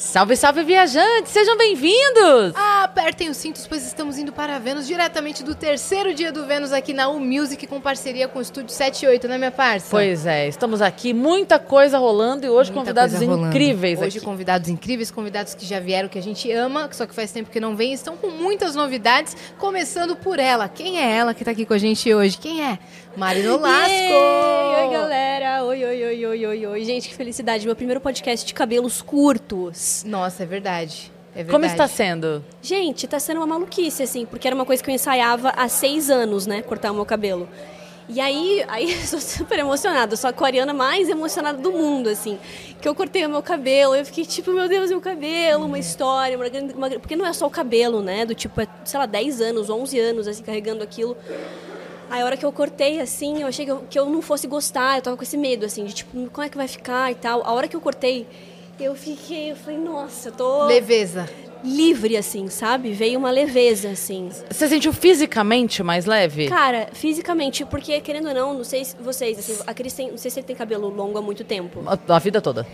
Salve, salve, viajantes! Sejam bem-vindos! Ah, apertem os cintos, pois estamos indo para Vênus, diretamente do terceiro dia do Vênus aqui na U Music, com parceria com o Estúdio 78, né, minha parça? Pois é, estamos aqui, muita coisa rolando e hoje Muita convidados rolando. incríveis Hoje aqui. convidados incríveis, convidados que já vieram, que a gente ama, só que faz tempo que não vem, estão com muitas novidades, começando por ela. Quem é ela que tá aqui com a gente hoje? Quem é? Mari Nolasco! Yay! Oi, galera! Oi, oi, oi, oi, oi, oi. Gente, que felicidade. Meu primeiro podcast de cabelos curtos. Nossa, é verdade. É. Como está sendo? Gente, tá sendo uma maluquice, assim, porque era uma coisa que eu ensaiava há seis anos, né? Cortar o meu cabelo. E aí, aí eu sou super emocionada, sou a coreana mais emocionada do mundo, assim. Que eu cortei o meu cabelo, eu fiquei tipo, meu Deus, meu cabelo, uma história, uma, grande- uma, porque não é só o cabelo, né? Do tipo, é, sei lá, 10 anos, 11 anos, assim, carregando aquilo. Aí a hora que eu cortei, assim, eu achei que eu, que eu não fosse gostar, eu tava com esse medo, assim, de tipo, como é que vai ficar e tal. A hora que eu cortei, eu fiquei, eu falei, nossa, eu tô Leveza. livre, assim, sabe? Veio uma leveza, assim. Você sentiu fisicamente mais leve? Cara, fisicamente, porque querendo ou não, não sei se vocês, assim, a Cris tem, não sei se ele tem cabelo longo há muito tempo. A, a vida toda.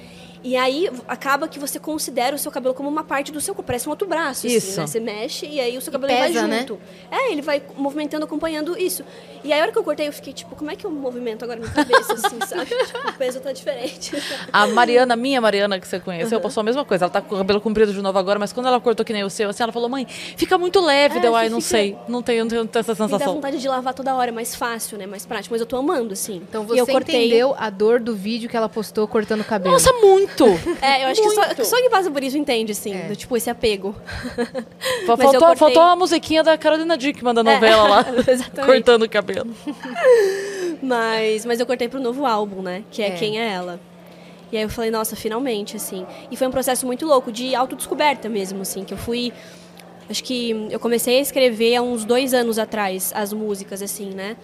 E aí acaba que você considera o seu cabelo como uma parte do seu corpo, parece um outro braço, Isso. assim, né? Você mexe e aí o seu cabelo pesa, vai né? junto. É, ele vai movimentando, acompanhando isso. E aí a hora que eu cortei, eu fiquei tipo, como é que eu movimento agora minha cabeça, assim, sabe? Tipo, o peso tá diferente. A Mariana, minha Mariana, que você conheceu, passou a mesma coisa. Ela tá com o cabelo comprido de novo agora, mas quando ela cortou que nem o seu, assim, ela falou, mãe, fica muito leve. É, Deu, ai, não fica- sei. Não tenho, não tenho, essa Me dá sensação. vontade de lavar toda hora, é mais fácil, né? Mais prático. Mas eu tô amando, assim. Então você eu cortei... entendeu a dor do vídeo que ela postou cortando o cabelo. Nossa, muito! É, eu acho que só, Muito. que só quem passa por isso entende, assim, É. do, tipo, esse apego. Faltou, cortei- faltou a musiquinha da Carolina Dickman da novela lá. exatamente. cortando o cabelo. Mas, mas eu cortei pro novo álbum, né? Que é, É. Quem é Ela. E aí eu falei, nossa, finalmente, assim. E foi um processo muito louco, de autodescoberta mesmo, assim, que eu fui. Acho que eu comecei a escrever há uns dois anos atrás as músicas, assim, né?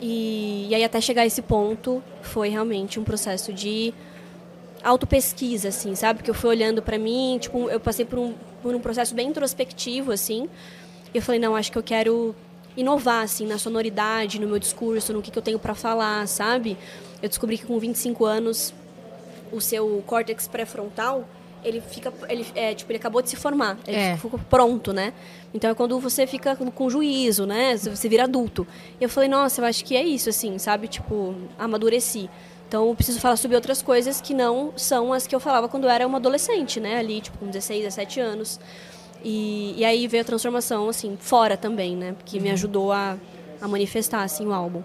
E, e aí até chegar a esse ponto foi realmente um processo de autopesquisa, assim, sabe? Que eu fui olhando pra mim, tipo, eu passei por um, por um processo bem introspectivo, assim. E eu falei, não, acho que eu quero inovar, assim, na sonoridade, no meu discurso, no que, que eu tenho pra falar, sabe? Eu descobri que com 25 anos, o seu córtex pré-frontal, ele fica, ele, é, tipo, ele acabou de se formar, ele É. ficou pronto, né? Então é quando você fica com, com juízo, né? Você vira adulto. E eu falei, nossa, eu acho que é isso, assim, sabe? Tipo, amadureci. Então eu preciso falar sobre outras coisas que não são as que eu falava quando eu era uma adolescente, né? Ali, tipo, com 16, 17 anos. E, e aí veio a transformação, assim, fora também, né? Que me ajudou a, a manifestar, assim, o álbum.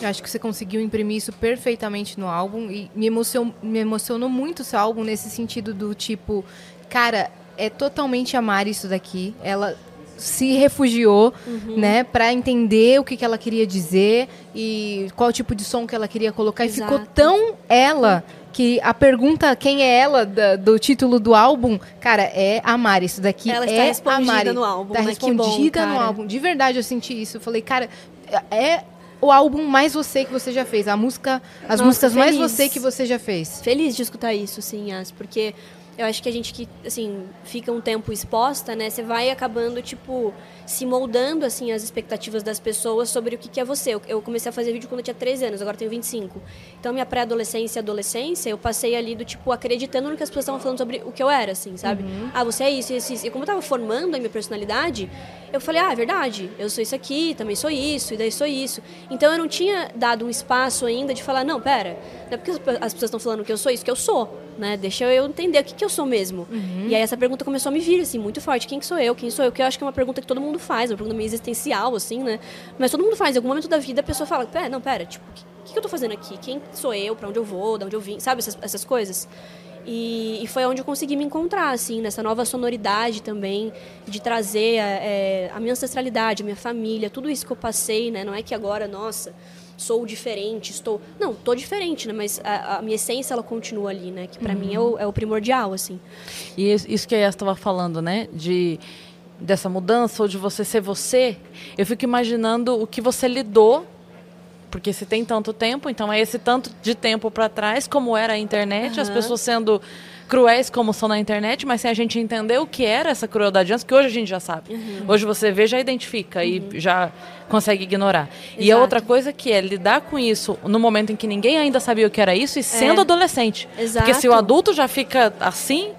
Eu acho que você conseguiu imprimir isso perfeitamente no álbum e me emocionou, me emocionou muito o seu álbum nesse sentido do tipo, cara, é totalmente amar isso daqui. Ela se refugiou, Uhum. né, para entender o que, que ela queria dizer e qual tipo de som que ela queria colocar e ficou Exato. tão ela que a pergunta quem é ela da- do título do álbum, cara, é amar isso daqui Ela está é respondida amar. no álbum, Tá né? Que bom, respondida no álbum. De verdade eu senti isso. Eu falei, cara, é o álbum mais você que você já fez. A música, as Nossa, músicas mais feliz. você que você já fez. feliz de escutar isso, sim, Yas, porque eu acho que a gente que, assim, fica um tempo exposta, né, você vai acabando, tipo, se moldando, assim, as expectativas das pessoas sobre o que, que é você. Eu, eu comecei a fazer vídeo quando eu tinha 13 anos, agora tenho 25. Então, minha pré-adolescência e adolescência, eu passei ali do, tipo, acreditando no que as pessoas estavam falando sobre o que eu era, assim, sabe? Ah, você é isso, isso, isso. E como eu tava formando a minha personalidade, eu falei, ah, é verdade, eu sou isso aqui, também sou isso, e daí sou isso. Então, eu não tinha dado um espaço ainda de falar, não, pera, não é porque as pe- as pessoas estão falando que eu sou isso, que eu sou, né? Deixa eu entender o que, que eu sou mesmo. E aí essa pergunta começou a me vir, assim, muito forte. Quem que sou eu? Quem sou eu? Que eu acho que é uma pergunta que todo mundo faz, uma pergunta meio existencial, assim, né? Mas todo mundo faz. Em algum momento da vida a pessoa fala, pera, não, pera, tipo, o que, que, que eu tô fazendo aqui? Quem sou eu? Pra onde eu vou? De onde eu vim? Sabe essas, essas coisas? E, e foi onde eu consegui me encontrar, assim, nessa nova sonoridade também, de trazer é, a minha ancestralidade, a minha família, tudo isso que eu passei, né? Não é que agora, nossa, sou diferente, estou. Não, tô diferente, né? Mas a, a minha essência ela continua ali, né? Que para mim é o, é o primordial, assim. E isso- isso que a Yas estava falando, né? De dessa mudança ou de você ser você, eu fico imaginando o que você lidou, porque se tem tanto tempo, então é esse tanto de tempo para trás, como era a internet, as Aham. pessoas sendo cruéis como são na internet, mas sem a gente entender o que era essa crueldade antes, que hoje a gente já sabe. Uhum. Hoje você vê, já identifica e já consegue ignorar. E a Exato. outra coisa que é lidar com isso no momento em que ninguém ainda sabia o que era isso e sendo adolescente. Porque se o É. Exato. adulto já fica assim,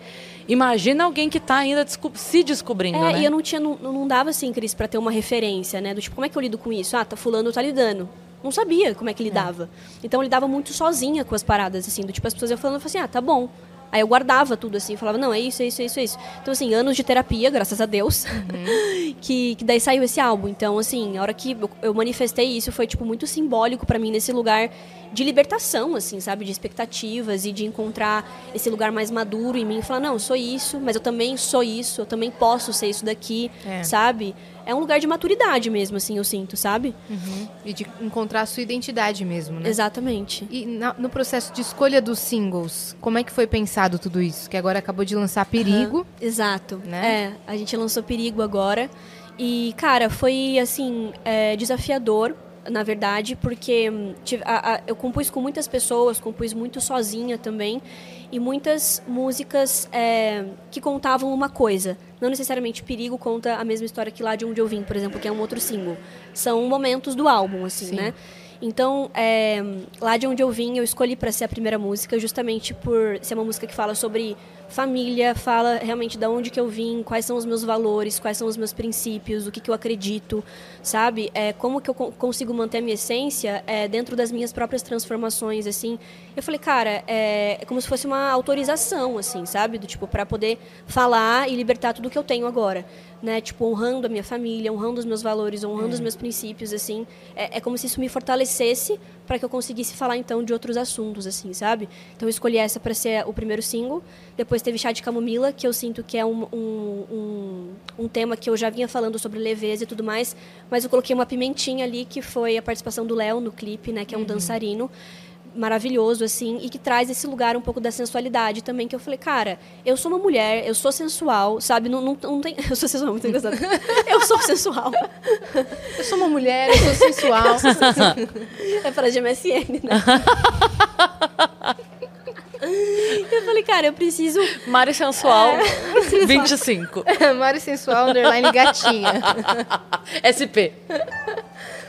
imagina alguém que está ainda desco- se descobrindo, É, né? e eu não tinha, não, não dava assim, Cris, pra ter uma referência, né? Do tipo, como é que eu lido com isso? Ah, tá fulano tá lidando. Não sabia como é que lidava. Então eu lidava muito sozinha com as paradas, assim, do tipo, as pessoas iam falando, eu falava assim, ah, tá bom. Aí eu guardava tudo assim, falava, não, é isso, é isso, é isso, é isso. Então, assim, anos de terapia, graças a Deus, que, que daí saiu esse álbum. Então, assim, a hora que eu, manifestei isso foi, tipo, muito simbólico pra mim nesse lugar de libertação, assim, sabe? De expectativas e de encontrar esse lugar mais maduro em mim e falar, não, eu sou isso, mas eu também sou isso, eu também posso ser isso daqui, É. sabe? É um lugar de maturidade mesmo, assim, eu sinto, sabe? E de encontrar a sua identidade mesmo, né? Exatamente. E na- no processo de escolha dos singles, como é que foi pensado tudo isso? Que agora acabou de lançar Perigo. Aham, Exato. Né? É, a gente lançou Perigo agora. E, cara, foi, assim, é, desafiador, na verdade, porque hum, a- a- eu compus com muitas pessoas, compus muito sozinha também. E muitas músicas é, que contavam uma coisa. Não necessariamente Perigo conta a mesma história que Lá de Onde Eu Vim, por exemplo, que é um outro single. São momentos do álbum, assim, Sim. né? Então, é, lá de onde eu vim, eu escolhi para ser a primeira música, justamente por ser uma música que fala sobre família, fala realmente de onde que eu vim, quais são os meus valores, quais são os meus princípios, o que, que eu acredito, sabe? É, como que eu con- consigo manter a minha essência é, dentro das minhas próprias transformações, assim. Eu falei, cara, é, é como se fosse uma autorização, assim, sabe? Do tipo, para poder falar e libertar tudo que eu tenho agora, né? Tipo, honrando a minha família, honrando os meus valores, honrando os meus princípios, assim. É, é como se isso me fortalecesse para que eu conseguisse falar então de outros assuntos, assim, sabe? Então eu escolhi essa para ser o primeiro single. Depois teve Chá de Camomila, que eu sinto que é um, um, um, um tema que eu já vinha falando sobre leveza e tudo mais, mas eu coloquei uma pimentinha ali que foi a participação do Léo no clipe, né? Que é um dançarino maravilhoso, assim, e que traz esse lugar um pouco da sensualidade também, que eu falei, cara, eu sou uma mulher, eu sou sensual, sabe? Não, não, não tem... Eu sou sensual, muito engraçado. eu sou sensual. Eu sou uma mulher, eu sou sensual. É para de MSN, né? eu falei, cara, eu preciso... Mari Sensual, É. 25. Mari sensual, underline gatinha. SP.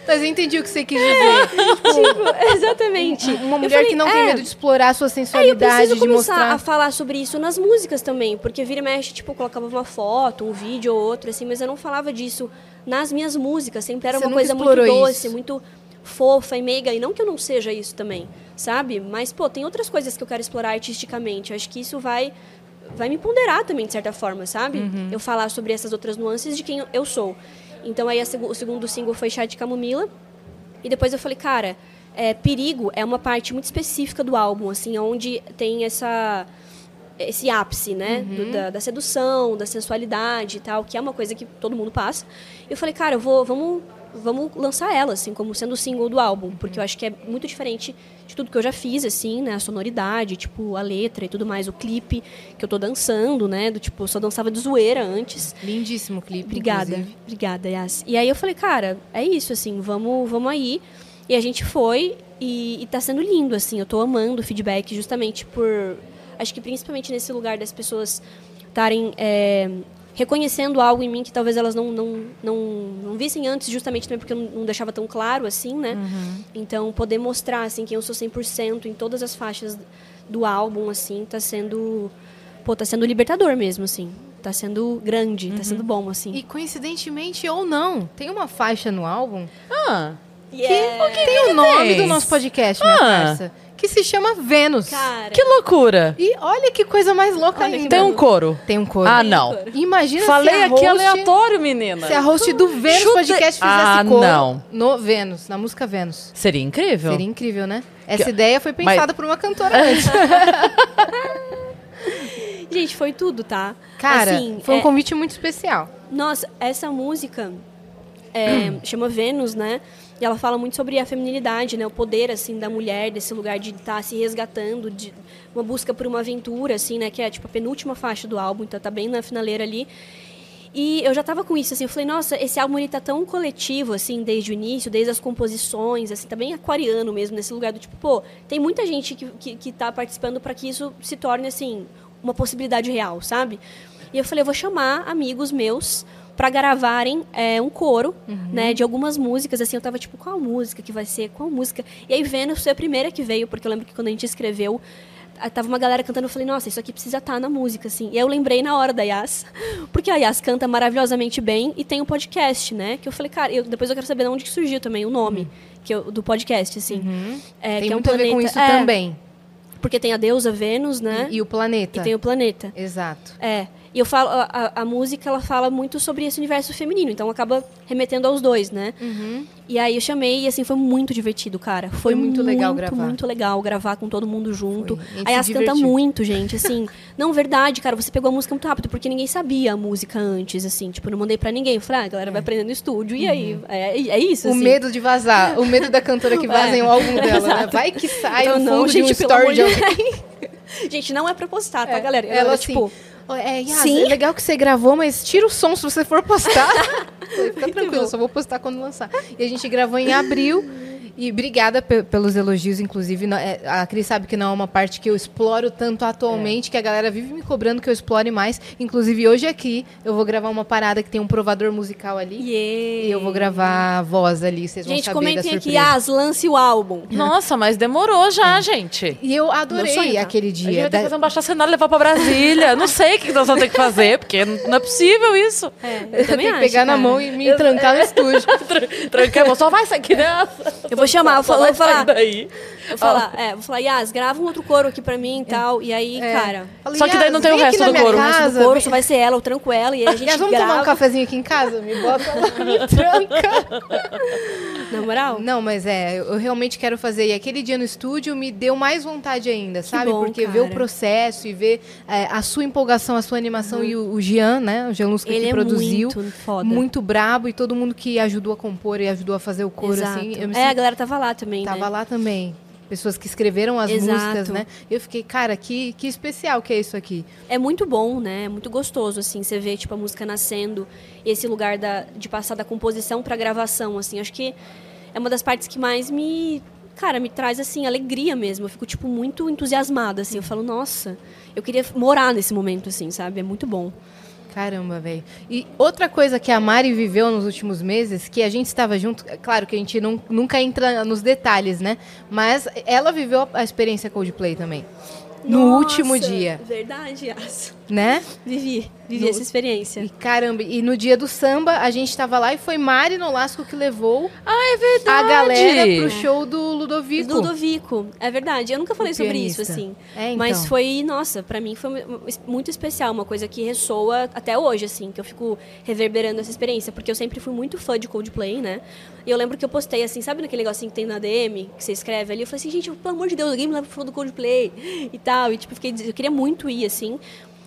Mas eu entendi o que você quis dizer. Tipo, exatamente. Uma mulher falei, que não é, tem medo de explorar a sua É, eu sensualidade, preciso de começar mostrar. a falar sobre isso nas músicas também, porque vira e mexe, tipo, colocava uma foto, um vídeo ou outro, assim, mas eu não falava disso nas minhas músicas, sempre era Você uma coisa muito doce, isso. muito fofa e meiga, e não que eu não seja isso também, sabe? Mas, pô, tem outras coisas que eu quero explorar artisticamente, eu acho que isso vai vai me ponderar também, de certa forma, sabe? Uhum. Eu falar sobre essas outras nuances de quem eu sou. Então, aí, a segu- o segundo single foi Chá de Camomila, e depois eu falei, cara, é, Perigo é uma parte muito específica do álbum, assim, onde tem essa esse ápice, né, do- da, da sedução, da sensualidade e tal, que é uma coisa que todo mundo passa. Eu falei, cara, eu vou, vamos, vamos lançar ela, assim, como sendo o single do álbum, porque eu acho que é muito diferente de tudo que eu já fiz, assim, né, a sonoridade, tipo, a letra e tudo mais, o clipe que eu tô dançando, né, do tipo, eu só dançava de zoeira antes. Lindíssimo clipe, Obrigada, inclusive. obrigada, Yas. E aí eu falei, cara, é isso, assim, vamos, vamos aí. E a gente foi e, e tá sendo lindo, assim, eu tô amando o feedback justamente por. Acho que principalmente nesse lugar das pessoas estarem é, reconhecendo algo em mim que talvez elas não, não, não, não vissem antes, justamente também porque eu não, deixava tão claro, assim, né? Então, poder mostrar, assim, que eu sou 100% em todas as faixas do álbum, assim, tá sendo. Pô, tá sendo libertador mesmo, assim. Tá sendo grande, tá sendo bom, assim. E coincidentemente ou não, tem uma faixa no álbum Ah, Yeah. que tem o nome tem? do nosso podcast, minha Ah. parça, que se chama Vênus. Cara, que loucura. E olha que coisa mais louca Olha ainda. Tem um coro. Tem um coro. Ah, não. Imagina Falei se a aqui host, aleatório, menina. Se a host do Vênus Chuta- Podcast fizesse Ah, coro não. no Vênus, na música Vênus. Seria incrível. Seria incrível, né? Essa Que- ideia foi pensada por uma cantora antes. Gente, foi tudo, tá? Cara, Assim, foi um é- convite muito especial. Nossa, essa música, é, chama Vênus, né? E ela fala muito sobre a feminilidade, né? O poder, assim, da mulher, desse lugar de estar tá se resgatando, de uma busca por uma aventura, assim, né? Que é, tipo, a penúltima faixa do álbum, então tá bem na finaleira ali. E eu já tava com isso, assim, eu falei, nossa, esse álbum ele tá tão coletivo, assim, desde o início, desde as composições, assim, tá bem aquariano mesmo, nesse lugar do tipo, pô, tem muita gente que, que, que tá participando para que isso se torne, assim, uma possibilidade real, sabe? E eu falei, eu vou chamar amigos meus para gravarem é, um coro, uhum. né, de algumas músicas, assim, eu tava tipo, qual música que vai ser, qual música? E aí Vênus foi a primeira que veio, porque eu lembro que quando a gente escreveu, tava uma galera cantando, eu falei, nossa, isso aqui precisa estar tá na música, assim. E eu lembrei na hora da Yas, porque a Yas canta maravilhosamente bem e tem um podcast, né? Que eu falei, cara, eu, depois eu quero saber de onde que surgiu também o nome uhum. que eu, do podcast, assim. Uhum. É, tem muito é um planeta, a ver com isso é, também. Porque tem a deusa Vênus, né? E, e, o planeta. E tem o planeta. Exato. É. E eu falo, a, a, música ela fala muito sobre esse universo feminino, então acaba remetendo aos dois, né? Uhum. E aí eu chamei e assim foi muito divertido, cara. Foi, foi muito, muito, legal gravar. Muito legal gravar com todo mundo junto. Aí as canta muito, gente, assim. não, verdade, cara, você pegou a música muito rápido, porque ninguém sabia a música antes, assim. Tipo, não mandei pra ninguém. Eu falei, ah, a galera é. vai aprendendo no estúdio. E aí? Uhum. É, é isso, assim. O medo de vazar. O medo da cantora que vazem é. o álbum dela, né? Vai que sai então, no fundo não, gente, de um story de gente, não é pra postar, tá, é. galera? Ela, ela tipo... Assim, é, Yas, Sim. é legal que você gravou, mas tira o som se você for postar. Fica tranquilo, só vou postar quando lançar. E a gente gravou em abril. E obrigada pelos elogios, inclusive. É, a Cris sabe que não é uma parte que eu exploro tanto atualmente, é. que a galera vive me cobrando que eu explore mais. Inclusive, hoje aqui eu vou gravar uma parada que tem um provador musical ali. Yeah. E eu vou gravar a voz ali, vocês gente, vão saber da surpresa. Gente, comentem aqui, As, lance o álbum. Nossa, mas demorou já, é. gente. E eu adorei aquele dia. A gente vai ter que fazer um baixo cenário e levar pra Brasília. não sei o que nós vamos ter que fazer, porque não é possível isso. É, eu, eu tenho que pegar cara. na mão e me eu, trancar no estúdio. Trancar a mão, só vai sair aqui, né? Eu vou chamar, eu vou falar. Daí. Vou falar, é, vou falar, Yas, grava um outro coro aqui pra mim e tal. E aí, é. cara. Falei, só que daí não tem o resto do coro. Casa, o resto do coro só vai ser ela, eu tranco ela. E a gente Yas, vamos grava. tomar um cafezinho aqui em casa? Me bota lá, me tranca. Na moral? Não, mas é, eu realmente quero fazer. E aquele dia no estúdio me deu mais vontade ainda, que sabe? Bom, Porque cara. ver o processo e ver é, a sua empolgação, a sua animação uhum. e o, o Jean, né? O Jean Lusca que é produziu. Muito, foda. muito brabo e todo mundo que ajudou a compor e ajudou a fazer o coro, Exato. assim. é, sinto... a galera tava lá também. Tava né? lá também pessoas que escreveram as Exato. músicas, né? Eu fiquei, cara, que, que especial que é isso aqui. É muito bom, né? É muito gostoso, assim, você vê, tipo, a música nascendo, esse lugar da, de passar da composição pra gravação, assim. Acho que é uma das partes que mais me, cara, me traz, assim, alegria mesmo. Eu fico, tipo, muito entusiasmada, assim. Eu falo, nossa, eu queria morar nesse momento, assim, sabe? É muito bom. Caramba, velho. E outra coisa que a Mari viveu nos últimos meses, que a gente estava junto, é claro que a gente não, nunca entra nos detalhes, né? Mas ela viveu a experiência Coldplay também. No Nossa, último dia. Verdade, Yas. Né? Vivi, vivi no, essa experiência. E caramba, e no dia do samba, a gente tava lá e foi Mari Nolasco que levou ah, é verdade. a galera pro show do Ludovico. Do Ludovico, é verdade. Eu nunca falei o sobre pianista. isso, assim. É, então. Mas foi, nossa, para mim foi muito especial, uma coisa que ressoa até hoje, assim, que eu fico reverberando essa experiência, porque eu sempre fui muito fã de Coldplay, né? E eu lembro que eu postei assim, sabe naquele negocinho que tem na DM, que você escreve ali? Eu falei assim, gente, pelo amor de Deus, alguém me leva pro show do Coldplay e tal. E tipo, fiquei, eu queria muito ir, assim.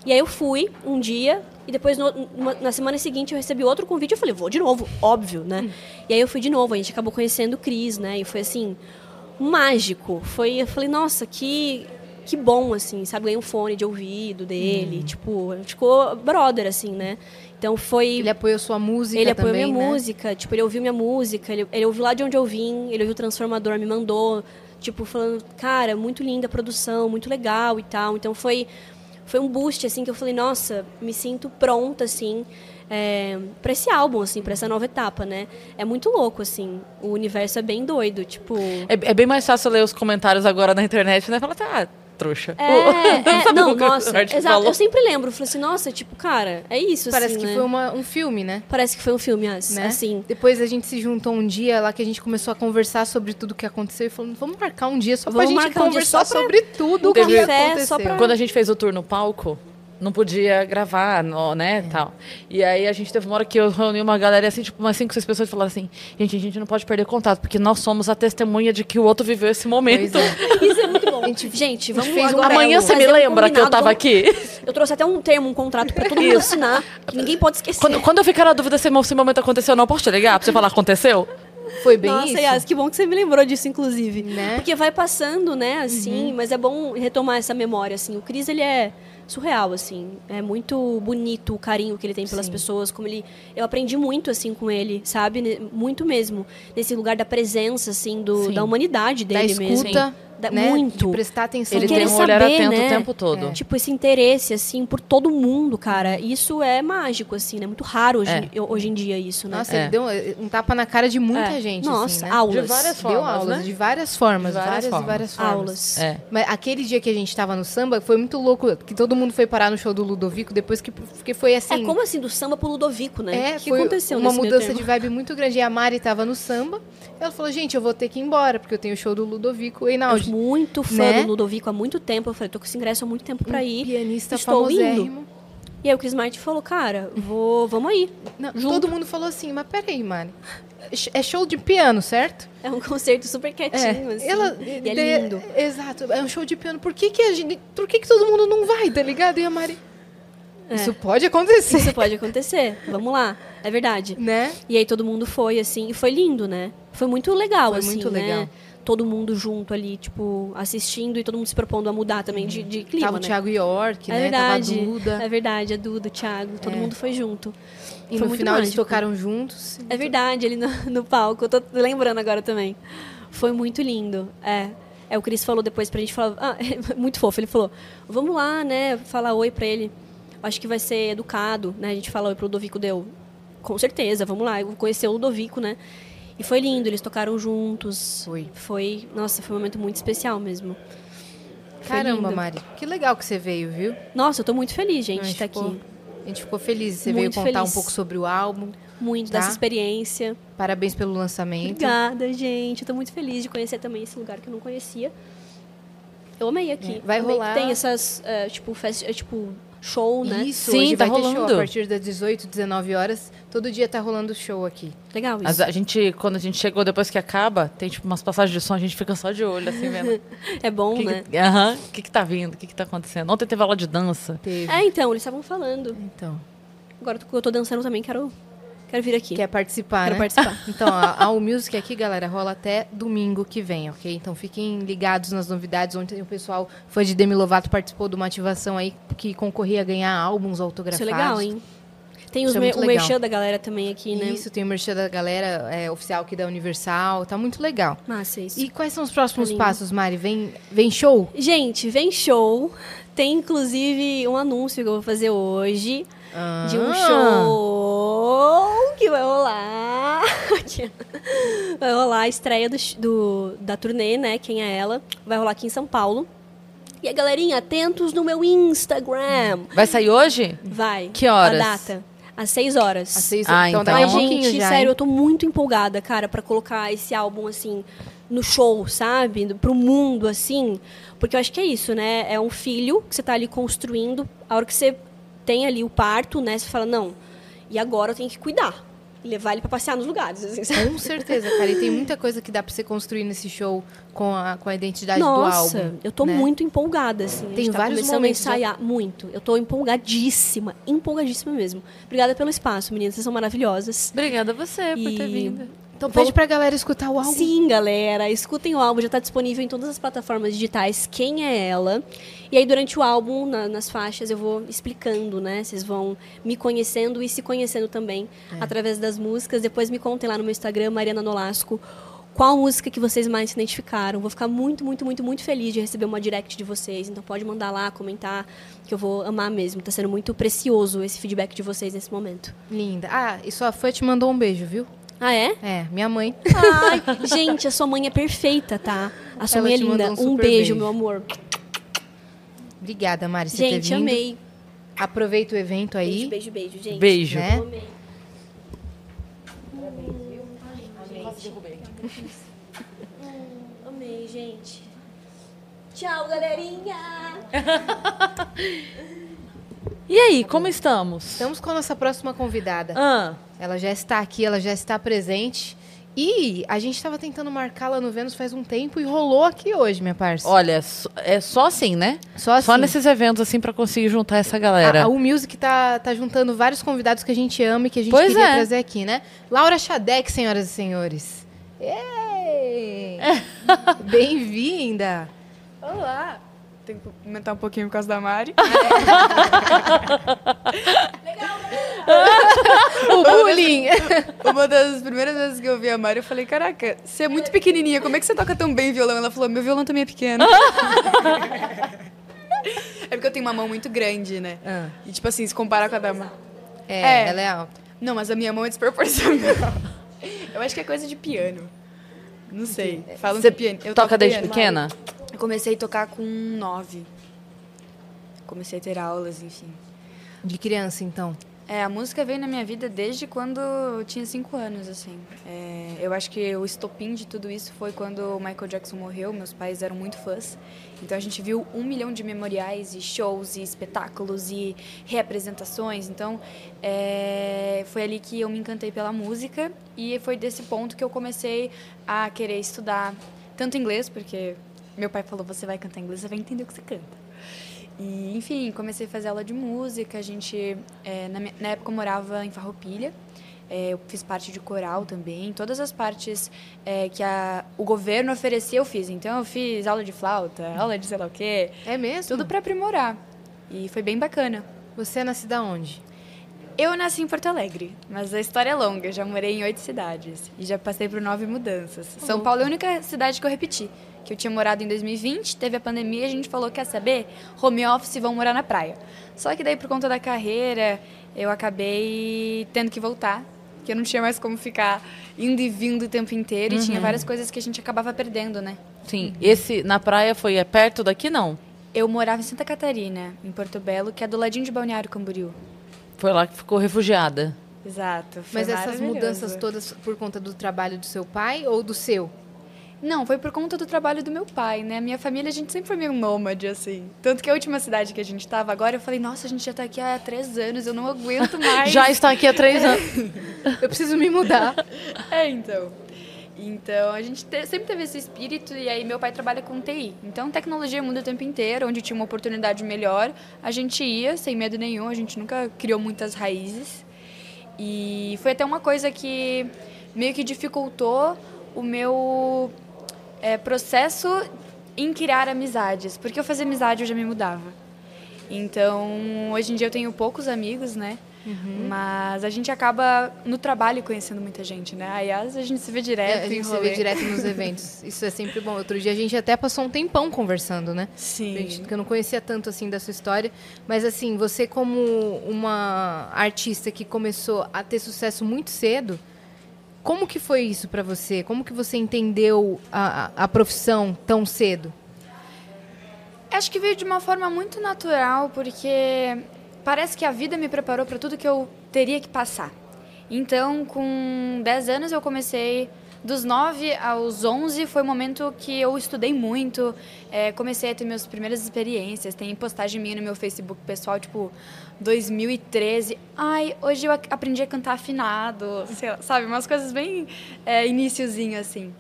E aí eu fui um dia, e depois no, na semana seguinte eu recebi outro convite. Eu falei, vou de novo, óbvio, né? Hum. E aí eu fui de novo, a gente acabou conhecendo o Cris, né? E foi assim, mágico. Foi, eu falei, nossa, que, que bom, assim, sabe? Ganhei um fone de ouvido dele, hum. tipo, ficou brother, assim, né? Então foi. Ele apoiou sua música Ele apoiou também, minha né? música, tipo, ele ouviu minha música, ele, ele ouviu lá de onde eu vim, ele ouviu o Transformador, me mandou, tipo, falando, cara, muito linda a produção, muito legal e tal. Então foi foi um boost, assim, que eu falei, nossa, me sinto pronta, assim, é, para esse álbum, assim, para essa nova etapa, né? É muito louco, assim. O universo é bem doido, tipo. É, é bem mais fácil ler os comentários agora na internet, né? Fala, ah, trouxa. É, é não, nossa, exato. Falou? Eu sempre lembro, falei assim, nossa, tipo, cara, é isso, Parece assim, que né? foi uma, um filme, né? Parece que foi um filme, né? assim. Depois a gente se juntou um dia lá que a gente começou a conversar sobre tudo que aconteceu e falou, vamos marcar um dia só vamos pra gente conversar um sobre tudo o que aconteceu. Pra... Quando a gente fez o tour no palco, não podia gravar, no- né, tal. E aí a gente teve uma hora que eu reuni uma galera assim, tipo, umas cinco, seis pessoas e falaram assim, gente, a gente não pode perder contato, porque nós somos a testemunha de que o outro viveu esse momento. É. Isso é muito bom. Gente, vamos fez um agora Amanhã você me fazer um lembra que eu tava aqui? Eu trouxe até um termo, um contrato pra todo mundo assinar, que ninguém pode esquecer. Quando, quando eu ficar na dúvida se esse momento aconteceu ou não, posso te ligar pra você falar aconteceu? Foi bem Nossa, isso. Yas, que bom que você me lembrou disso, inclusive. Né? Porque vai passando, né, assim, mas é bom retomar essa memória, assim. O Cris, ele é surreal, assim. É muito bonito o carinho que ele tem pelas Sim. pessoas, como ele... Eu aprendi muito, assim, com ele, sabe? Muito mesmo. Nesse lugar da presença, assim, do, Sim. da humanidade da dele mesmo. escuta, Da- né? muito. De prestar atenção. Ele querer tem um olhar saber, atento né? o tempo todo. Tipo, esse interesse, assim, por todo mundo, cara. Isso é mágico, assim, né? Muito raro hoje, É. hoje em dia isso, né? Nossa, É. ele deu um tapa na cara de muita É. gente. Nossa, assim, né? aulas. De várias Deu formas, aulas né? de várias formas, De várias várias, formas. e várias formas. Aulas. É. Mas aquele dia que a gente tava no samba foi muito louco, que todo mundo foi parar no show do Ludovico depois que porque foi assim. É como assim, do samba pro Ludovico, né? É, o que foi aconteceu uma mudança de vibe muito grande. E a Mari tava no samba. Ela falou, gente, eu vou ter que ir embora, porque eu tenho o show do Ludovico em Eu muito fã Né? do Ludovico há muito tempo. Eu falei, tô com esse ingresso há muito tempo pra ir. Pianista Estou indo. E aí o Chris Martin falou, cara, vou, vamos aí. Não, todo mundo falou assim, mas peraí, Mari. É show de piano, certo? É um concerto super quietinho, assim. Ela, e é de- lindo. Exato, é um show de piano. Por que, que a gente. Por que, que todo mundo não vai, tá ligado? E a Mari. É. Isso pode acontecer. Isso pode acontecer. Vamos lá. É verdade. Né? E aí todo mundo foi, assim, e foi lindo, né? Foi muito legal, Foi assim, muito né? legal. Todo mundo junto ali, tipo, assistindo e todo mundo se propondo a mudar também de, de clima, Tava o né? Thiago York, é né? verdade. Tava a Duda. É verdade, a Duda, o Thiago, todo É. mundo foi junto. E Foi no muito final eles mágico. tocaram juntos. É verdade, ali no, no palco. Eu tô lembrando agora também. Foi muito lindo. É. É, o Cris falou depois pra gente falar. Ah, é muito fofo. Ele falou: vamos lá, né? Falar oi pra ele. Acho que vai ser educado, né? A gente fala oi pro Ludovico deu. Com certeza, vamos lá. Eu conheci o Ludovico, né? E foi lindo, eles tocaram juntos. Foi. Foi, nossa, foi um momento muito especial mesmo. Foi Caramba, lindo. Mari. Que legal que você veio, viu? Nossa, eu tô muito feliz, gente, de estar ficou- aqui. A gente ficou feliz. Você Muito veio contar feliz. um pouco sobre o álbum. Muito Tá. dessa experiência. Parabéns pelo lançamento. Obrigada, gente. Eu tô muito feliz de conhecer também esse lugar que eu não conhecia. Eu amei aqui. É, vai amei rolar- tem essas, é, tipo, fest... é, tipo, show, né? Isso, Sim, hoje tá vai ter show rolando. a partir das 18, 19 horas. Todo dia tá rolando show aqui. Legal isso. a gente, quando a gente chegou depois que acaba, tem tipo umas passagens de som, a gente fica só de olho, assim, vendo. É bom, que, né? que, aham, o que, que tá vindo, o que, que tá acontecendo. Ontem teve aula de dança. Teve. É, então, eles estavam falando. Então, Agora que eu tô dançando também, quero, quero vir aqui. quer participar, Quero né? participar. Então, a, a U Music aqui, galera, rola até domingo que vem, ok? Então fiquem ligados nas novidades. Ontem o pessoal foi de Demi Lovato, participou de uma ativação aí que concorria a ganhar álbuns Isso é autografados. legal, hein? Tem os é me- o merchan da galera também aqui, né? Isso, tem o merchan da galera é, oficial aqui da Universal. Tá muito legal. Massa isso. E quais são os próximos passos, Mari? Vem, vem show? Gente, vem show. Tem, inclusive, um anúncio que eu vou fazer hoje. De um Ah. show que vai rolar. vai rolar a estreia do, do- da turnê, né? Quem é ela? Vai rolar aqui em São Paulo. E a galerinha, atentos no meu Instagram. Vai sair hoje? Vai. Que horas? A data. Às seis horas. Às seis, Ah, então, então. daqui a Ai, gente, já. sério, hein? eu tô muito empolgada, cara, pra colocar esse álbum, assim, no show, sabe? Pro mundo, assim. Porque eu acho que é isso, né? É um filho que você tá ali construindo. A hora que você tem ali o parto, né? Você fala, não, e agora eu tenho que cuidar. E levar ele pra passear nos lugares, assim? Com certeza, cara. E tem muita coisa que dá pra você construir nesse show com a, com a identidade Nossa, do álbum. eu tô né? muito empolgada, assim. A Tem gente tá vários começando momentos, a ensaiar muito. Eu tô empolgadíssima, empolgadíssima mesmo. Obrigada pelo espaço, meninas, vocês são maravilhosas. Obrigada a você por ter E- vindo. Então pede pra galera escutar o álbum. Sim, galera, escutem o álbum, já está disponível em todas as plataformas digitais. Quem é ela? E aí, durante o álbum, na- nas faixas, eu vou explicando, né? Vocês vão me conhecendo e se conhecendo também através das músicas. Depois me contem lá no meu Instagram, Mariana Nolasco, qual música que vocês mais se identificaram. Vou ficar muito, muito, muito, muito feliz de receber uma direct de vocês. Então pode mandar lá, comentar, que eu vou amar mesmo. Tá sendo muito precioso esse feedback de vocês nesse momento. Linda. Ah, e sua fã te mandou um beijo, viu? Ah, é? É, minha mãe. Ai, gente, a sua mãe é perfeita, tá? A sua Ela mãe é linda. um Um, beijo, beijo. meu amor. Obrigada, Mari, Gente, vindo. amei. Aproveita o evento aí. Beijo, beijo, beijo, gente. Beijo. Né? Amei, gente. Tchau, galerinha. E aí, como estamos? Estamos com a nossa próxima convidada. Ah, Ela já está aqui, ela já está presente. E a gente estava tentando marcá-la no Vênus faz um tempo e rolou aqui hoje, minha parça. olha, é só assim, né? Só assim. Só nesses eventos assim pra conseguir juntar essa galera. A, a U Music tá, tá juntando vários convidados que a gente ama e que a gente Pois queria é. trazer aqui, né? Laura Xadec, senhoras e senhores. Ei! Bem-vinda! Olá! Tem que aumentar um pouquinho por causa da Mari. O bullying! Uma das primeiras vezes que eu vi a Mari, eu falei, caraca, você é muito pequenininha, como é que você toca tão bem violão? Ela falou, meu violão também é pequeno. é porque eu tenho uma mão muito grande, né? Ah, E tipo assim, se comparar com a da Mari... é, É. ela é alta. Não, mas a minha mão é desproporcional. eu acho que é coisa de piano. Não sei. Falam Você que piano. Eu toca desde piano. pequena? Eu comecei a tocar com nove. Comecei a ter aulas, enfim. De criança, então. É, a música veio na minha vida desde quando eu tinha cinco anos, assim. É, eu acho que o estopim de tudo isso foi quando o Michael Jackson morreu. Meus pais eram muito fãs. Então a gente viu um milhão de memoriais e shows e espetáculos e reapresentações. Então é, foi ali que eu me encantei pela música e foi desse ponto que eu comecei a querer estudar tanto inglês, porque meu pai falou: você vai cantar inglês, você vai entender o que você canta. E, enfim, comecei a fazer aula de música. A gente, é, na, na época, eu morava em Farroupilha. É, eu fiz parte de coral também. Todas as partes é, que a, o governo oferecia, eu fiz. Então, eu fiz aula de flauta, aula de sei lá o quê. É mesmo? Tudo para aprimorar. E foi bem bacana. Você é nascida onde? Eu nasci em Porto Alegre, mas a história é longa. Eu já morei em oito cidades e já passei por nove mudanças. São Paulo é a única cidade que eu repeti. Que eu tinha morado em 2020, teve a pandemia e a gente falou, quer saber? Home office, vão morar na praia. Só que daí, por conta da carreira, eu acabei tendo que voltar. Que eu não tinha mais como ficar indo e vindo o tempo inteiro. E tinha várias coisas que a gente acabava perdendo, né? Sim. Esse na praia foi é perto daqui, não? Eu morava em Santa Catarina, em Porto Belo, que é do ladinho de Balneário Camboriú. Foi lá que ficou refugiada. Exato. foi Mas essas mudanças todas por conta do trabalho do seu pai ou do seu? Não, foi por conta do trabalho do meu pai, né? Minha família, a gente sempre foi meio nômade, assim. Tanto que a última cidade que a gente tava agora, eu falei, nossa, a gente já tá aqui há três anos, eu não aguento mais. Já está aqui há três anos. Eu preciso me mudar. É, então. Então, a gente te- sempre teve esse espírito, e aí meu pai trabalha com TI. Então, tecnologia muda o tempo inteiro, onde tinha uma oportunidade melhor, a gente ia, sem medo nenhum, a gente nunca criou muitas raízes. E foi até uma coisa que meio que dificultou o meu é, processo em criar amizades, porque eu fazia amizade eu já me mudava. Então, hoje em dia eu tenho poucos amigos, né? Mas a gente acaba no trabalho conhecendo muita gente, né? Aí às vezes a gente se vê direto É, a gente se vê direto nos eventos. Isso é sempre bom. Outro dia a gente até passou um tempão conversando, né? Sim. Gente, porque eu não conhecia tanto assim da sua história, mas assim, você como uma artista que começou a ter sucesso muito cedo, como que foi isso pra você? Como que você entendeu a, a, a profissão tão cedo? Acho que veio de uma forma muito natural, porque parece que a vida me preparou para tudo que eu teria que passar. Então, com 10 anos eu comecei, dos 9 aos 11 foi o momento que eu estudei muito, é, comecei a ter minhas primeiras experiências, tem postagem minha no meu Facebook pessoal, tipo, 2013. Ai, hoje eu aprendi a cantar afinado, lá, sabe? Umas coisas bem é, iniciozinho, assim.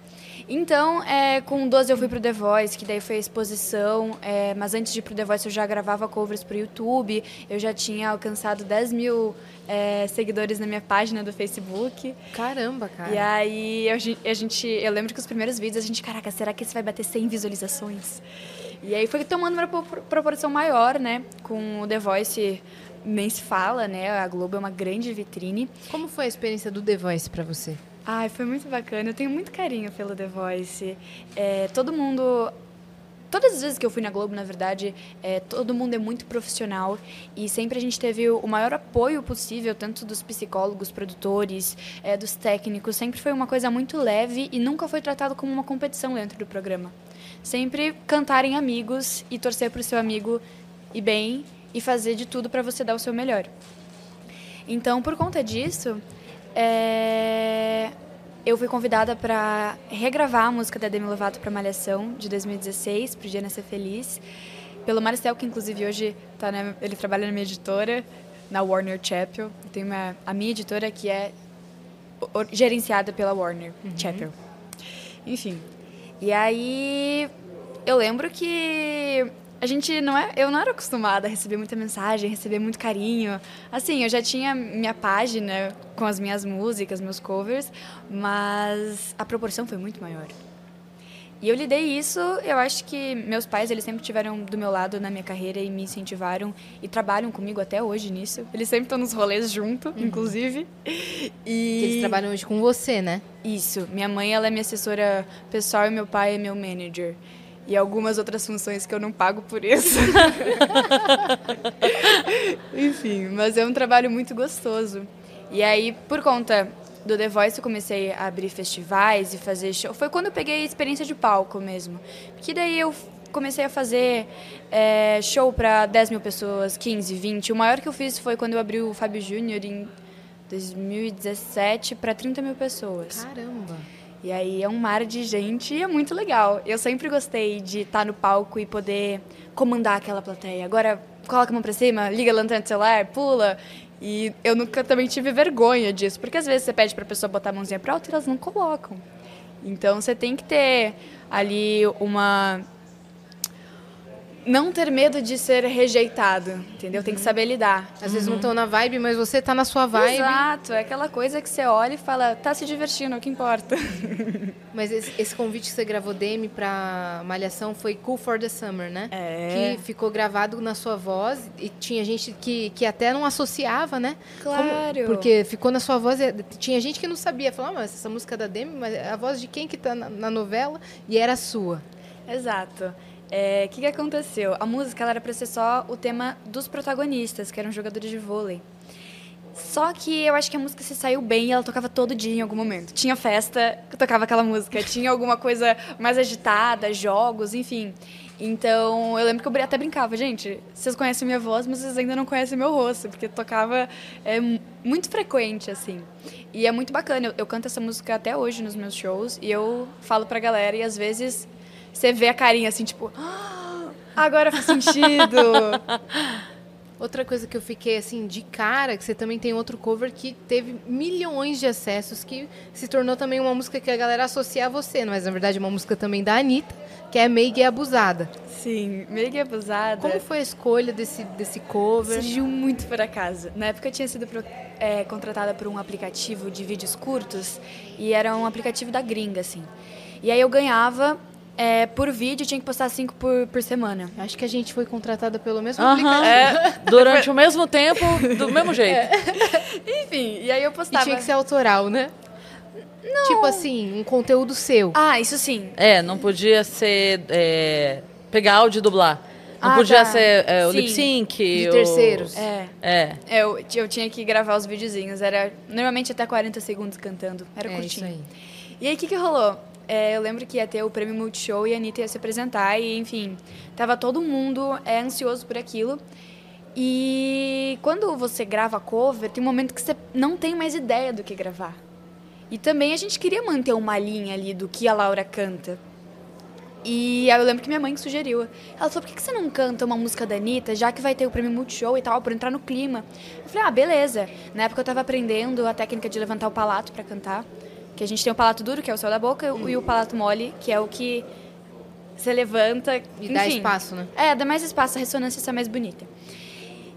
Então, é, com 12 eu fui pro The Voice, que daí foi a exposição, é, mas antes de ir pro The Voice eu já gravava covers pro YouTube, eu já tinha alcançado 10 mil é, seguidores na minha página do Facebook. Caramba, cara. E aí a gen- a gente, eu lembro que os primeiros vídeos a gente, caraca, será que esse vai bater 100 visualizações? E aí foi tomando uma pro- proporção maior, né? Com o The Voice nem se fala, né? A Globo é uma grande vitrine. Como foi a experiência do The Voice pra você? Ai, foi muito bacana. Eu tenho muito carinho pelo The Voice. É, todo mundo. Todas as vezes que eu fui na Globo, na verdade, é, todo mundo é muito profissional e sempre a gente teve o maior apoio possível, tanto dos psicólogos, produtores, é, dos técnicos. Sempre foi uma coisa muito leve e nunca foi tratado como uma competição dentro do programa. Sempre cantarem amigos e torcer para o seu amigo ir bem e fazer de tudo para você dar o seu melhor. Então, por conta disso, é, eu fui convidada para regravar a música da Demi Lovato para Malhação, de 2016, para o Dia Nascer Feliz. pelo Marcel, que inclusive hoje tá na, ele trabalha na minha editora, na Warner Chappell. Tem uma, a minha editora que é gerenciada pela Warner Chappell. Enfim. E aí eu lembro que a gente não é, eu não era acostumada a receber muita mensagem, receber muito carinho. Assim, eu já tinha minha página com as minhas músicas, meus covers, mas a proporção foi muito maior. E eu lidei isso, eu acho que meus pais, eles sempre tiveram do meu lado na minha carreira e me incentivaram e trabalham comigo até hoje nisso. Eles sempre estão nos rolês junto, inclusive. E Que eles trabalham hoje com você, né? isso, minha mãe ela é minha assessora pessoal e meu pai é meu manager. E algumas outras funções que eu não pago por isso. Enfim, mas é um trabalho muito gostoso. E aí, por conta do The Voice, eu comecei a abrir festivais e fazer show. Foi quando eu peguei a experiência de palco mesmo. Porque daí eu comecei a fazer é, show para 10 mil pessoas, 15, 20. O maior que eu fiz foi quando eu abri o Fábio Júnior em 2017 para 30 mil pessoas. Caramba. E aí é um mar de gente e é muito legal. Eu sempre gostei de estar no palco e poder comandar aquela plateia. Agora, coloca a mão pra cima, liga a lanterna do celular, pula. E eu nunca também tive vergonha disso, porque às vezes você pede pra pessoa botar a mãozinha pra alto e elas não colocam. Então você tem que ter ali uma não ter medo de ser rejeitado, entendeu? Tem que saber lidar. Às vezes não estão na vibe, mas você tá na sua vibe. Exato, é aquela coisa que você olha e fala, tá se divertindo, é o que importa. Mas esse, esse convite que você gravou, Demi, pra Malhação foi Cool for the Summer, né? É. Que ficou gravado na sua voz e tinha gente que, que até não associava, né? Claro. porque ficou na sua voz. e Tinha gente que não sabia. Falava, ah, mas essa música é da Demi, mas é a voz de quem que tá na, na novela? E era sua. Exato. É, O que, que aconteceu? A música ela era para ser só o tema dos protagonistas, que eram jogadores de vôlei. Só que eu acho que a música se saiu bem e ela tocava todo dia em algum momento. Tinha festa que tocava aquela música, tinha alguma coisa mais agitada, jogos, enfim. Então, eu lembro que eu até brincava, gente, vocês conhecem minha voz, mas vocês ainda não conhecem meu rosto, porque tocava é, mu- muito frequente, assim. E é muito bacana, eu, eu canto essa música até hoje nos meus shows, e eu falo pra galera, e às vezes você vê a carinha assim, tipo, "Ah, agora faz sentido. Outra coisa que eu fiquei assim de cara, que você também tem outro cover que teve milhões de acessos, que se tornou também uma música que a galera associa a você, mas na verdade é uma música também da Anitta, que é Meig e Abusada. Sim, meio que abusada. Como foi a escolha desse, desse cover? Surgiu muito por acaso. Na época eu tinha sido pro- é, contratada por um aplicativo de vídeos curtos e era um aplicativo da gringa, assim. E aí eu ganhava é, por vídeo, tinha que postar cinco por, por semana. Acho que a gente foi contratada pelo mesmo Aham. aplicativo. É, durante o mesmo tempo, do mesmo jeito. Enfim, e aí eu E postava. tinha que ser autoral, né? Tipo assim, um conteúdo seu. Ah, isso sim. É, não podia ser. é, pegar áudio e dublar. Não Ah, podia tá. ser é, o Sim. lip sync. De o- terceiros. É. É. Eu, eu tinha que gravar os videozinhos. Era normalmente até 40 segundos cantando. Era É, isso curtinho. aí. E aí, o que, que rolou? É, eu lembro que ia ter o prêmio Multishow e a Anitta ia se apresentar, e enfim, tava todo mundo é, ansioso por aquilo. E quando você grava cover, tem um momento que você não tem mais ideia do que gravar. E também a gente queria manter uma linha ali do que a Laura canta. E eu lembro que minha mãe sugeriu. Ela falou, por que você não canta uma música da Anitta, já que vai ter o prêmio Multishow e tal, pra entrar no clima? Eu falei, ah, beleza. Na época eu tava aprendendo a técnica de levantar o palato pra cantar. Que a gente tem o palato duro, que é o céu da boca, e o palato mole, que é o que você levanta... E dá enfim. espaço, né? É, dá mais espaço, a ressonância sai mais bonita.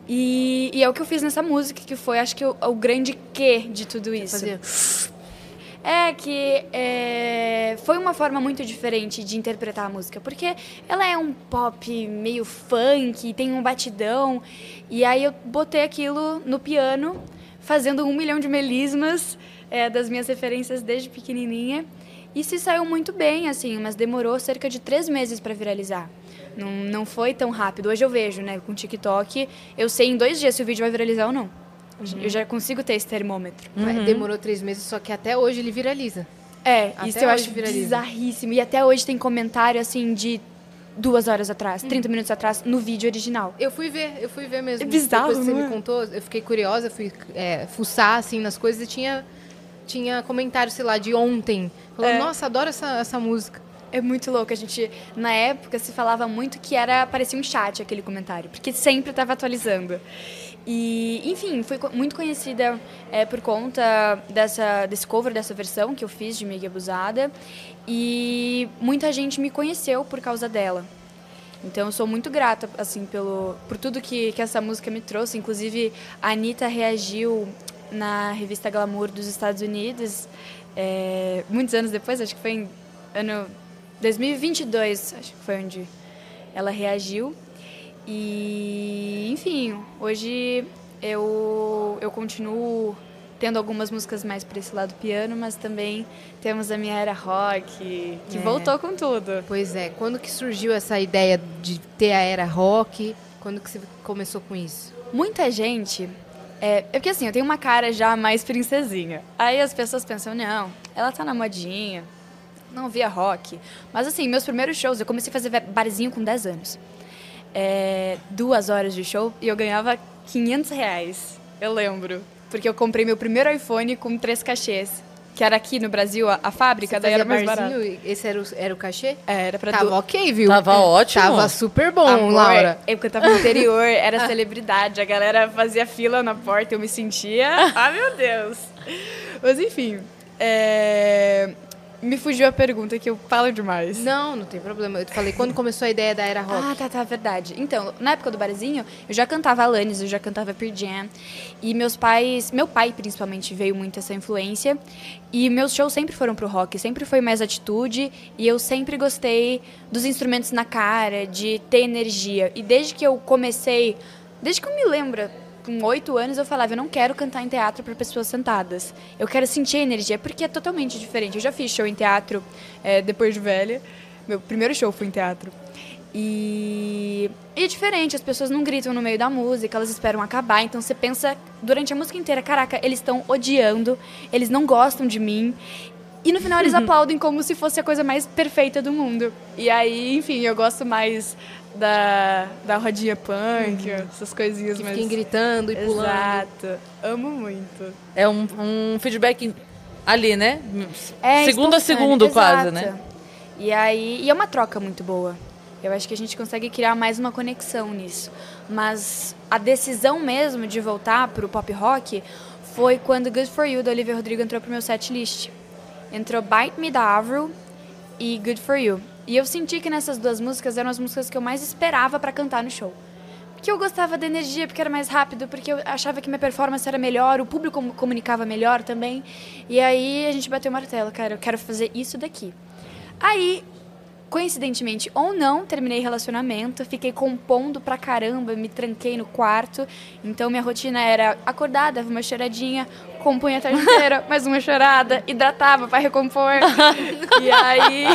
E, e é o que eu fiz nessa música, que foi, acho que, o, o grande quê de tudo isso. Fazer. É que é, foi uma forma muito diferente de interpretar a música, porque ela é um pop meio funk, tem um batidão, e aí eu botei aquilo no piano, fazendo um milhão de melismas é, das minhas referências desde pequenininha, e se saiu muito bem, assim, mas demorou cerca de três meses para viralizar. Não, não foi tão rápido. Hoje eu vejo, né, com TikTok, eu sei em dois dias se o vídeo vai viralizar ou não. Eu já consigo ter esse termômetro. Mas Demorou três meses, só que até hoje ele viraliza. É, Até isso eu acho viraliza. bizarríssimo. E até hoje tem comentário, assim, de duas horas atrás, 30 minutos atrás, no vídeo original. Eu fui ver, eu fui ver mesmo. É bizarro, Depois que você não me é? contou, eu fiquei curiosa, fui é, fuçar assim nas coisas e tinha, tinha comentário, sei lá, de ontem. Falando, É. nossa, adoro essa, essa música. É muito louco. A gente, na época, se falava muito que era parecia um chat aquele comentário, porque sempre estava atualizando. E, enfim, foi muito conhecida é, por conta dessa, desse cover, dessa versão que eu fiz de Mega Abusada. E muita gente me conheceu por causa dela. Então eu sou muito grata assim pelo por tudo que, que essa música me trouxe. Inclusive a Anitta reagiu na revista Glamour dos Estados Unidos é, muitos anos depois, acho que foi em ano 2022, acho que foi onde ela reagiu. E enfim, hoje eu eu continuo tendo algumas músicas mais para esse lado piano, mas também temos a minha era rock, que é. voltou com tudo. Pois é, quando que surgiu essa ideia de ter a era rock? Quando que você começou com isso? Muita gente é, é porque assim, eu tenho uma cara já mais princesinha. Aí as pessoas pensam, não, ela tá na modinha, não via rock. Mas assim, meus primeiros shows, eu comecei a fazer barzinho com 10 anos. É, duas horas de show e eu ganhava 500 reais. Eu lembro porque eu comprei meu primeiro iPhone com três cachês. Que era aqui no Brasil, a, a fábrica, Você daí era mais barato. Esse era o, era o cachê? É, era pra... Tava do... ok, viu? Tava ótimo. Tava super bom, Amor, Laura. É porque eu tava no interior, era celebridade. A galera fazia fila na porta, eu me sentia... ah, meu Deus! Mas, enfim... É... Me fugiu a pergunta que eu falo demais. Não, não tem problema. Eu te falei, quando começou a ideia da Era Rock? Ah, tá, tá, verdade. Então, na época do barzinho, eu já cantava Alanis, eu já cantava Pearl Jam. E meus pais, meu pai principalmente, veio muito essa influência. E meus shows sempre foram pro rock, sempre foi mais atitude. E eu sempre gostei dos instrumentos na cara, de ter energia. E desde que eu comecei, desde que eu me lembro, com oito anos eu falava, eu não quero cantar em teatro para pessoas sentadas. Eu quero sentir a energia, porque é totalmente diferente. Eu já fiz show em teatro é, depois de velha. Meu primeiro show foi em teatro. E... e é diferente, as pessoas não gritam no meio da música, elas esperam acabar. Então você pensa durante a música inteira, caraca, eles estão odiando, eles não gostam de mim. E no final eles aplaudem como se fosse a coisa mais perfeita do mundo. E aí, enfim, eu gosto mais da, da rodinha punk, uhum. essas coisinhas que mais... fiquem gritando e pulando. Exato. Amo muito. É um, um feedback ali, né? É, segundo a segundo, Exato. quase, né? E aí, e é uma troca muito boa. Eu acho que a gente consegue criar mais uma conexão nisso. Mas a decisão mesmo de voltar pro pop rock foi quando Good For You, da Olivia Rodrigo, entrou pro meu set list. Entrou Bite Me, da Avril, e Good For You. E eu senti que nessas duas músicas eram as músicas que eu mais esperava para cantar no show. Porque eu gostava da energia, porque era mais rápido, porque eu achava que minha performance era melhor, o público comunicava melhor também. E aí a gente bateu o martelo, cara, eu quero fazer isso daqui. Aí coincidentemente ou não, terminei relacionamento, fiquei compondo pra caramba, me tranquei no quarto. Então minha rotina era acordar, dava uma choradinha, compunha a tarde inteira, mais uma chorada, hidratava para recompor. e aí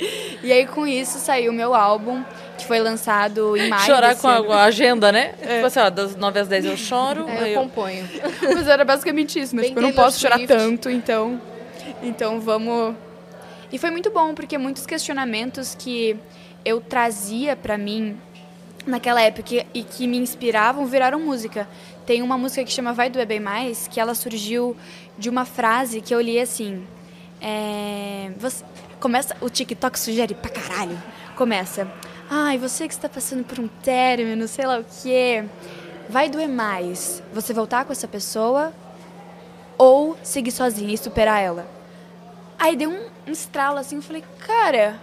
E aí com isso saiu o meu álbum, que foi lançado em maio. Chorar com a, agenda, né? É. Tipo assim, ó, das 9 às 10 eu choro. É, eu, componho. Mas era basicamente isso, mas tipo, eu não posso chorar tanto, então. Então vamos e foi muito bom, porque muitos questionamentos que eu trazia para mim naquela época e que me inspiravam viraram música. Tem uma música que chama Vai Doer Bem Mais, que ela surgiu de uma frase que eu li assim. É, você, começa, o TikTok sugere pra caralho. Começa. Ai, você que está passando por um término, sei lá o quê. Vai doer mais você voltar com essa pessoa ou seguir sozinha e superar ela? Aí deu um, um estralo assim, eu falei, cara,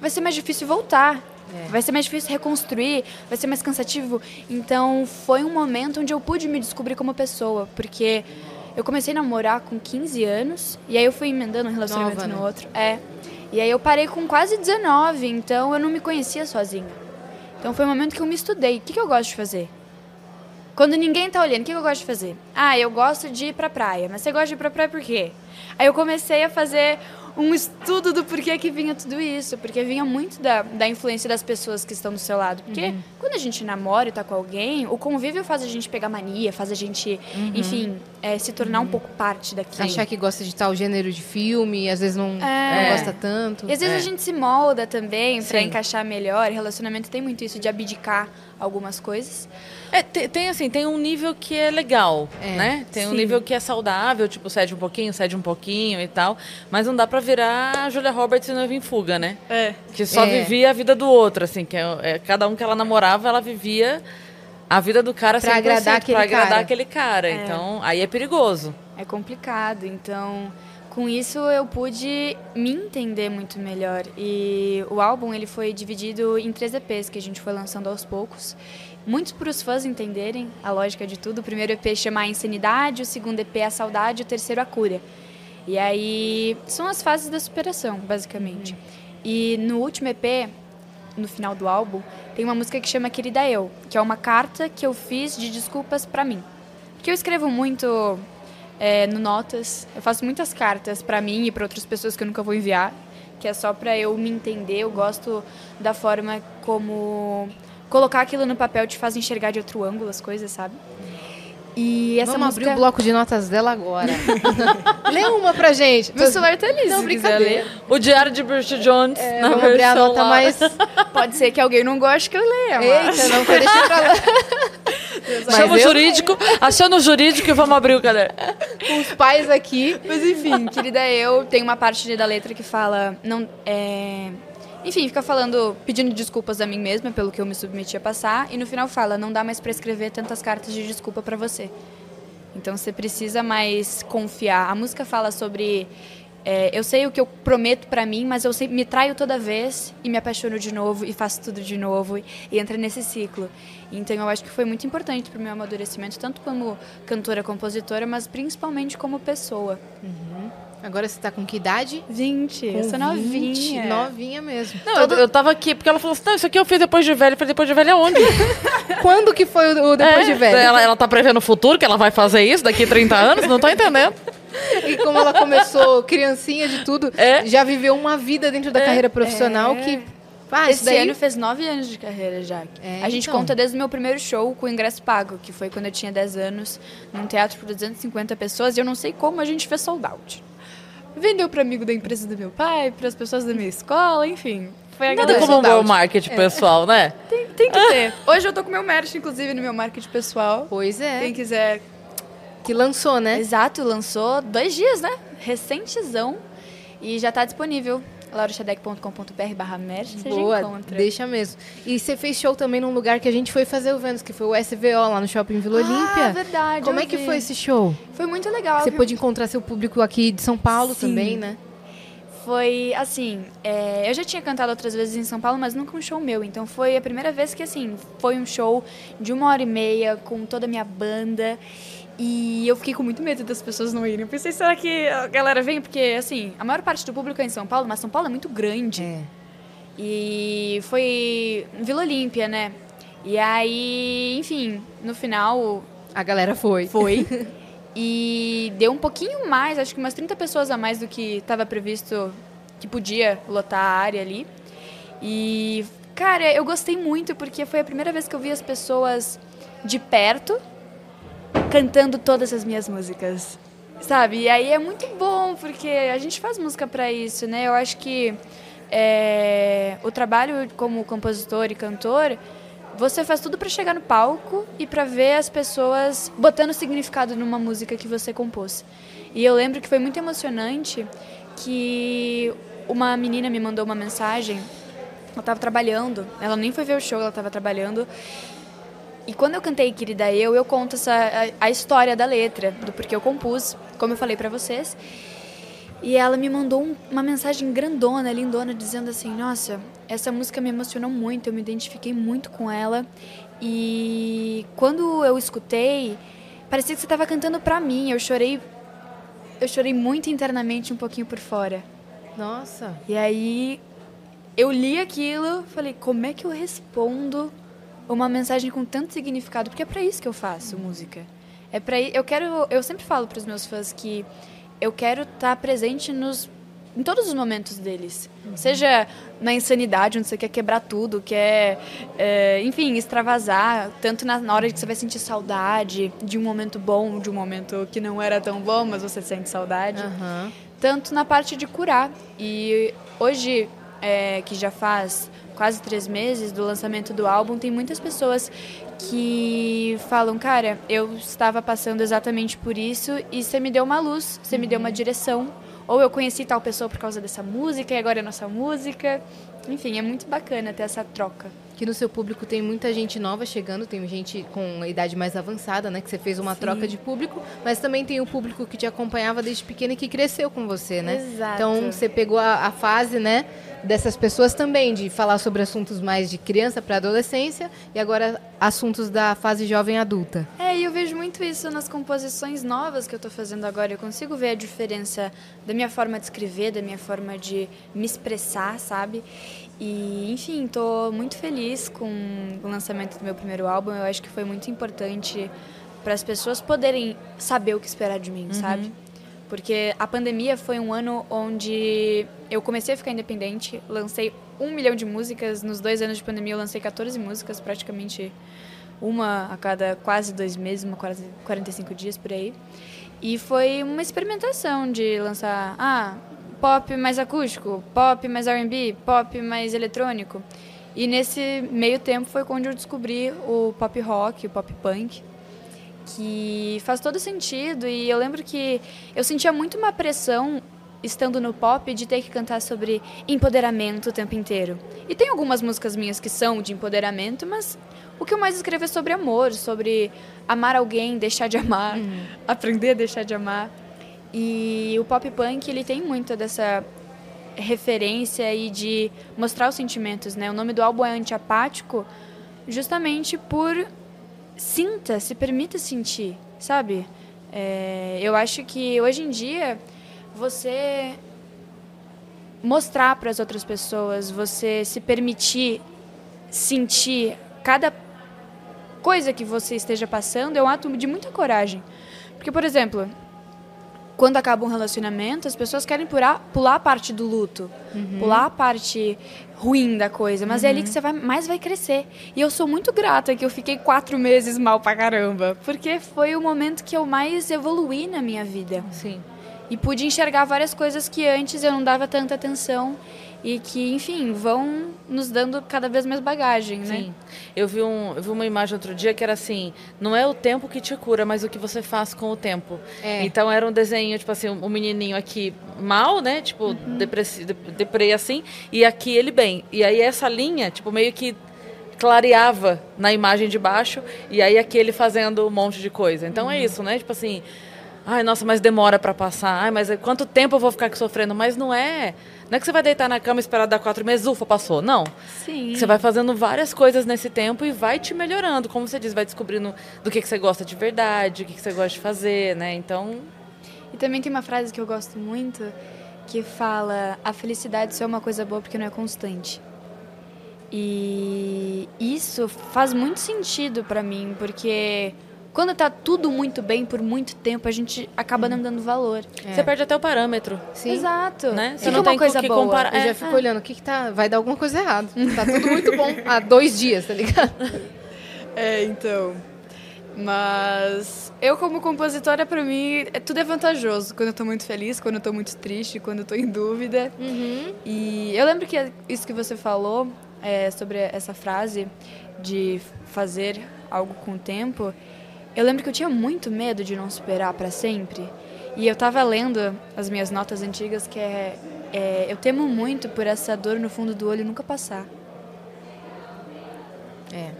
vai ser mais difícil voltar. É. Vai ser mais difícil reconstruir, vai ser mais cansativo. Então, foi um momento onde eu pude me descobrir como pessoa, porque eu comecei a namorar com 15 anos, e aí eu fui emendando um relacionamento Nova, no né? outro. É. E aí eu parei com quase 19, então eu não me conhecia sozinha. Então foi um momento que eu me estudei. O que, que eu gosto de fazer? Quando ninguém tá olhando, o que, que eu gosto de fazer? Ah, eu gosto de ir pra praia. Mas você gosta de ir pra praia por quê? Aí eu comecei a fazer um estudo do porquê que vinha tudo isso, porque vinha muito da, da influência das pessoas que estão do seu lado. Porque uhum. quando a gente namora e tá com alguém, o convívio faz a gente pegar mania, faz a gente, uhum. enfim, é, se tornar um pouco parte daquilo. Achar que gosta de tal gênero de filme, às vezes não, É. não gosta tanto. E às vezes É. a gente se molda também Sim. encaixar melhor. Relacionamento tem muito isso de abdicar algumas coisas. É, tem, tem, assim, tem um nível que é legal, É, né? Tem um sim. nível que é saudável, tipo, cede um pouquinho, cede um pouquinho e tal. Mas não dá pra virar a Julia Roberts e Noiva em Fuga, né? É. Que só É. vivia a vida do outro, assim, que é, é, cada um que ela namorava, ela vivia a vida do cara Pra 100%, agradar aquele pra agradar cara. aquele cara. Então, aí é perigoso. É complicado. Então, com isso eu pude me entender muito melhor. E o álbum ele foi dividido em três EPs que a gente foi lançando aos poucos. Muitos para os fãs entenderem a lógica de tudo. O primeiro EP chama A Insanidade, o segundo EP A Saudade, o terceiro A Cura. E aí são as fases da superação, basicamente. E no último EP, no final do álbum, tem uma música que chama Querida Eu, que é uma carta que eu fiz de desculpas pra mim. Porque eu escrevo muito é, no Notas, eu faço muitas cartas pra mim e pra outras pessoas que eu nunca vou enviar, que é só pra eu me entender. Eu gosto da forma como colocar aquilo no papel te faz enxergar de outro ângulo as coisas, sabe? E essa Vamos música... abrir o bloco de notas dela agora. Lê uma pra gente. Meu celular tá liso, Não, brincadeira. ler. O Diário de Bridget Jones, na Vamos abrir a versão nota lá. mais... Pode ser que alguém não goste que eu leia, mas... Eita, não, foi deixar pra lá. Chama o jurídico, aciona o jurídico e vamos abrir o caderno. Com os pais aqui. Mas enfim, querida eu, tem uma parte da letra que fala. Não, é... Enfim, fica falando, pedindo desculpas a mim mesma pelo que eu me submeti a passar. E no final fala: não dá mais pra escrever tantas cartas de desculpa pra você. Então você precisa mais confiar. A música fala sobre. É, eu sei o que eu prometo pra mim, mas eu sempre me traio toda vez e me apaixono de novo e faço tudo de novo e, e entra nesse ciclo. Então eu acho que foi muito importante pro meu amadurecimento, tanto como cantora, compositora, mas principalmente como pessoa. Agora você tá com que idade? 20, eu sou Com novinha. 20, Novinha mesmo. Não, eu, eu tava aqui, porque ela falou assim, não, isso aqui eu fiz depois de velha. Eu falei, depois de velha aonde? Quando que foi o, o depois É, de velho? Ela, ela tá prevendo o futuro, que ela vai fazer isso daqui a 30 anos? Não tô entendendo. E como ela começou criancinha de tudo, É. já viveu uma vida dentro da carreira profissional que... Ah, Esse daí... ano fez 9 anos de carreira já. É, a gente então. conta desde o meu primeiro show com ingresso pago, que foi quando eu tinha 10 anos, num teatro por 250 pessoas, e eu não sei como a gente fez sold out. Vendeu para amigo da empresa do meu pai, para as pessoas da minha escola, enfim. Foi a Nada como um sold bom marketing pessoal, né? Tem, tem que ter. Hoje eu tô com meu merch, inclusive, no meu marketing pessoal. Pois é, Quem quiser que lançou, né? Exato, lançou dois dias, né? Recentezão. E já tá disponível. laurochadec.com.br barra Boa, deixa mesmo. E você fez show também num lugar que a gente foi fazer o Vênus, que foi o SVO, lá no Shopping Vila Olímpia. Ah, verdade. Como é que vi. foi esse show? Foi muito legal. Você viu? pôde encontrar seu público aqui de São Paulo Sim. também, né? Foi assim, é, eu já tinha cantado outras vezes em São Paulo, mas nunca um show meu. Então foi a primeira vez que assim foi um show de uma hora e meia com toda a minha banda. E eu fiquei com muito medo das pessoas não irem. Eu pensei, será que a galera vem? Porque, assim, a maior parte do público é em São Paulo, mas São Paulo é muito grande. É. E foi Vila Olímpia, né? E aí, enfim, no final A galera foi. foi. e deu um pouquinho mais, acho que umas 30 pessoas a mais do que estava previsto que podia lotar a área ali. E, cara, eu gostei muito porque foi a primeira vez que eu vi as pessoas de perto cantando todas as minhas músicas. Sabe? E aí é muito bom, porque a gente faz música pra isso, né? Eu acho que é, o trabalho como compositor e cantor, você faz tudo pra chegar no palco e pra ver as pessoas botando significado numa música que você compôs. E eu lembro que foi muito emocionante que uma menina me mandou uma mensagem. Ela tava trabalhando, ela nem foi ver o show, ela tava trabalhando. E quando eu cantei Querida Eu, eu conto essa, a, a história da letra, do porquê eu compus, como eu falei pra vocês. E ela me mandou um- uma mensagem grandona, lindona, dizendo assim: Nossa, essa música me emocionou muito, eu me identifiquei muito com ela. E quando eu escutei, parecia que você estava cantando pra mim. Eu chorei, eu chorei muito internamente, um pouquinho por fora. Nossa. E aí eu li aquilo, falei, como é que eu respondo uma mensagem com tanto significado? Porque é pra isso que eu faço música. É para eu quero, eu sempre falo para os meus fãs que eu quero estar presente nos em todos os momentos deles. Seja na insanidade, onde você quer quebrar tudo, quer, é, enfim, extravasar, tanto na, na, hora que você vai sentir saudade de um momento bom, de um momento que não era tão bom, mas você sente saudade, Aham. tanto na parte de curar. E hoje, é, que já faz quase três meses do lançamento do álbum, tem muitas pessoas que falam, cara, eu estava passando exatamente por isso e você me deu uma luz, você me deu uma direção. Ou eu conheci tal pessoa por causa dessa música e agora é nossa música. Enfim, é muito bacana ter essa troca. Que no seu público tem muita gente nova chegando, tem gente com a idade mais avançada, né? Que você fez uma Sim. troca de público, mas também tem o público que te acompanhava desde pequena e que cresceu com você, né? Exato. Então você pegou a, a fase, né? Dessas pessoas também, de falar sobre assuntos mais de criança para adolescência e agora assuntos da fase jovem adulta. É, e eu vejo muito isso nas composições novas que eu tô fazendo agora. Eu consigo ver a diferença da minha forma de escrever, da minha forma de me expressar, sabe? E, enfim, tô muito feliz com o lançamento do meu primeiro álbum. Eu acho que foi muito importante para as pessoas poderem saber o que esperar de mim, sabe? Porque a pandemia foi um ano onde eu comecei a ficar independente, lancei um milhão de músicas. Nos dois anos de pandemia, eu lancei 14 músicas, praticamente uma a cada quase dois meses, uma quase 45 dias por aí. E foi uma experimentação de lançar, ah, pop mais acústico, pop mais R&B, pop mais eletrônico. E nesse meio tempo foi quando eu descobri o pop rock, o pop punk, que faz todo sentido. E eu lembro que eu sentia muito uma pressão estando no pop de ter que cantar sobre empoderamento o tempo inteiro. E tem algumas músicas minhas que são de empoderamento, mas o que eu mais escrevo é sobre amor, sobre amar alguém, deixar de amar, aprender a deixar de amar. E o pop punk, ele tem muito dessa referência e de mostrar os sentimentos, né? O nome do álbum é Antiapático, justamente por sinta, se permita sentir, sabe? É, eu acho que hoje em dia você mostrar para as outras pessoas, você se permitir sentir cada coisa que você esteja passando é um ato de muita coragem. Porque, por exemplo, quando acaba um relacionamento, as pessoas querem pular, pular a parte do luto, pular a parte ruim da coisa, mas é ali que você vai, mais vai crescer. E eu sou muito grata que eu fiquei quatro meses mal pra caramba, porque foi o momento que eu mais evoluí na minha vida. Sim. E pude enxergar várias coisas que antes eu não dava tanta atenção e que, enfim, vão nos dando cada vez mais bagagem, né? Sim. Eu vi, um, eu vi uma imagem outro dia que era assim: não é o tempo que te cura, mas o que você faz com o tempo. É. Então era um desenho, tipo assim, um menininho aqui mal, né? Tipo, depressi, de- deprê assim, e aqui ele bem. E aí essa linha, tipo, meio que clareava na imagem de baixo, e aí aqui ele fazendo um monte de coisa. Então é isso, né? Tipo assim. Ai, nossa, mas demora pra passar. Ai, mas quanto tempo eu vou ficar aqui sofrendo? Mas não é. Não é que você vai deitar na cama e esperar dar quatro meses, ufa, passou. Não. Sim. Você vai fazendo várias coisas nesse tempo e vai te melhorando. Como você diz, vai descobrindo do que, que você gosta de verdade, o que, que você gosta de fazer, né? Então, E também tem uma frase que eu gosto muito que fala: a felicidade só é uma coisa boa porque não é constante. E isso faz muito sentido pra mim, porque quando tá tudo muito bem por muito tempo, a gente acaba não dando valor. você perde até o parâmetro. Sim. Exato. Né? Você não uma tem coisa que boa. comparar. Eu É, já fico olhando, o que que tá... Vai dar alguma coisa errada. Tá tudo muito bom há dois dias, tá ligado? É, então. Mas eu como compositora, pra mim, é, tudo é vantajoso. Quando eu tô muito feliz, quando eu tô muito triste, quando eu tô em dúvida. E eu lembro que é isso que você falou é, sobre essa frase de fazer algo com o tempo. Eu lembro que eu tinha muito medo de não superar pra sempre. E eu tava lendo as minhas notas antigas que é, é eu temo muito por essa dor no fundo do olho nunca passar. É.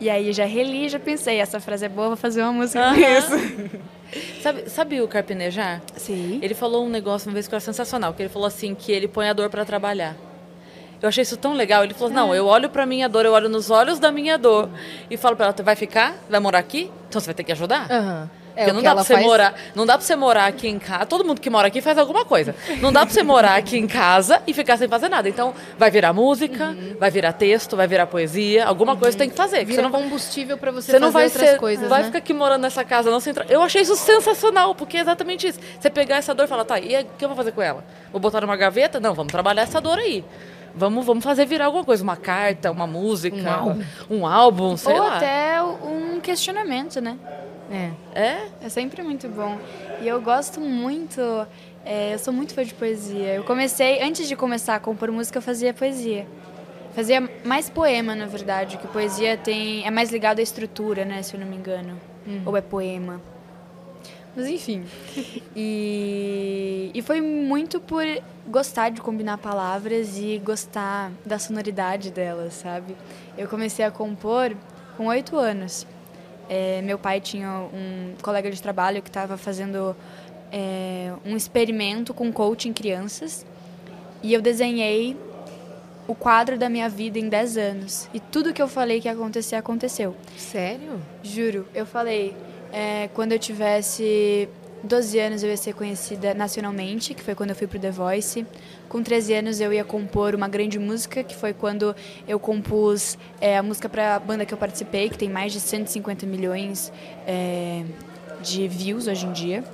E aí já reli, já pensei, essa frase é boa, vou fazer uma música com isso. Sabe, sabe o Carpinejar? Sim. Ele falou um negócio uma vez que eu achei sensacional, que ele falou assim, que ele põe a dor pra trabalhar. Eu achei isso tão legal. Ele falou, não, eu olho pra minha dor, eu olho nos olhos da minha dor e falo pra ela, "Tu vai ficar? Vai morar aqui? Então você vai ter que ajudar. Aham. É, Porque não dá pra você faz- morar, não dá pra você morar aqui em casa. Todo mundo que mora aqui faz alguma coisa. Não dá pra você morar aqui em casa e ficar sem fazer nada. Então, vai virar música, vai virar texto, vai virar poesia, alguma coisa tem que fazer. Vira Você não, combustível pra você, você não fazer vai outras ser, coisas, vai né? ficar aqui morando nessa casa não sem tra... Eu achei isso sensacional, porque é exatamente isso. Você pegar essa dor e falar, tá, e o que eu vou fazer com ela? Vou botar numa gaveta? Não, vamos trabalhar essa dor aí. Vamos, vamos fazer virar alguma coisa, uma carta, uma música, Um álbum. um álbum, sei Ou lá. até um questionamento, né? É. É? É sempre muito bom. E eu gosto muito, é, eu sou muito fã de poesia. Eu comecei, antes de começar a compor música, eu fazia poesia. Fazia mais poema, na verdade, que poesia tem é mais ligado à estrutura, né, se eu não me engano. Ou é poema. Mas enfim. E, e foi muito por gostar de combinar palavras e gostar da sonoridade delas, sabe? Eu comecei a compor com oito anos. É, meu pai tinha um colega de trabalho que estava fazendo é, um experimento com coaching em crianças e eu desenhei o quadro da minha vida em 10 anos. E tudo que eu falei que ia acontecer, aconteceu. Sério? Juro, eu falei, é, quando eu tivesse 12 anos eu ia ser conhecida nacionalmente, que foi quando eu fui pro The Voice. Com 13 anos eu ia compor uma grande música, que foi quando eu compus é, a música para a banda que eu participei, que tem mais de 150 milhões é, de views hoje em dia.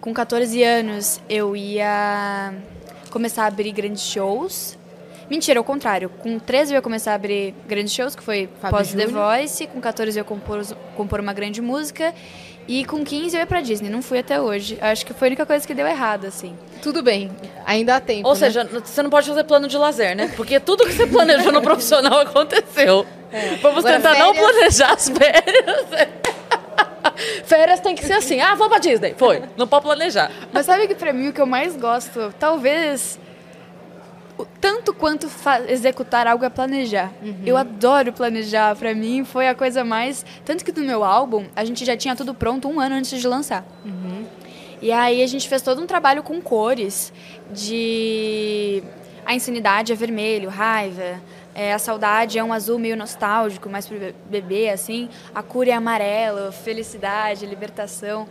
Com 14 anos eu ia começar a abrir grandes shows. Mentira, ao contrário. Com 13 eu ia começar a abrir grandes shows, que foi Fábio pós The. Voice. Com 14 eu ia compor, compor uma grande música. E com 15 eu ia pra Disney. Não fui até hoje. Acho que foi a única coisa que deu errado, assim. Tudo bem. Ainda há tempo. Ou né? seja, você não pode fazer plano de lazer, né? Porque tudo que você planejou no profissional aconteceu. Vamos Agora, tentar não férias- planejar as férias. férias tem que ser assim. Ah, vamos pra Disney. Foi. Não pode planejar. Mas sabe que pra mim o que eu mais gosto, talvez tanto quanto executar algo é planejar. Eu adoro planejar. Pra mim foi a coisa mais. Tanto que no meu álbum a gente já tinha tudo pronto um ano antes de lançar. E aí a gente fez todo um trabalho com cores de a insanidade é vermelho, raiva, é, a saudade é um azul meio nostálgico, mais pro be- bebê assim, a cura é amarelo, felicidade, libertação.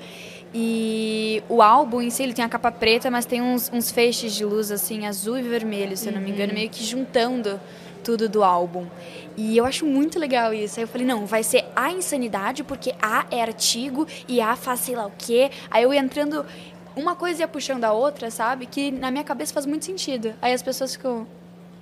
E o álbum em si ele tem a capa preta, mas tem uns, uns feixes de luz assim, azul e vermelho, se eu não me engano, meio que juntando tudo do álbum. E eu acho muito legal isso. Aí eu falei, não, vai ser a insanidade, porque A é artigo e A faz sei lá o quê. Aí eu ia entrando, uma coisa ia puxando a outra, sabe? Que na minha cabeça faz muito sentido. Aí as pessoas ficam,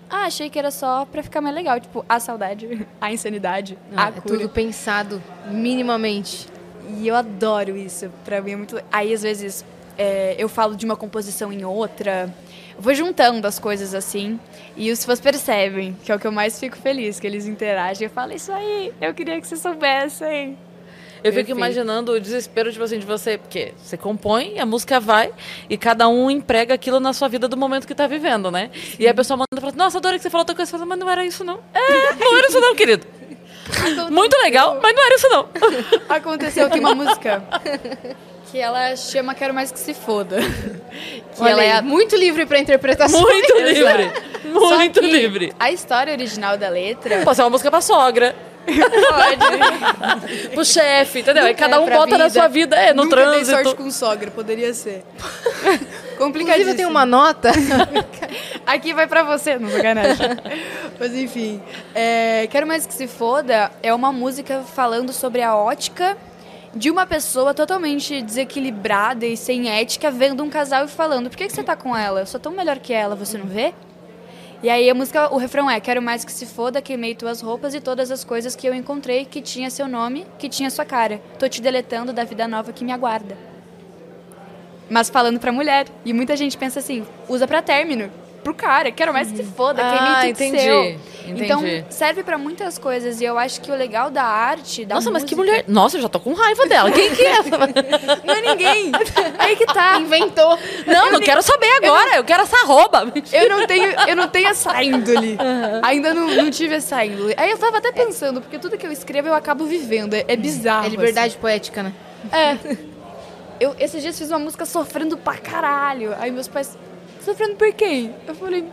ah, achei que era só pra ficar mais legal. Tipo, a saudade, a insanidade, Ah, a é cura. tudo pensado minimamente. E eu adoro isso. Pra mim é muito. Aí às vezes é, eu falo de uma composição em outra. Eu vou juntando as coisas assim. E os fãs percebem, que é o que eu mais fico feliz, que eles interagem. Eu falo, isso aí, eu queria que vocês soubessem. Eu fico imaginando o desespero tipo assim, de você, porque você compõe, a música vai e cada um emprega aquilo na sua vida do momento que tá vivendo, né? E aí a pessoa manda e fala, nossa, adorei que você falou outra coisa, fala, mas não era isso não. É, não era isso não, querido. Muito legal, mas não era isso não. Aconteceu, tem uma música que ela chama Quero Mais Que Se Foda. Que Olha ela é aí, a muito livre pra interpretação. Muito livre. Muito livre. A história original da letra Pode ser uma música pra sogra, pode. pro chefe, entendeu? Aí cada um pra bota na vida. sua vida, é, no Nunca trânsito. sorte com sogra, poderia ser. Inclusive, Complicadíssimo. eu tenho uma nota. Aqui vai pra você, não sacanagem. Mas enfim, é, Quero Mais Que Se Foda é uma música falando sobre a ótica de uma pessoa totalmente desequilibrada e sem ética vendo um casal e falando, por que, que você tá com ela? Eu sou tão melhor que ela, você não vê? E aí a música, o refrão é Quero mais que se foda, queimei tuas roupas e todas as coisas que eu encontrei que tinha seu nome, que tinha sua cara. Tô te deletando da vida nova que me aguarda. Mas falando pra mulher. E muita gente pensa assim, usa pra término. Pro cara, quero mais que se foda, Ah, queimei tudo entendi, seu. entendi. Então, serve pra muitas coisas. E eu acho que o legal da arte, da Nossa, mas que música- mulher. Nossa, eu já tô com raiva dela. Quem que é essa? Não é ninguém. Aí que tá. Inventou. Não, não quero saber agora. Eu quero essa arroba. Eu não tenho, eu não tenho essa índole. Ainda não, não tive essa índole. Aí eu tava até pensando, porque tudo que eu escrevo eu acabo vivendo. É, é bizarro. É liberdade poética, né? assim. É. Eu esses dias fiz uma música sofrendo pra caralho. Aí meus pais, sofrendo por quem? Eu falei,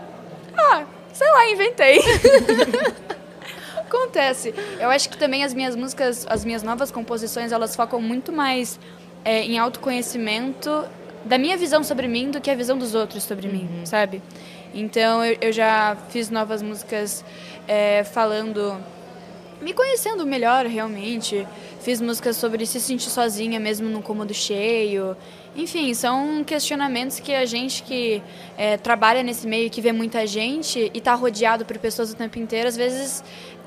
ah, sei lá, inventei. Acontece. Eu acho que também as minhas músicas, as minhas novas composições, elas focam muito mais é, em autoconhecimento da minha visão sobre mim do que a visão dos outros sobre mim, sabe? Então eu, eu já fiz novas músicas é, falando me conhecendo melhor realmente. Fiz músicas sobre se sentir sozinha mesmo num cômodo cheio. Enfim, são questionamentos que a gente que é, trabalha nesse meio, que vê muita gente e está rodeado por pessoas o tempo inteiro, às vezes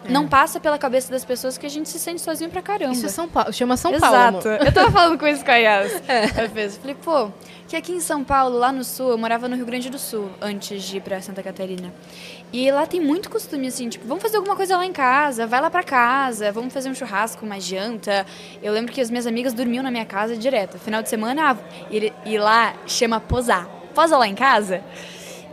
é. não passa pela cabeça das pessoas que a gente se sente sozinho pra caramba. Isso é São Paulo, chama São Exato. Paulo. Exato. Eu tava falando com isso com a Yas. É. Falei, pô, que aqui em São Paulo, lá no sul, eu morava no Rio Grande do Sul antes de ir pra Santa Catarina. E lá tem muito costume, assim, tipo, vamos fazer alguma coisa lá em casa, vai lá pra casa, vamos fazer um churrasco, uma janta. Eu lembro que as minhas amigas dormiam na minha casa direto. Final de semana, ah, e, e lá chama posar. Posa lá em casa?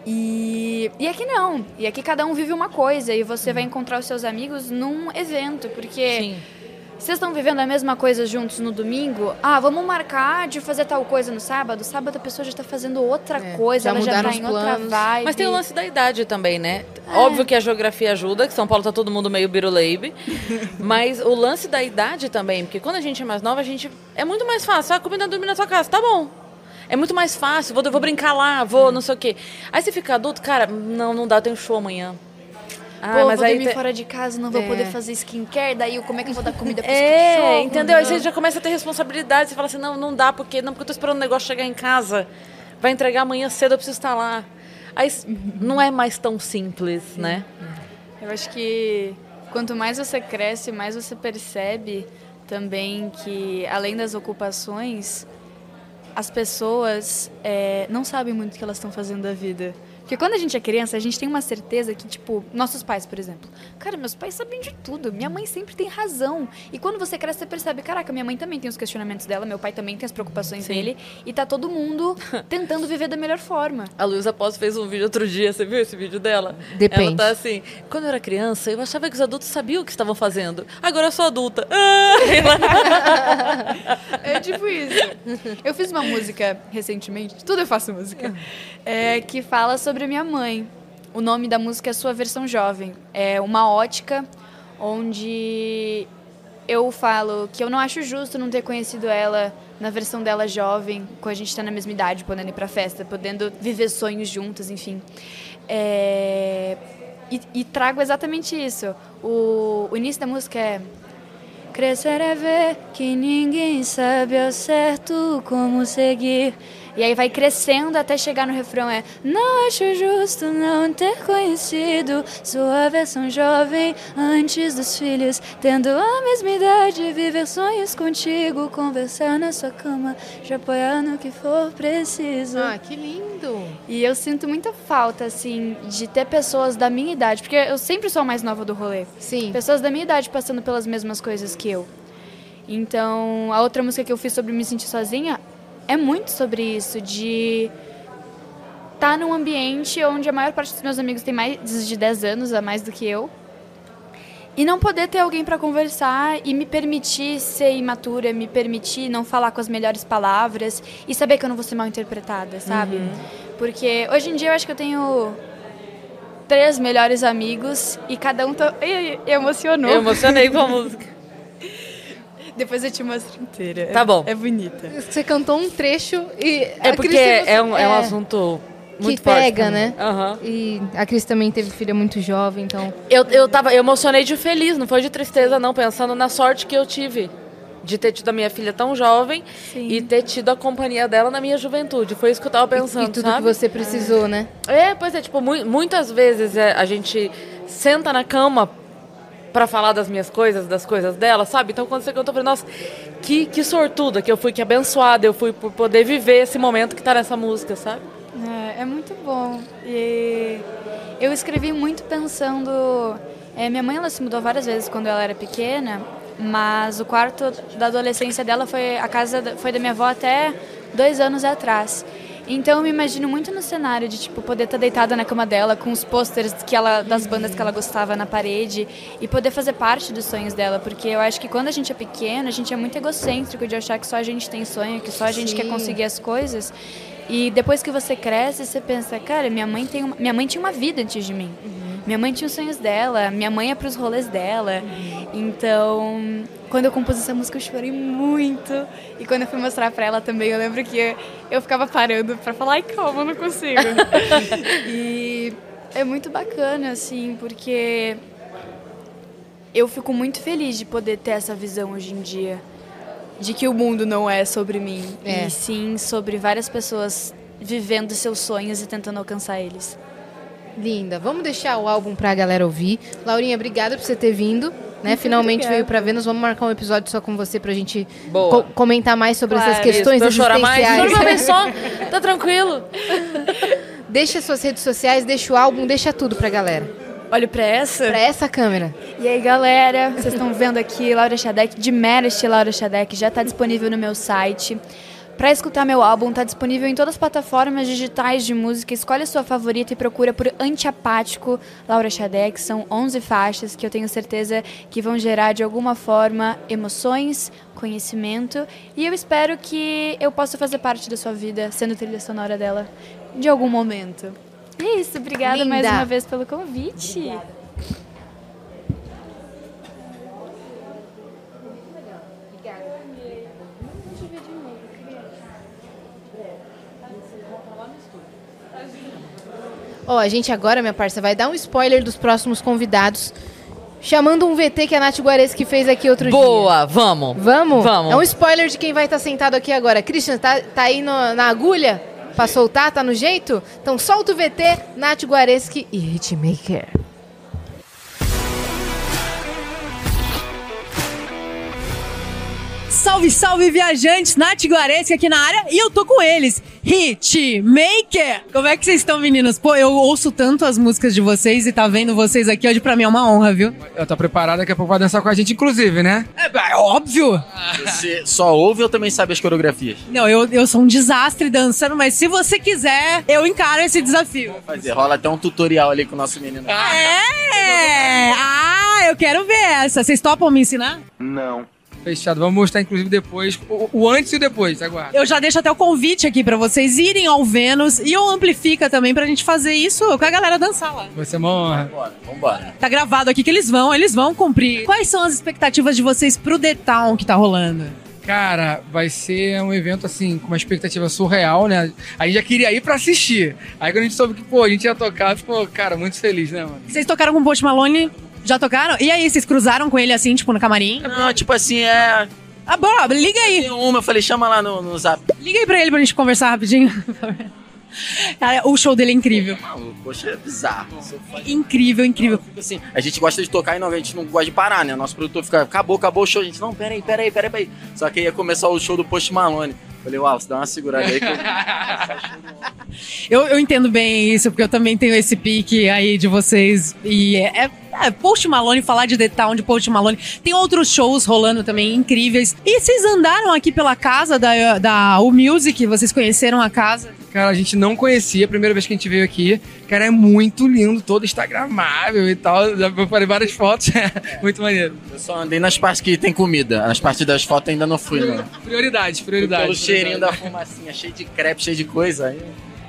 E, e aqui não. E aqui cada um vive uma coisa e você vai encontrar os seus amigos num evento, porque... Sim vocês estão vivendo a mesma coisa juntos no domingo? Ah, vamos marcar de fazer tal coisa no sábado? Sábado a pessoa já está fazendo outra é, coisa, ela já está em planos. outra vibe. Mas tem o lance da idade também, né? É. Óbvio que a geografia ajuda, que São Paulo tá todo mundo meio biruleibe. mas o lance da idade também, porque quando a gente é mais nova, a gente. É muito mais fácil. Ah, a comida dormir na sua casa, tá bom. É muito mais fácil, vou, vou brincar lá, vou, não sei o quê. Aí você fica adulto, cara, não, não dá, eu tenho show amanhã. Ah, Pô, mas vou aí dormir te... fora de casa, não vou é. poder fazer skincare, daí como é que eu vou dar comida para É, cachorro, entendeu? Aí você já começa a ter responsabilidade, você fala assim, não, não dá, porque não porque eu tô esperando o negócio chegar em casa. Vai entregar amanhã cedo, eu preciso estar lá. Aí não é mais tão simples, né? Eu acho que quanto mais você cresce, mais você percebe também que, além das ocupações, as pessoas é, não sabem muito o que elas estão fazendo da vida. Porque quando a gente é criança, a gente tem uma certeza que, tipo, nossos pais, por exemplo. Cara, meus pais sabem de tudo. Minha mãe sempre tem razão. E quando você cresce, você percebe, caraca, minha mãe também tem os questionamentos dela, meu pai também tem as preocupações Sim. dele. E tá todo mundo tentando viver da melhor forma. A Luísa Pós fez um vídeo outro dia, você viu esse vídeo dela? Depende. Ela tá assim, quando eu era criança, eu achava que os adultos sabiam o que estavam fazendo. Agora eu sou adulta. é tipo isso. Eu fiz uma música recentemente, tudo eu faço música, é, que fala sobre sobre a minha mãe. O nome da música é Sua Versão Jovem. É uma ótica onde eu falo que eu não acho justo não ter conhecido ela na versão dela jovem, com a gente estar tá na mesma idade, podendo ir pra festa, podendo viver sonhos juntos, enfim. É... E, e, trago exatamente isso. O, o início da música é. Crescer é ver que ninguém sabe ao certo como seguir. E aí vai crescendo até chegar no refrão é Não acho justo não ter conhecido sua versão jovem antes dos filhos, tendo a mesma idade, viver sonhos contigo, conversar na sua cama, te apoiar no que for preciso. Ah, que lindo! E eu sinto muita falta, assim, de ter pessoas da minha idade, porque eu sempre sou a mais nova do rolê. Sim. Pessoas da minha idade passando pelas mesmas coisas que eu. Então, a outra música que eu fiz sobre me sentir sozinha é muito sobre isso, de estar tá num ambiente onde a maior parte dos meus amigos tem mais de 10 anos a mais do que eu. E não poder ter alguém para conversar e me permitir ser imatura, me permitir não falar com as melhores palavras e saber que eu não vou ser mal interpretada, sabe? Uhum. Porque hoje em dia eu acho que eu tenho três melhores amigos e cada um tá... Ih, emocionou. Eu emocionei com a música. Depois eu te mostro inteira. Tá bom. É, bonita. Você cantou um trecho e. É porque é, um, é, um assunto. Muito que pega, né? Uhum. E a Cris também teve filha muito jovem, então. Eu, eu, tava, eu emocionei de feliz, não foi de tristeza, não, pensando na sorte que eu tive de ter tido a minha filha tão jovem Sim. e ter tido a companhia dela na minha juventude. Foi isso que eu tava pensando. E, e tudo sabe? que você precisou, né? É, pois é, tipo, mu muitas vezes é, a gente senta na cama para falar das minhas coisas, das coisas dela, sabe? Então quando você cantou, eu falei, nossa, que, que sortuda que eu fui, que abençoada eu fui por poder viver esse momento que tá nessa música, sabe? É, é muito bom. E eu escrevi muito pensando. É, minha mãe ela se mudou várias vezes quando ela era pequena, mas o quarto da adolescência dela foi a casa foi da minha avó até dois anos atrás. Então eu me imagino muito no cenário de tipo poder estar tá deitada na cama dela com os pôsteres que ela das bandas que ela gostava na parede e poder fazer parte dos sonhos dela, porque eu acho que quando a gente é pequeno, a gente é muito egocêntrico de achar que só a gente tem sonho, que só a gente Sim. quer conseguir as coisas. E depois que você cresce, você pensa, cara, minha mãe tem uma... minha mãe tinha uma vida antes de mim. Uhum. Minha mãe tinha os sonhos dela, minha mãe é pros rolês dela. Então, quando eu compus essa música, eu chorei muito. E quando eu fui mostrar pra ela também, eu lembro que eu ficava parando pra falar, ai, calma, eu não consigo. e é muito bacana, assim, porque eu fico muito feliz de poder ter essa visão hoje em dia. de que o mundo não é sobre mim, É. e sim sobre várias pessoas vivendo seus sonhos e tentando alcançar eles. Linda. Vamos deixar o álbum pra galera ouvir. Laurinha, obrigada por você ter vindo. Né? Finalmente veio pra Vênus. Vamos marcar um episódio só com você pra gente co- comentar mais sobre Claro. essas questões Pra eu chorar mais? existenciais. Vez só. Tá tranquilo. Deixa suas redes sociais, deixa o álbum, deixa tudo pra galera. Olho pra essa. Pra essa câmera. E aí, galera, vocês estão vendo aqui Laura Shadek, de Merest Laura Shadek, já está disponível no meu site. Para escutar meu álbum, está disponível em todas as plataformas digitais de música. Escolhe a sua favorita e procura por Antiapático Laura Shadek. São 11 faixas que eu tenho certeza que vão gerar de alguma forma emoções, conhecimento. E eu espero que eu possa fazer parte da sua vida, sendo trilha sonora dela, de algum momento. É isso, obrigada mais Linda. uma vez pelo convite. Ó, a gente agora, minha parça, vai dar um spoiler dos próximos convidados. Chamando um VT que a Nath Guareschi fez aqui outro dia. Boa, vamos. Vamos? Vamos. É um spoiler de quem vai estar sentado aqui agora. Christian, tá, tá aí no- na agulha pra soltar? Tá no jeito? Então solta o VT, Nath Guareschi e Hitmaker. Salve, salve, viajantes! Nath Guareschi aqui na área e eu tô com eles. Hitmaker! Como é que vocês estão, meninas? Pô, eu ouço tanto as músicas de vocês e tá vendo vocês aqui hoje pra mim é uma honra, viu? Eu tô preparado, daqui a pouco vai dançar com a gente, inclusive, né? É, é óbvio! Você só ouve ou também sabe as coreografias? Não, eu, eu sou um desastre dançando, mas se você quiser, eu encaro esse desafio. Fazer, rola até um tutorial ali com o nosso menino. É! Ah, eu quero ver essa. Vocês topam me ensinar? Fechado. Vamos mostrar, inclusive, depois. O, o antes e o depois, aguarda. Eu já deixo até o convite aqui pra vocês irem ao Vênus e o Amplifica também pra gente fazer isso com a galera dançar lá. Vai ser uma honra. Vambora, vambora. Tá gravado aqui que eles vão, eles vão cumprir. Quais são as expectativas de vocês pro The Town que tá rolando? Cara, vai ser um evento, assim, com uma expectativa surreal, né? A gente já queria ir pra assistir. Aí quando a gente soube que, pô, a gente ia tocar, ficou, cara, muito feliz, né, mano? Vocês tocaram com o Post Malone? Já tocaram? E aí, vocês cruzaram com ele assim, tipo, no camarim? Não, tipo assim, é. Ah, Bob, liga aí. Tem uma, eu falei, chama lá no, no zap. Liga aí pra ele pra gente conversar rapidinho. Cara, o show dele é incrível. Maluco, poxa, é bizarro. Incrível, incrível. Tipo assim, a gente gosta de tocar e não, a gente não gosta de parar, né? Nosso produtor fica, acabou, acabou o show. A gente, não, peraí, peraí, peraí, peraí. Só que aí ia começar o show do Post Malone. Falei, uau, você dá uma segurada aí que eu... Eu, eu entendo bem isso, porque eu também tenho esse pique aí de vocês. E é, é- é, Post Malone, falar de The Town, de Post Malone. Tem outros shows rolando também incríveis. E vocês andaram aqui pela casa da, da U Music? Vocês conheceram a casa? Cara, a gente não conhecia, a primeira vez que a gente veio aqui. Cara, é muito lindo, todo instagramável e tal. Já falei várias fotos, muito maneiro. eu só andei nas partes que tem comida. Nas partes das fotos ainda não fui, né? Prioridades, Pelo prioridades. cheirinho da fumacinha, cheio de crepe, cheio de coisa. Aí...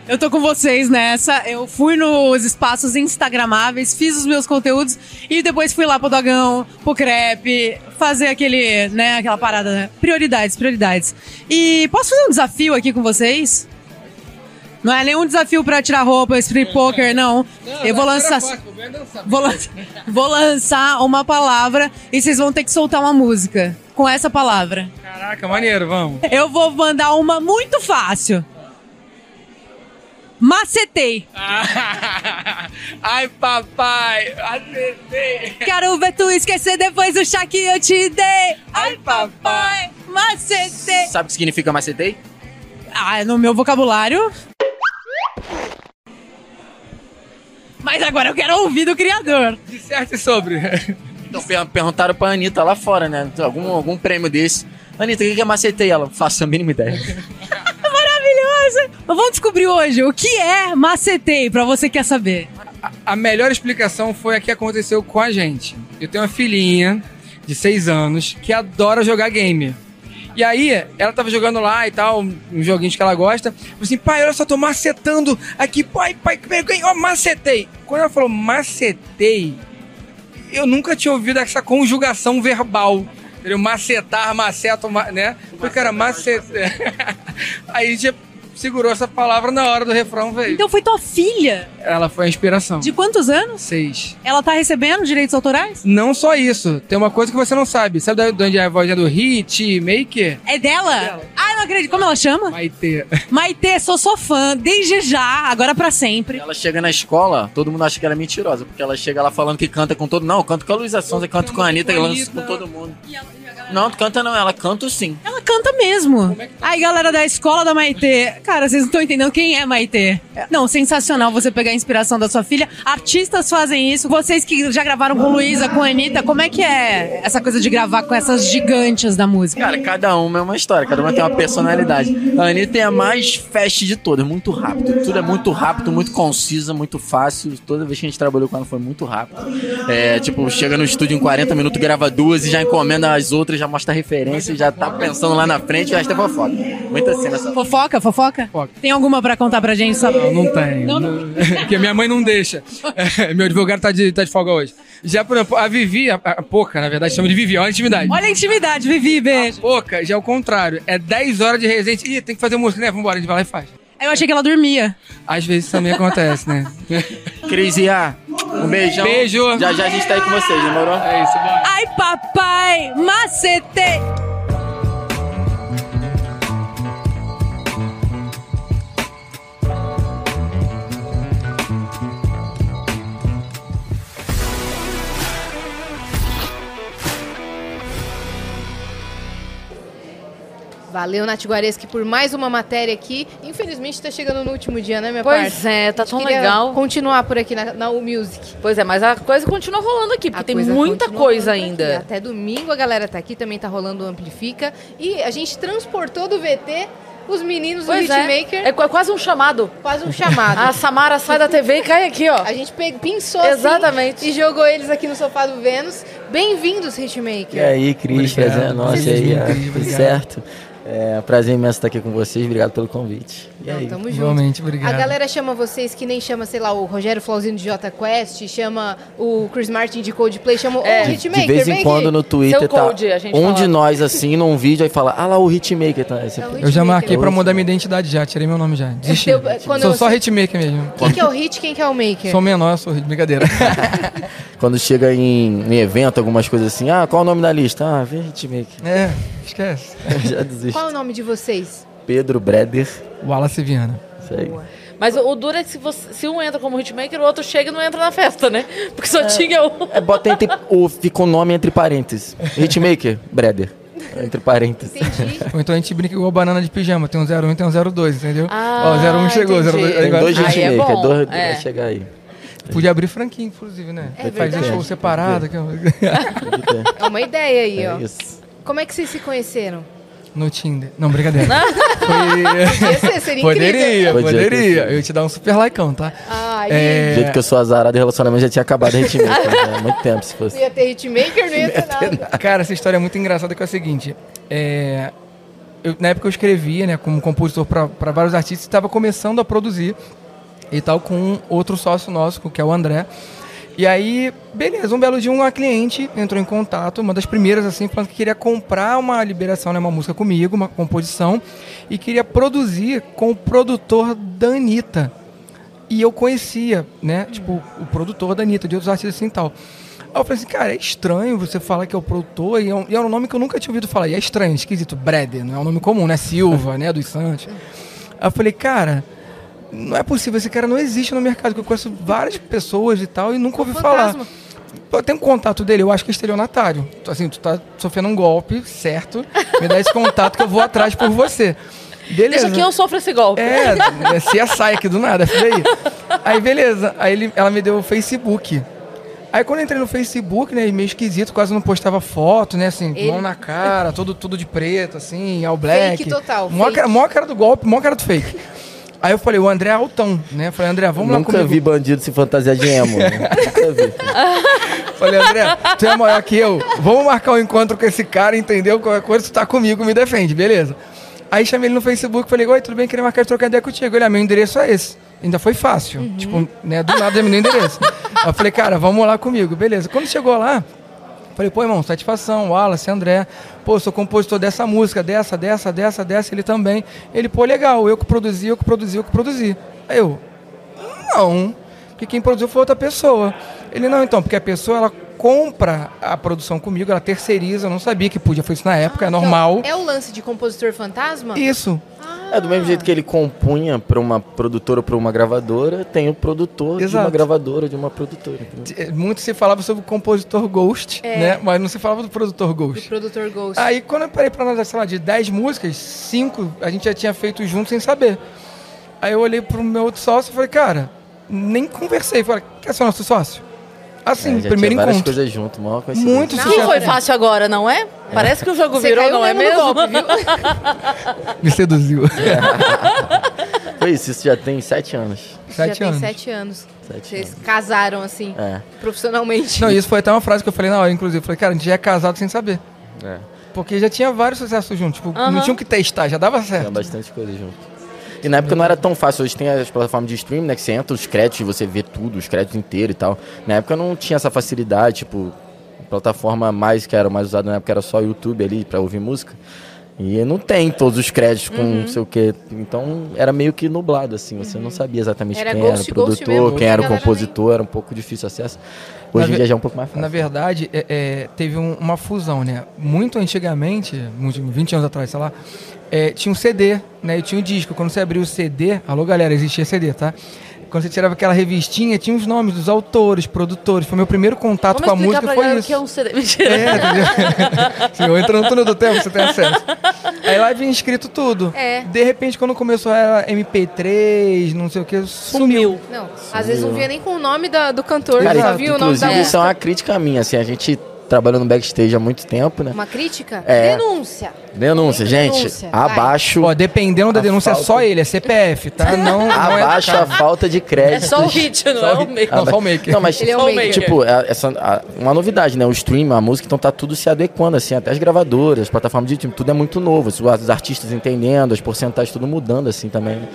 Eu tô com vocês nessa. Eu fui nos espaços instagramáveis, fiz os meus conteúdos e depois fui lá pro Dogão, pro Crepe, fazer aquele, né, aquela parada, né? Prioridades, prioridades. E posso fazer um desafio aqui com vocês? Não é nenhum desafio pra tirar roupa, street poker, não. Eu vou lançar. Vou, lan- vou lançar uma palavra e vocês vão ter que soltar uma música com essa palavra. Caraca, maneiro, vamos. Eu vou mandar uma muito fácil. Macetei. Ai, papai, acertei. Quero ver tu esquecer depois do chá que eu te dei. Ai, papai, macetei. Sabe o que significa macetei? Ah, no meu vocabulário. Mas agora eu quero ouvir do criador. Disserte sobre. Então per- perguntaram pra Anitta lá fora, né? Algum, algum prêmio desse. Anitta, o que que é macetei? Ela, faço a mínima ideia. Maravilhosa. Mas vamos descobrir hoje o que é macetei, pra você que quer saber. A melhor explicação foi a que aconteceu com a gente. Eu tenho uma filhinha de 6 anos que adora jogar game. E aí, ela tava jogando lá e tal, uns joguinhos que ela gosta. Falei assim, pai, olha só, tô macetando aqui. Pai, pai, peguei, ó, macetei. Quando ela falou macetei, eu nunca tinha ouvido essa conjugação verbal. Entendeu? Macetar, maceto, ma- né? Falei, cara, macetei. aí a gente segurou essa palavra na hora do refrão, veio. Então foi tua filha. Ela foi a inspiração. De quantos anos? Seis. Ela tá recebendo direitos autorais? Não só isso, tem uma coisa que você não sabe. Sabe de onde é a vozinha do hit, maker? É dela? Ah, não acredito. Como ela chama? Maitê. Maitê, sou sua fã, desde já, agora pra sempre. Ela chega na escola, todo mundo acha que ela é mentirosa, porque ela chega lá falando que canta com todo. Não, eu canto com a Luísa Sonza, eu canto com a Anitta, lanço com todo mundo. Não, tu canta não, ela canta sim. Ela canta mesmo. Aí, galera da escola da Maitê. Cara, vocês não estão entendendo quem é Maitê. Não, sensacional você pegar a inspiração da sua filha. Artistas fazem isso. Vocês que já gravaram com Luísa, com a Anitta, como é que é essa coisa de gravar com essas gigantes da música? Cara, cada uma é uma história, cada uma tem uma personalidade. A Anitta é a mais fast de todas, muito rápido. Tudo é muito rápido, muito concisa, muito fácil. Toda vez que a gente trabalhou com ela foi muito rápido. É, tipo, chega no estúdio em 40 minutos, grava duas e já encomenda as outras, já mostra a referência, já tá pensando lá na frente e o resto é fofoca. Muita cena essa. Fofoca, fofoca? Fofoca. Tem alguma pra contar pra gente? Só... Não, não tem. Não, Não- Porque minha mãe não deixa. É, meu advogado tá de, tá de folga hoje. Já, por exemplo, a Vivi, a, a Poca, na verdade, chama de Vivi, olha a intimidade. Olha a intimidade, Vivi, beijo. Poca já é o contrário. É 10 horas de resenha. Ih, tem que fazer música, né? Vambora, a gente vai lá e faz. Eu achei que ela dormia. Às vezes também acontece, né? Cris e A, um beijão. Beijo. Já já a gente tá aí com vocês, demorou? É isso, bora. Ai, papai, macete! Valeu, Nath Guareschi, por mais uma matéria aqui. Infelizmente tá chegando no último dia, né, minha Pois parça? é, tá tão legal. continuar por aqui na, na U Music. Pois é, mas a coisa continua rolando aqui, A porque tem coisa muita coisa rolando aqui. ainda. Até domingo a galera tá aqui, também tá rolando o Amplifica. E a gente transportou do VT os meninos Pois do é. Hitmaker. É qu- quase um chamado. Quase um chamado. A Samara sai da TV e cai aqui, ó. A gente pe- pinçou Exatamente. assim e jogou eles aqui no sofá do Vênus. Bem-vindos, Hitmaker. E aí, Cris, prazer é nosso aí, tudo obrigado. certo. É prazer imenso estar aqui com vocês, obrigado pelo convite. E Não, aí? tamo junto. Igualmente, obrigado. A galera chama vocês que nem chama, sei lá, o Rogério Flauzino de J Quest, chama o Chris Martin de Coldplay, chama É. o Hitmaker. de vez vem em quando no Twitter tá gente um fala. de nós assim num vídeo aí fala, ah lá o Hitmaker. Tá? É o Eu já marquei pra mudar minha identidade já, tirei meu nome já. Desisti. Eu- Sou eu- só hitmaker mesmo. Quem que é o Hit, quem que é o Maker? Sou menor, sou hit, brincadeira. Quando chega em, em evento, algumas coisas assim, ah, qual o nome da lista? Ah, vê Hitmaker. é, esquece. já desisto. Qual é o nome de vocês? Pedro Breder. Wallace Viana. Isso aí. Mas o, duro é que se, você- se um entra como hitmaker, o outro chega e não entra na festa, né? Porque só tinha um. É, bota entre, o, fica o nome entre parênteses. Hitmaker, Breder. Entre parênteses. Entendi. Ou então a gente brinca igual banana de pijama. Tem um 01 e tem um 02, entendeu? Ah, Ó, 01 chegou, entendi. 02 Tem agora- dois é Hitmaker, bom, dois é. vai chegar aí. Podia abrir franquinho, inclusive, né? É Fazer show separado. ó. Pode ter. É uma ideia aí, ó. É isso. Como é que vocês se conheceram? No Tinder. Não, brincadeira. Foi... Podia ser, seria incrível. Poderia, poderia. Eu ia te dar um super likeão, tá? Ai, É, Do jeito que eu sou azarado, o relacionamento já tinha acabado a Hitmaker. né? Muito tempo, se fosse. não ia ter Hitmaker, não ia ter nada. Cara, essa história é muito engraçada que é o seguinte. É, eu- na época eu escrevia, né, como compositor para vários artistas, e estava começando a produzir e tal com outro sócio nosso, que é o André. E aí, beleza, um belo dia uma cliente entrou em contato, uma das primeiras assim, falando que queria comprar uma liberação, né, uma música comigo, uma composição, e queria produzir com o produtor da Anitta. E eu conhecia, né, tipo, o produtor da Anitta, de outros artistas assim e tal. Aí eu falei assim, cara, é estranho você falar que é o produtor, e é um, e é um nome que eu nunca tinha ouvido falar. E é estranho, esquisito, Breder, não é um nome comum, né? Silva, né, dos Santos. Aí eu falei, cara, não é possível, esse cara não existe no mercado, eu conheço várias pessoas e tal, e nunca ouvi falar. Eu tenho um contato dele, eu acho que é estelionatário. Assim, tu tá sofrendo um golpe, certo? Me dá esse contato que eu vou atrás por você. Beleza. Deixa que eu sofro esse golpe. É, é CSI aqui do nada, FBI. Aí beleza, aí ele, ela me deu o Facebook. Aí quando eu entrei no Facebook, né, meio esquisito, quase não postava foto, né, assim, Ele- mão na cara, todo, tudo de preto, assim, all black. Fake total, Mó fake. cara, mó cara do golpe, mó cara do fake. Aí eu falei, o André é altão, né? Falei, André, vamos lá Nunca comigo. vi bandido se fantasiar de emo. né? Nunca vi. Falei, André, tu é maior que eu. Vamos marcar um encontro com esse cara, entendeu? Qualquer coisa, tu tá comigo, me defende, beleza. Aí chamei ele no Facebook, falei, oi, tudo bem? Queria marcar de trocar ideia contigo. Ele, ah, meu endereço é esse. Ainda foi fácil. Tipo, né, do nada me deu endereço. Aí eu falei, cara, vamos lá comigo, beleza. Quando chegou lá, Falei, pô, irmão, satisfação, Wallace, André. Pô, sou compositor dessa música, dessa, dessa, dessa, dessa, ele também. Ele, pô, legal, eu que produzi, eu que produzi, eu que produzi. Aí eu, não, porque quem produziu foi outra pessoa. Ele, não, então, porque a pessoa, ela compra a produção comigo, ela terceiriza, eu não sabia que podia, foi isso na época, é normal. Então, é o lance de compositor fantasma? Isso. É do mesmo jeito que ele compunha pra uma produtora ou pra uma gravadora, tem o produtor de uma Exato. gravadora, de uma produtora. entendeu? Eh, Muito se falava sobre o compositor Ghost, É. né? Mas não se falava do produtor Do Ghost. produtor Ghost. Aí quando eu parei pra analisar, sei lá, de 10 músicas, 5 a gente já tinha feito junto sem saber. Aí eu olhei pro meu outro sócio e falei, cara, nem conversei. Falei, quer ser nosso sócio? Assim, É, primeiro tinha várias encontro. coisas junto, maior coincidência. Muito Não, foi fácil agora, não é? Parece que o jogo Você virou, não é mesmo golpe, viu? Me seduziu. Foi isso, isso já tem sete anos. Sete Já tem anos. sete anos. Sete Vocês anos. casaram, assim, É, profissionalmente. Não, isso foi até uma frase que eu falei na hora, inclusive. Eu falei, cara, a gente já é casado sem saber. é. Porque já tinha vários sucessos juntos. Tipo, não Aham. tinha o que testar, já dava Tinha certo. bastante coisa junto. E na época não era tão fácil. Hoje tem as plataformas de streaming, né? Que você entra os créditos e você vê tudo, os créditos inteiros e tal. Na época não tinha essa facilidade, tipo, a plataforma mais que era mais usada na época era só YouTube ali pra ouvir música. E não tem todos os créditos com Uhum. não sei o quê. Então era meio que nublado, assim. Você não sabia exatamente Era quem ghost, era o produtor, mesmo. quem era o compositor. Era um pouco difícil o acesso. Hoje Na em dia já é um pouco mais fácil. Na verdade, é- é, teve um- uma fusão, né? Muito antigamente, uns 20 anos atrás, sei lá, é, tinha um CD, né? E tinha um disco. Quando você abria o CD, alô galera, existia CD, tá? Quando você tirava aquela revistinha, tinha os nomes dos autores, produtores. Foi meu primeiro contato Vamos com a música, pra foi isso. que é um CD. Mentira. É, entendeu? Sim, eu entro no túnel do tempo, você tem acesso. Aí lá vinha escrito tudo. É. De repente, quando começou a MP3, não sei o que, sumiu. Sumiu. Não, às vezes não via nem com o nome da- do cantor, Cara, só viu o nome da inclusive, isso é música. uma crítica minha, assim, a gente trabalhou no backstage há muito tempo, né? Uma crítica? É. Denúncia. Denúncia, gente, Denúncia, abaixo, Ó, dependendo da denúncia, é falta- só ele, é CPF, tá? Não, não é abaixo a falta de É créditos. só o hit, não é o meio. Não, só o maker. Não, mas Ele é o Só o maker. maker. tipo, a- essa, a- uma novidade, né? O stream, a música, então tá tudo se adequando, assim, até as gravadoras, as plataformas de stream, tudo é muito novo. Os, os artistas entendendo, as porcentagens tudo mudando, assim, também. né?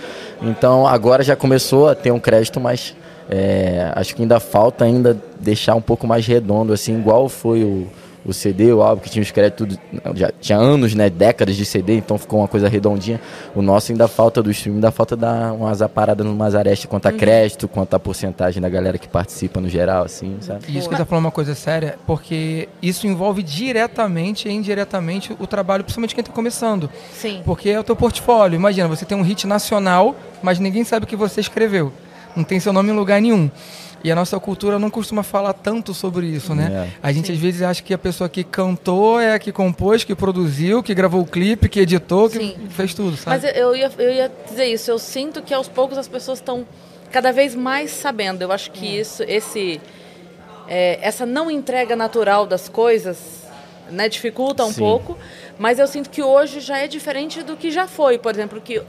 Então agora já começou a ter um crédito, mas é, acho que ainda falta ainda deixar um pouco mais redondo, assim, igual foi o. O CD, o álbum que tinha os créditos, tudo- já tinha anos, né, décadas de CD, então ficou uma coisa redondinha. O nosso ainda falta do stream, ainda falta dar umas aparadas numas arestas quanto a crédito, quanto a porcentagem da galera que participa no geral, assim, sabe? E isso que ele tá falando uma coisa séria, porque isso envolve diretamente e indiretamente o trabalho, principalmente quem tá começando. Sim. Porque é o teu portfólio. Imagina, você tem um hit nacional, mas ninguém sabe o que você escreveu. Não tem seu nome em lugar nenhum. E a nossa cultura não costuma falar tanto sobre isso, né? É. A gente às vezes acha que a pessoa que cantou é a que compôs, que produziu, que gravou o clipe, que editou, que Sim. fez tudo, sabe? Mas eu- ia, eu ia dizer isso. Eu sinto que aos poucos as pessoas estão cada vez mais sabendo. Eu acho que isso, esse, é, essa não entrega natural das coisas, né, dificulta um Sim. pouco. Mas eu sinto que hoje já é diferente do que já foi. Por exemplo, que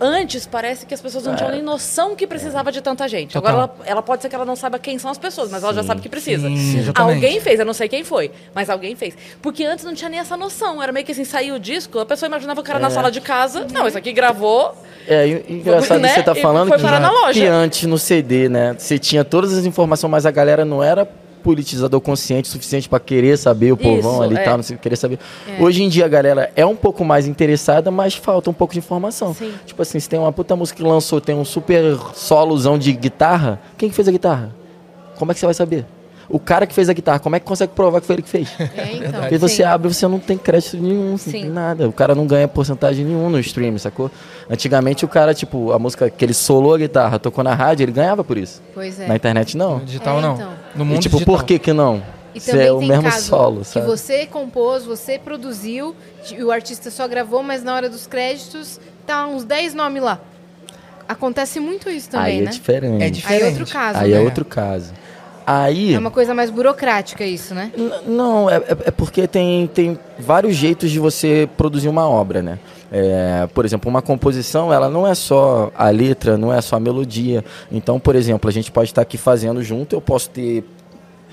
antes parece que as pessoas não tinham nem noção que precisava de tanta gente. Total. Agora ela, ela pode ser que ela não saiba quem são as pessoas, mas ela já sabe que precisa. Sim. Alguém fez, eu não sei quem foi, mas alguém fez. Porque antes não tinha nem essa noção. Era meio que assim, saiu o disco, a pessoa imaginava o cara na sala de casa. Não, isso aqui gravou. É, e- engraçado Né? que você tá falando foi que, parar na loja. que antes no CD, né, você tinha todas as informações, mas a galera não era politizador consciente o suficiente pra querer saber o povão Isso, ali e é. tal, não sei, querer saber. Hoje em dia a galera é um pouco mais interessada, mas falta um pouco de informação. Sim. Tipo assim, se tem uma puta música que lançou, tem um super solozão de guitarra, quem que fez a guitarra? Como é que você vai saber? O cara que fez a guitarra, como é que consegue provar que foi ele que fez? É, então. Porque você Sim. abre, você não tem crédito nenhum, não tem nada. O cara não ganha porcentagem nenhum no stream, sacou? Antigamente o cara, tipo, a música que ele solou a guitarra, tocou na rádio, ele ganhava por isso. Pois é. Na internet não. No digital É, não. então. No mundo E tipo, digital. por que que não? E também é o tem mesmo caso solo, que sabe? você compôs, você produziu, e o artista só gravou, mas na hora dos créditos tá uns 10 nomes lá. Acontece muito isso também, Aí é né? diferente. É Aí diferente. é outro caso, Aí né? é outro caso. Aí. É uma coisa mais burocrática isso, né? Não, é, é- é porque tem, tem vários jeitos de você produzir uma obra, né? É, por exemplo, uma composição, ela não é só a letra, não é só a melodia. Então, por exemplo, a gente pode estar aqui fazendo junto, eu posso ter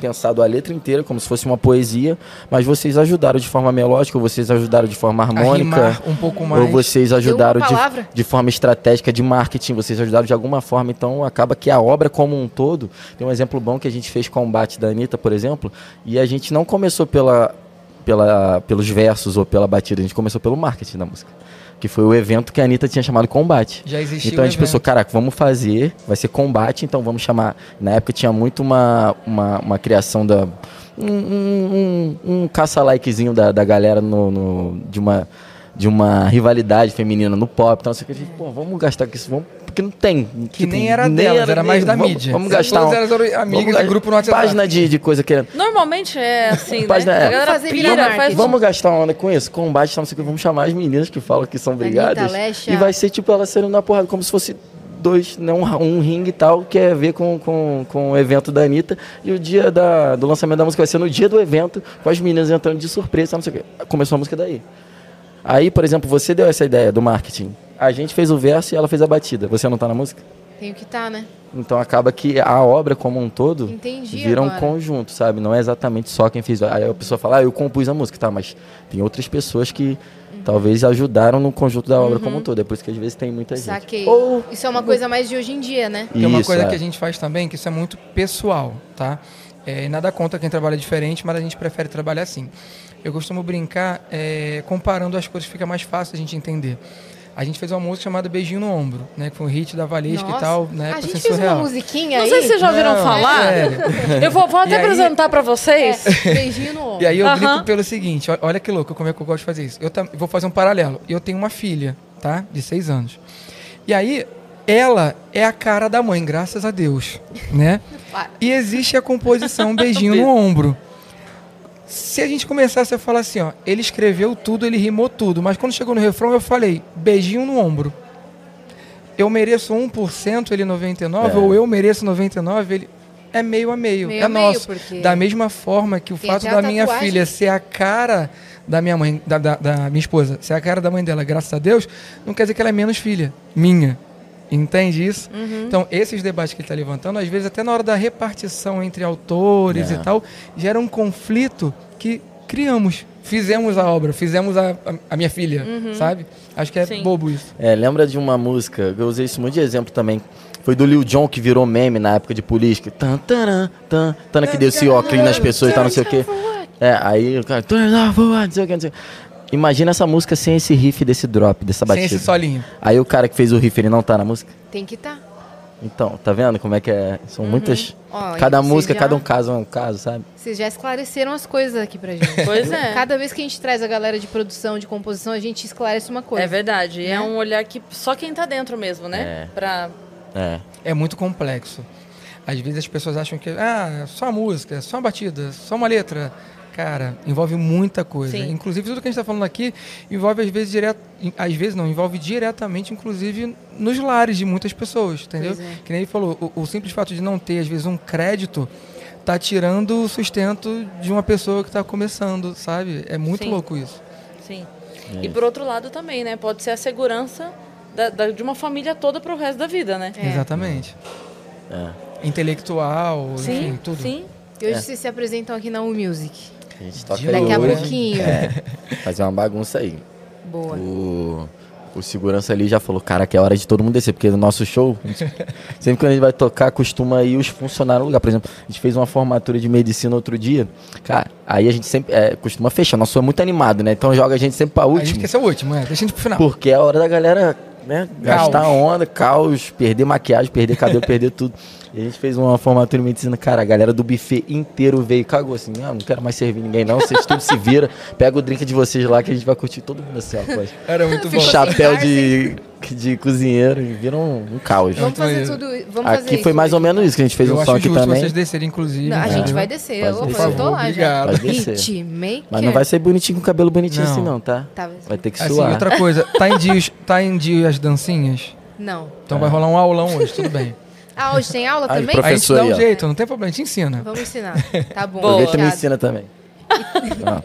pensado a letra inteira como se fosse uma poesia, mas vocês ajudaram de forma melódica, ou vocês ajudaram de forma harmônica, um pouco mais. ou vocês ajudaram de, de forma estratégica de marketing, vocês ajudaram de alguma forma, então acaba que a obra como um todo, tem um exemplo bom que a gente fez combate da Anitta, por exemplo, e a gente não começou pela, pela, pelos versos ou pela batida, a gente começou pelo marketing da música. Que foi o evento que a Anitta tinha chamado Combate. Já existia Então a gente pensou, caraca, vamos fazer, vai ser combate, então vamos chamar. Na época tinha muito uma, uma, uma criação da. Um, um, um, um caça-likezinho da, da galera no, no- de, uma, de uma rivalidade feminina no pop. Então, assim, que a gente, pô, vamos gastar com isso, vamos, porque não tem. Que nem era delas, era mais da vamos, mídia. Vamos Todas gastar. um- elas eram amigas vamos do grupo no WhatsApp. Página de, de coisa querendo. Normalmente é assim, Página- né? é. A galera Fazer pira, virar faz. Vamos gastar uma onda com isso? Combate, não sei o que, vamos chamar as meninas que falam que são brigadas. Lesha. E vai ser tipo elas sendo na porrada, como se fosse dois, né, um, um ringue e tal, que é a ver com, com, com o evento da Anitta. E o dia da, do lançamento da música vai ser no dia do evento, com as meninas entrando de surpresa, não sei o que. Começou a música daí. Aí, por exemplo, você deu essa ideia do marketing. A gente fez o verso e ela fez a batida. Você não tá na música? Tenho que estar, né? Então acaba que a obra como um todo Entendi vira um agora. conjunto, sabe? Não é exatamente só quem fez. Aí a pessoa fala, ah, eu compus a música, tá? Mas tem outras pessoas que talvez ajudaram no conjunto da obra como um todo. É por isso que às vezes tem muita gente. Saquei. Ou Isso é uma coisa mais de hoje em dia, né? Tem uma Isso, coisa é. que a gente faz também, que isso é muito pessoal, tá? É, nada contra quem trabalha diferente, mas a gente prefere trabalhar assim. Eu costumo brincar é, comparando as coisas, fica mais fácil a gente entender. A gente fez uma música chamada Beijinho no Ombro, né? Que foi um hit da Valesca e tal, na a gente fez surreal. uma musiquinha Não aí. sei se vocês já ouviram Não, falar. sério. Eu vou, vou até E aí- apresentar pra vocês. É, beijinho no ombro. E aí eu Aham. brinco pelo seguinte, ó- olha que louco, como é que eu gosto de fazer isso. Eu tam- vou fazer um paralelo. Eu tenho uma filha, tá? De seis anos. E aí, ela é a cara da mãe, graças a Deus, né? E existe a composição beijinho no ombro. Se a gente começasse a falar assim, ó, ele escreveu tudo, ele rimou tudo, mas quando chegou no refrão eu falei, beijinho no ombro. Eu mereço 1%, ele 99, É. ou eu mereço 99, ele é meio a meio, Meio é a meio, nosso. porque Da mesma forma que o tem fato da minha tatuagem. filha ser a cara da minha mãe, da, da, da minha esposa, ser a cara da mãe dela, graças a Deus, não quer dizer que ela é menos filha, minha. Entende isso? Uhum. Então, esses debates que ele está levantando, às vezes até na hora da repartição entre autores É. e tal, gera um conflito que criamos. Fizemos a obra, fizemos a, a, minha filha, sabe? Acho que é Sim. bobo isso. É, lembra de uma música, eu usei isso muito de exemplo também. Foi do Lil Jon que virou meme na época de política. Tan, taran, tan, tan, que deu esse óculos nas pessoas e tal, não sei o quê. É, aí o cara. Não sei o quê, não sei o quê. Imagina essa música sem esse riff desse drop, dessa Sem batida. esse solinho. Aí o cara que fez o riff, ele não tá na música? Tem que estar. Então, tá vendo como é que é? São muitas. Ó, Cada música, já- cada um caso é um caso, sabe? Vocês já esclareceram as coisas aqui pra gente. Pois é. Cada vez que a gente traz a galera de produção, de composição, a gente esclarece uma coisa. É verdade. É Né? um olhar que só quem tá dentro mesmo, né? É. Pra... É. É muito complexo. Às vezes as pessoas acham que, ah, é só a música, é só uma batida, só uma letra. Cara, envolve muita coisa. Sim. Inclusive, tudo que a gente está falando aqui envolve, às vezes, direto. Às vezes não, envolve diretamente, inclusive, nos lares de muitas pessoas, entendeu? É. Que nem ele falou, o, o simples fato de não ter, às vezes, um crédito tá tirando o sustento de uma pessoa que está começando, sabe? É muito Sim. louco isso. Sim. E por outro lado também, né? Pode ser a segurança da- da- de uma família toda pro resto da vida, né? É. Exatamente. É. Intelectual, Sim, enfim, tudo. sim. E hoje É. vocês se apresentam aqui na U Music. A gente toca Daqui a hoje. pouquinho. É, fazer uma bagunça aí. Boa. O, o segurança ali já falou, cara, que é hora de todo mundo descer, porque no nosso show, gente- sempre que a gente vai tocar, costuma ir os funcionários no lugar. Por exemplo, a gente fez uma formatura de medicina outro dia, cara, aí a gente sempre é, costuma fechar. Nosso show é muito animado, né? Então joga a gente sempre pra A gente último. quer ser o último, é. Deixa a gente pro final. Porque é a hora da galera, né, gastar onda, caos, perder maquiagem, perder cabelo, perder tudo. E a gente fez uma formatura em medicina, cara, a galera do buffet inteiro veio e cagou assim, ah, não quero mais servir ninguém não, vocês tudo se vira, pega o drink de vocês lá que a gente vai curtir todo mundo assim, ó, pô. Era muito bom. Chapéu de, de cozinheiro e viram um, um caos. Vamos fazer tudo. Vamos fazer Aqui isso foi mais ou menos isso que a gente fez eu um som aqui justo também. vocês descerem, inclusive. Não, a gente É. vai descer. Eu, descer. eu tô lá Obrigado. já. Descer. Hitmaker. Mas não vai ser bonitinho com cabelo bonitinho Não. assim não, tá? Tá, Vai ter que Assim, suar. outra coisa, tá em dia, tá em dia as dancinhas? Não. Então vai rolar um aulão hoje, tudo bem. Ah, hoje tem aula também? a gente Professor dá um jeito, não tem problema, a gente ensina. Vamos ensinar. Tá bom. Aproveita e me ensina também.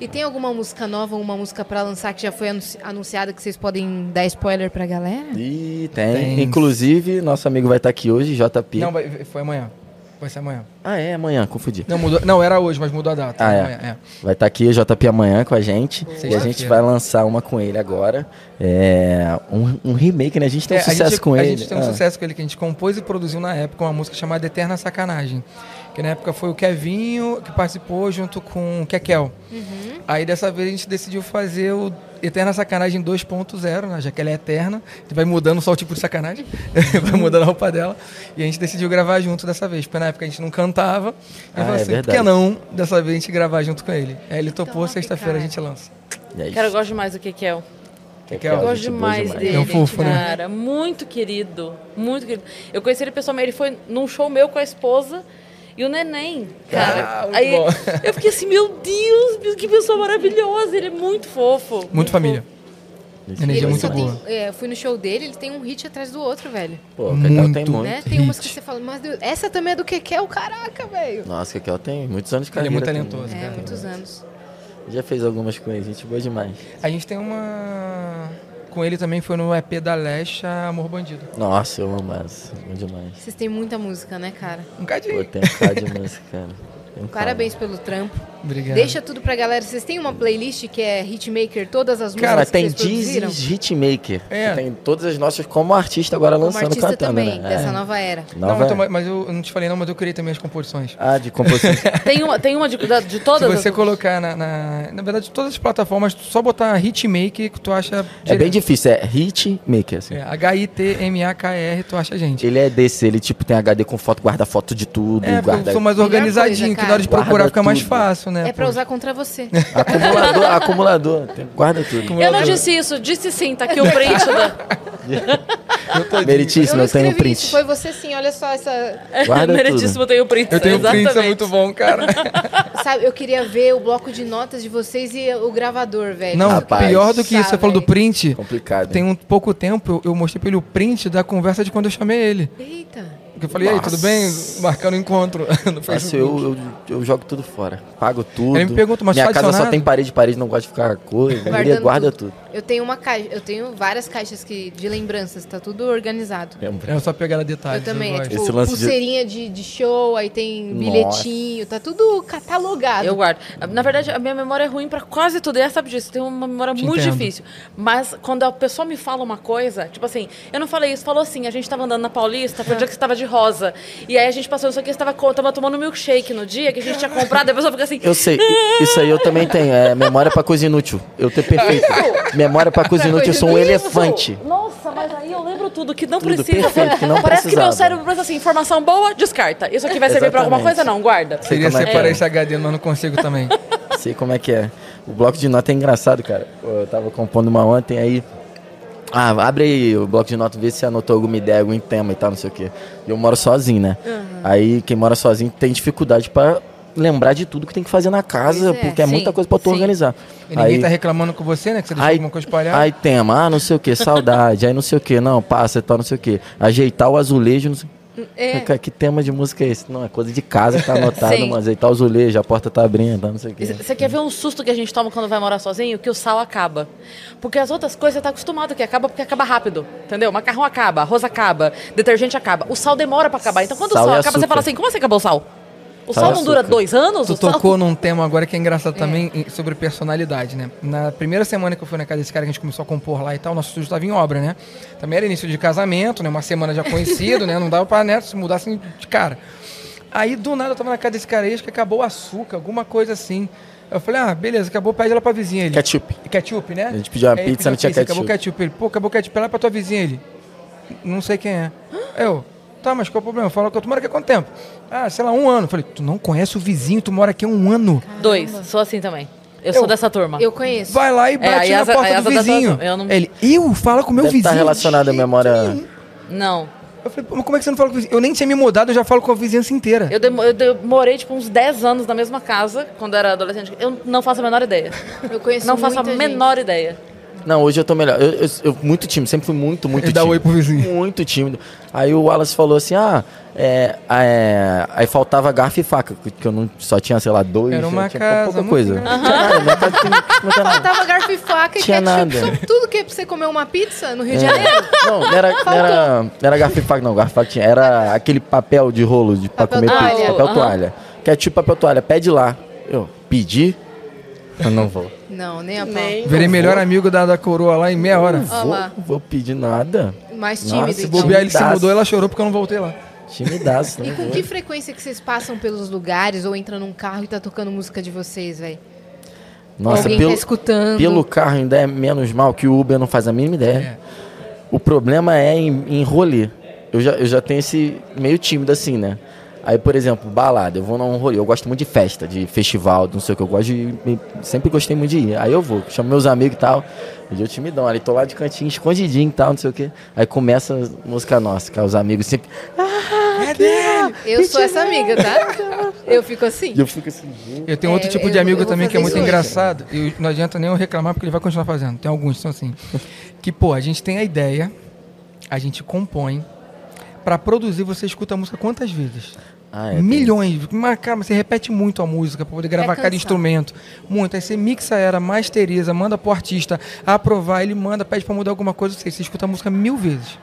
E tem alguma música nova, uma música pra lançar que já foi anunci- anunciada que vocês podem dar spoiler pra galera? E tem. Tem. Inclusive, nosso amigo vai estar aqui hoje, JP. Não, foi amanhã. Vai ser amanhã. Ah, é, amanhã, confundi. Não, mudou, não, era hoje, mas mudou a data. Ah, é. Amanhã, é. Vai estar aqui o JP amanhã com a gente. E a gente vai lançar uma com ele agora. É, um, um remake, né? A gente tem um É, a sucesso gente, com a ele. gente tem um Ah. sucesso com ele que a gente compôs e produziu na época uma música chamada Eterna Sacanagem. Que na época foi o Kevinho que participou junto com o Kekel. Aí dessa vez a gente decidiu fazer o Eterna Sacanagem 2.0, né? já que ela é eterna. A gente vai mudando só o tipo de sacanagem, vai mudando a roupa dela. E a gente decidiu gravar junto dessa vez, porque na época a gente não cantava. E Ah, falou é assim, por que não dessa vez a gente gravar junto com ele? Aí ele topou, Top, sexta-feira a gente lança. Aí, Cara, eu gosto demais do Kekel. Kekel, Eu gosto boa demais dele, É um fofo, né? cara. Muito querido. Muito querido. Eu conheci ele pessoalmente, ele foi num show meu com a esposa e o neném, cara. Ah, muito Aí bom. eu fiquei assim, meu Deus, que pessoa maravilhosa. Ele é muito fofo. Muito família. Isso. Energia Ele muito só tem- boa. é, eu fui no show dele, ele tem um hit atrás do outro, velho. Pô, o Cacau tem Muito. muito. né? Tem umas que você fala, mas Deus, essa também é do Kekel, caraca, velho. Nossa, o Cacau tem muitos anos de Ele é carreira. muito também. talentoso, É, cara. muitos anos. Já fez algumas ele, gente boa demais. A gente tem uma. Com ele também foi no EP da Lesha, Amor Bandido. Nossa, eu amo essa. Bom demais. Vocês têm muita música, né, cara? Um cadinho. Pô, tem um cara de música, cara. Tem um Parabéns pelo trampo. Obrigado. Deixa tudo pra galera. Vocês têm uma playlist que é Hitmaker, todas as músicas Cara, que tem? Dizes Hitmaker. É. Tem todas as nossas como artista agora Como lançando, artista cantando, também, né? dessa É. nova era. Não, Nova- então, mas- eu não te falei não, mas eu criei também as composições. Ah, de composição. Tem uma, tem uma de, de Se todas você as... colocar na, na. Na verdade, todas as plataformas, só botar Hitmaker que tu acha. é bem difícil, é Hitmaker, assim. É, H-I-T-M-A-K-R, tu acha gente. Ele é desse, ele tipo tem HD com foto, guarda foto de tudo, É, guarda eu sou mais organizadinho, coisa, que na hora de cara. procurar Guarda fica mais tudo. Fácil, né? É pra pô? usar contra você. acumulador, acumulador, guarda tudo. Eu não disse isso, disse sim, tá aqui o print da... Meritíssimo, não eu tenho um escrevi print. isso, foi você sim, olha só essa... Guarda Meritíssimo, tem o print. Eu tenho exatamente. print, isso é muito bom, cara. Sabe, eu queria ver o bloco de notas de vocês e o gravador, velho. Não, Rapaz. pior do que isso, você falou do print. Complicado. Tem um pouco tempo, eu, eu mostrei pra ele o print da conversa de quando eu chamei ele. Eita. Porque eu falei, e aí, tudo Nossa. bem? Marcando o encontro no Nossa, eu, eu, eu jogo tudo fora. Pago tudo. Ele me pergunta, mas Minha casa só tem parede, parede, não gosta de ficar coisa. Ele Guardando guarda tudo. tudo. Eu tenho uma caixa, eu tenho várias caixas que, de lembranças, tá tudo organizado. É eu só pegar detalhes. eu também, é gosto. tipo Esse lance de- pulseirinha de... De, show, aí tem Nossa. bilhetinho, tá tudo catalogado. Eu guardo. Na verdade, a minha memória é ruim pra quase tudo. E ela sabe disso. Tem uma memória Te muito entendo. difícil. Mas quando a pessoa me fala uma coisa, tipo assim, eu não falei isso, falou assim, a gente tava andando na Paulista, foi o dia que você tava de rosa. E aí a gente passou isso aqui, você tava, co- tava tomando milkshake no dia que a gente tinha comprado, e a pessoa fica assim. Eu sei, isso aí eu também tenho. É memória pra coisa inútil. Eu tenho perfeito. Memória pra coisa inútil, eu sou um Isso. elefante. Nossa, mas aí eu lembro tudo que não Tudo precisa. perfeito, que não Parece que meu precisava. cérebro pensa assim, informação boa, descarta. Isso aqui vai servir pra alguma Exatamente. coisa? Não, guarda. Sei Queria como é que separar é. esse HD, mas não consigo também. Sei como é que é. O bloco de nota é engraçado, cara. Eu tava compondo uma ontem, aí. Ah, abre aí o bloco de nota, vê se anotou alguma ideia, algum tema e tal, não sei o quê. E eu moro sozinho, né? Aí quem mora sozinho tem dificuldade pra lembrar de tudo que tem que fazer na casa, é. porque é Sim, muita coisa pra tu sim. organizar. E ninguém Aí- tá reclamando com você, né? Que você deixou Aí, alguma coisa espalhada. aí tema, ah, não sei o que, saudade, aí não sei o que, não, passa e tal, não sei o que. Ajeitar o azulejo, não sei É. Cara, Que tema de música é esse? Não, é coisa de casa que tá anotado, mas ajeitar o azulejo, a porta tá abrindo, tá, não sei o que. Você quer ver um susto que a gente toma quando vai morar sozinho? Que o sal acaba. Porque as outras coisas você tá acostumado que acaba porque acaba rápido. Entendeu? Macarrão acaba, arroz acaba, detergente acaba. O sal demora pra acabar. Então quando Sal o sal e acaba, você açúcar. fala assim: como assim acabou o sal? O Sal não dura dois anos? Tu o sal... tocou num tema agora que é engraçado também em- sobre personalidade, né? Na primeira semana que eu fui na casa desse cara que a gente começou a compor lá e tal, nosso estúdio estava em obra, né? Também era início de casamento, né? Uma semana já conhecido, né? Não dava pra né, se mudar assim de cara. Aí do nada eu tava na casa desse cara aí, acho que acabou o açúcar, alguma coisa assim. Eu falei, ah, beleza, acabou, pede ela pra vizinha ele. Ketchup. Ketchup, né? A gente pediu uma Aí pizza, não tinha Acabou ketchup. ketchup. Ele, pô, acabou ketchup, ela é pra tua vizinha ele. Não sei quem é. Eu, tá, mas qual é o problema? Fala que tu mora aqui há quanto tempo? Ah, sei lá, um ano. Eu falei, tu não conhece o vizinho, tu mora aqui há um ano. Dois, sou assim também. Eu, sou dessa turma. Eu conheço. Vai lá e bate aí na asa- porta do vizinho. eu não- Ele, eu? Fala com o meu Deve vizinho. estar relacionado à memória. Não. Eu falei, mas como é que você não fala com o vizinho? Eu nem tinha me mudado, eu já falo com a vizinhança inteira. Eu, demo- eu demorei, tipo, uns 10 anos na mesma casa, quando eu era adolescente. Eu não faço a menor ideia. Eu conheço Não faço a gente. menor ideia. Não, hoje eu tô melhor. Eu, eu- eu- muito tímido, sempre fui muito, muito Ele dá tímido. oi pro vizinho. Muito tímido. Aí o Wallace falou assim: ah, É, é, aí faltava garfo e faca, que- eu não só tinha, sei lá, dois. Era uma tinha casa pouca coisa. grande. Não tinha nada, minha casa tinha- não tinha nada. Faltava garfo e faca e Tinha ketchup. nada. Tudo que é pra você comer uma pizza no Rio de É. Janeiro. Não, não era, não era, não era garfo e faca, não. Garfo e faca tinha. Era aquele papel de rolo de, pra Papel comer toalha. pizza. Papel Aham. toalha. Que é tipo papel toalha. Pede lá. Eu, pedi? Eu não vou. Não, nem a pau. Nem- Virei Não melhor vou. amigo da, da coroa lá em meia hora. Olha Vou, lá. não vou pedir nada. Mais Nossa, tímido, se Se bobear, ele se mudou, ela chorou porque eu não voltei lá. Timidaço, E não com que frequência que vocês passam pelos lugares ou entram num carro e tá tocando música de vocês, velho? Nossa, Alguém pelo, tá escutando. pelo carro ainda é menos mal que o Uber não faz a mínima ideia. É. O problema é em, em rolê. Eu já, eu já tenho esse meio tímido assim, né? Aí, por exemplo, balada, eu vou num rolê. Eu gosto muito de festa, de festival, de não sei o que. Eu gosto de. Sempre gostei muito de ir. Aí eu vou, chamo meus amigos e tal. E eu timidão. Ali tô lá de cantinho, escondidinho e tal, não sei o que. Aí começa a música nossa, que é os amigos sempre. É dele! Eu sou essa amiga, tá? Eu fico assim. Eu fico assim, Eu tenho É, outro tipo eu- de amigo também que é muito hoje. engraçado. E não adianta nem eu reclamar porque ele vai continuar fazendo. Tem alguns que são assim. Que, pô, a gente tem a ideia, a gente compõe. Pra produzir, você escuta a música quantas vezes? Ah, é, tem- Milhões. Mas, cara, você repete muito a música pra poder gravar É cada instrumento. Muito. Aí você mixa ela, masteriza, manda pro artista aprovar, ele manda, pede pra mudar alguma coisa, você, você escuta a música mil vezes.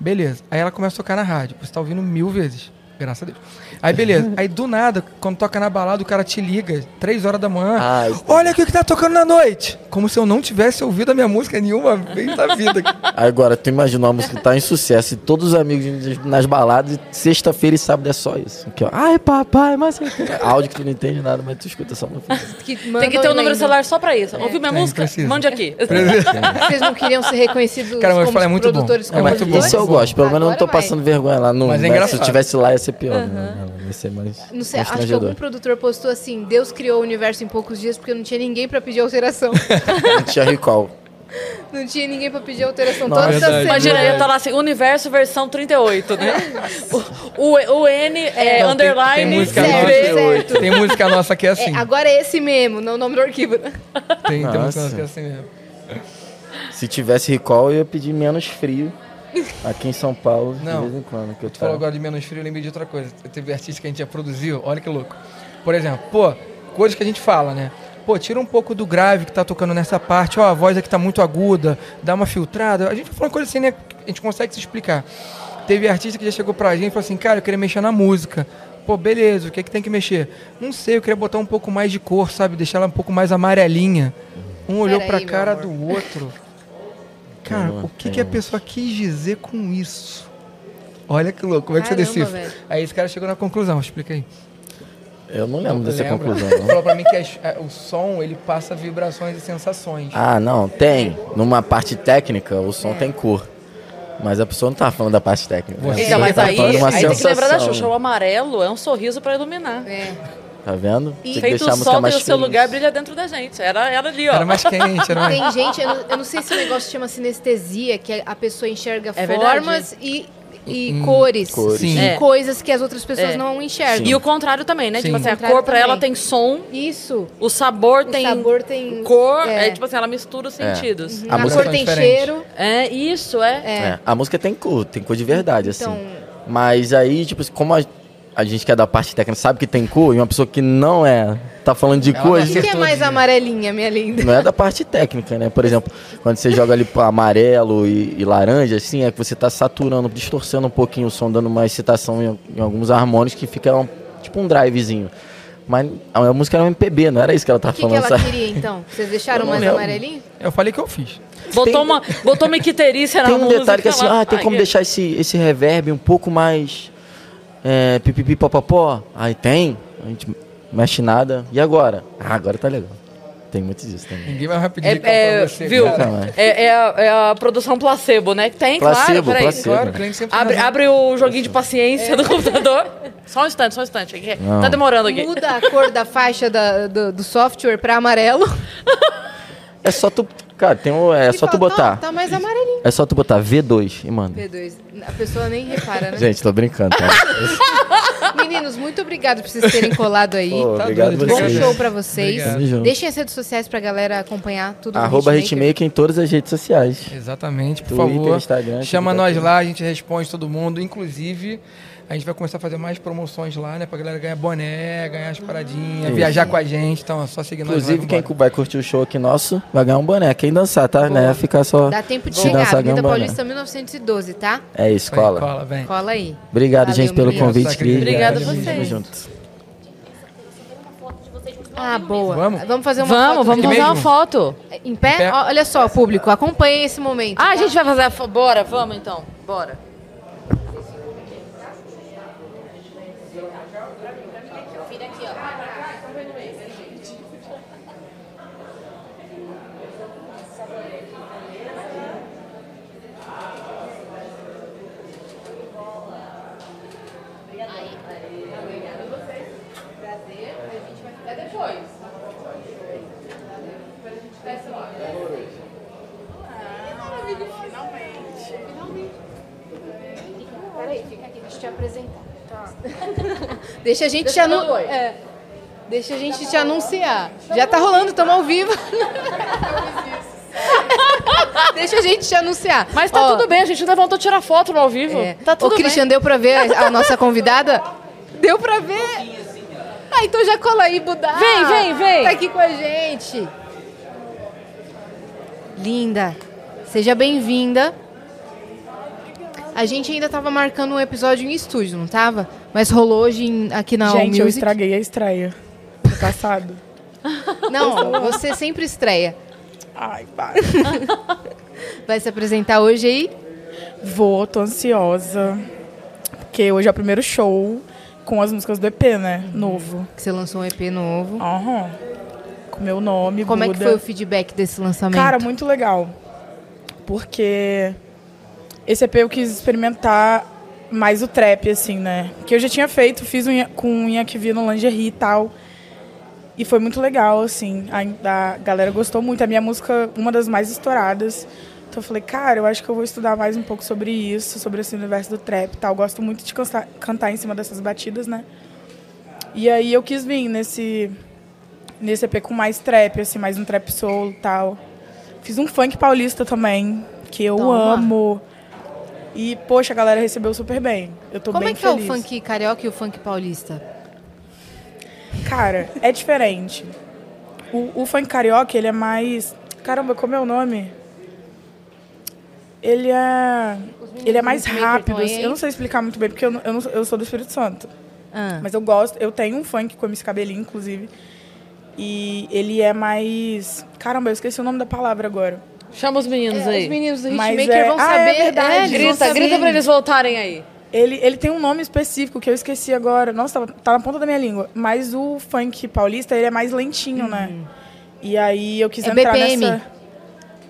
Beleza. Aí ela começa a tocar na rádio. Você tá ouvindo mil vezes. Graças a Deus. Aí beleza. Aí do nada, quando toca na balada, o cara te liga, três horas da manhã. Isso- Olha o que tá tocando na noite. Como se eu não tivesse ouvido a minha música nenhuma vez na vida. Agora, tu imagina uma música que tá em sucesso e todos os amigos nas baladas, e sexta-feira e sábado é só isso. Aqui, ó. Ai, papai, mas. Áudio que tu não entende nada, mas tu escuta essa música. Que Tem que ter um número de celular só pra isso. Ouviu minha Tem, música? precisa. Mande aqui. Vocês não queriam ser reconhecidos Cara, mas como falei, é muito bom. produtores É muito bom. Isso eu gosto, pelo menos eu não tô vai. passando vergonha lá. No, Mas é né, engraçado. Se eu tivesse lá ia ser pior. né? Ia ser mais Não sei, acho que algum produtor postou assim: Deus criou o universo em poucos dias porque não tinha ninguém pra pedir alteração. Não tinha recall. não tinha ninguém pra pedir alteração. Nossa, verdade. semanas. Imagina, ia tá lá assim, Universo versão 38, né? O, o, o N é, Não, tem- underline tem música certo, nossa- certo. Tem música nossa que é assim. É, agora é esse mesmo, não o nome do arquivo. Tem, tem música nossa que é assim mesmo. Se tivesse recall, eu ia pedir menos frio aqui em São Paulo, Não. de vez em quando. Que eu Tu falou agora de menos frio, eu lembrei de outra coisa. Teve artista que a gente já produziu, olha que louco. Por exemplo, pô, coisas que a gente fala, né? Pô, tira um pouco do grave que tá tocando nessa parte, ó, a voz aqui tá muito aguda, dá uma filtrada. A gente falou uma coisa assim, né? A gente consegue se explicar. Teve artista que já chegou pra gente e falou assim, cara, eu queria mexer na música. Pô, beleza, o que é que tem que mexer? Não sei, eu queria botar um pouco mais de cor, sabe? Deixar ela um pouco mais amarelinha. Um olhou Pera pra aí, cara do outro. Cara, Não, o que, que a pessoa quis dizer com isso? Olha que louco, como é que Caramba, você decifra? velho. Aí esse cara chegou na conclusão, explica aí. Eu não lembro dessa Lembra? conclusão. Ele não. falou pra mim que a- o som, ele passa vibrações e sensações. Ah, não, tem. Numa parte técnica, o som tem cor. Mas a pessoa não tá falando da parte técnica. Você- Então, mas tá aí, falando de uma aí tem que lembrar da. Xuxa. O amarelo é um sorriso pra iluminar. É. Tá vendo? E- Tem que Feito deixar a o música sol mais no seu feliz. lugar brilha dentro da gente. Era, era ali, ó. Era mais quente, era mais... Tem gente, eu não, eu não sei se o negócio chama sinestesia, que a pessoa enxerga É verdade. formas e, e Hum, cores. cores. Sim. E É. coisas que as outras pessoas É. não enxergam. E o contrário também, né? Sim. Tipo assim, a O cor pra ela tem som, Isso. o sabor O tem sabor tem cor. é. É. tipo assim, ela mistura os sentidos. A A, música cor é tem diferente. cheiro. É, isso, é. É, a música tem cor, tem cor de verdade, Então- assim. Mas aí, tipo, como a, a gente que é da parte técnica sabe que tem cor, e uma pessoa que não é, tá falando de Ela cor, O que, que é mais dia. amarelinha, minha linda? não é da parte técnica, né? Por exemplo, quando você joga ali pro amarelo e, e laranja, assim, é que você tá saturando, distorcendo um pouquinho o som, dando uma excitação em, em alguns harmônicos que fica um- tipo um drivezinho. Mas a, música era um MPB, não era isso que ela tá O que, que falando, ela sabe? queria, então? Vocês deixaram mais lembro. amarelinho? Eu falei que eu fiz. Botou, Tem- uma, botou uma na Tem um música. detalhe que assim, lá. ah, tem Ai, como que- deixar esse, esse reverb um pouco mais é, pipipi popopó? Aí tem, a gente mexe nada. E agora? Ah, agora tá legal. Tem muito disso também. Ninguém vai pedir É, é, pra você. viu? é. É, é a, é a produção placebo, né? Que tem, claro. Placebo, Peraí. placebo. Claro, Abre, abre o joguinho de paciência do computador. Só um instante, só um instante. Não. Tá demorando aqui. Muda a cor da faixa da- do, do software pra amarelo. É só tu. Cara, tem um, é E só tu botar. Tá, mais amarelinho. É só tu botar V2 e manda. P2. A pessoa nem repara, né? Gente, tô brincando, tá? Meninos, muito obrigado por vocês terem colado aí. Pô, Tá obrigado doido, Bom vocês. show pra vocês. Obrigado. Deixem as redes sociais pra galera acompanhar tudo do Arroba Hitmaker. Hitmaker em todas as redes sociais. Exatamente, por Twitter, favor. Instagram, Chama nós lá, a gente responde todo mundo. Inclusive, A gente vai começar a fazer mais promoções lá, né? Pra galera ganhar boné, ganhar as paradinhas, Isso. viajar com a gente. Então, é só seguir nós. Inclusive, quem vambora. vai curtir o show aqui nosso vai ganhar um boné. Quem dançar, tá? Né? Ficar só. Dá tempo de chegar. dançar, Avenida um. Paulista 1912, tá? É isso, Vem, cola. cola, vem. Cola aí. Obrigado, Valeu, gente, pelo menino. convite, Cris. Obrigada a Tamo vocês. junto. Ah, boa. Vamos? fazer uma Vamos, foto vamos de- fazer uma foto. Em pé? Em pé? Olha só, público, acompanhe esse momento. Ah, a gente vai fazer a foto. Bora, vamos então. Bora. Deixa a gente te anunciar. Deixa a gente te anunciar. Já tá rolando, estamos ao vivo. Deixa a gente te anunciar. Mas tá Ó, tudo bem, a gente levantou tirar foto no ao vivo. É. Tá tudo Ô, Christian, deu pra ver a, a nossa convidada? Deu pra ver? Ah, então já cola aí, Budá. Vem, vem, vem. Tá aqui com a gente. Linda. Seja bem-vinda. A gente ainda tava marcando um episódio em estúdio, não tava? Mas rolou hoje em- aqui na All Gente, eu estraguei a estreia no passado. Não, você sempre estreia. Ai, para. Vai se apresentar hoje aí? Vou, tô ansiosa. Porque hoje é o primeiro show com as músicas do EP, né? Novo. Que você lançou um EP novo. Aham. Com meu nome, Como é que Buda. foi o feedback desse lançamento? Cara, muito legal. Porque esse EP eu quis experimentar mais o trap, assim, né? Que eu já tinha feito, fiz unha, com unha que vi no lingerie e tal. E foi muito legal, assim. A, a galera gostou muito. A minha música, uma das mais estouradas. Então eu falei, cara, eu acho que eu vou estudar mais um pouco sobre isso, sobre esse universo do trap e tal. Gosto muito de cantar, cantar em cima dessas batidas, né? E aí eu quis vir nesse, nesse EP com mais trap, assim, mais um trap soul e tal. Fiz um funk paulista também, que eu Toma. amo. E, poxa, a galera recebeu super bem. Eu tô Como bem é que é o feliz. funk carioca e o funk paulista? Cara, é diferente. O, o funk carioca, ele é mais. Caramba, como é o nome? Ele é. Ele é mais rápido. assim. Eu não sei explicar muito bem, porque eu, não- eu, não- eu sou do Espírito Santo. Ah. Mas eu gosto. Eu tenho um funk com esse cabelinho, inclusive. E ele é mais. Caramba, eu esqueci o nome da palavra agora. Chama os meninos aí. Os meninos do Mas Hitmaker é- vão Ah, é saber. verdade. eles vão Grita, saber. grita pra eles voltarem aí. Ele, ele tem um nome específico que eu esqueci agora. Nossa, tá, tá na ponta da minha língua. Mas o funk paulista, ele é mais lentinho, né? E aí eu quis É entrar BPM. nessa...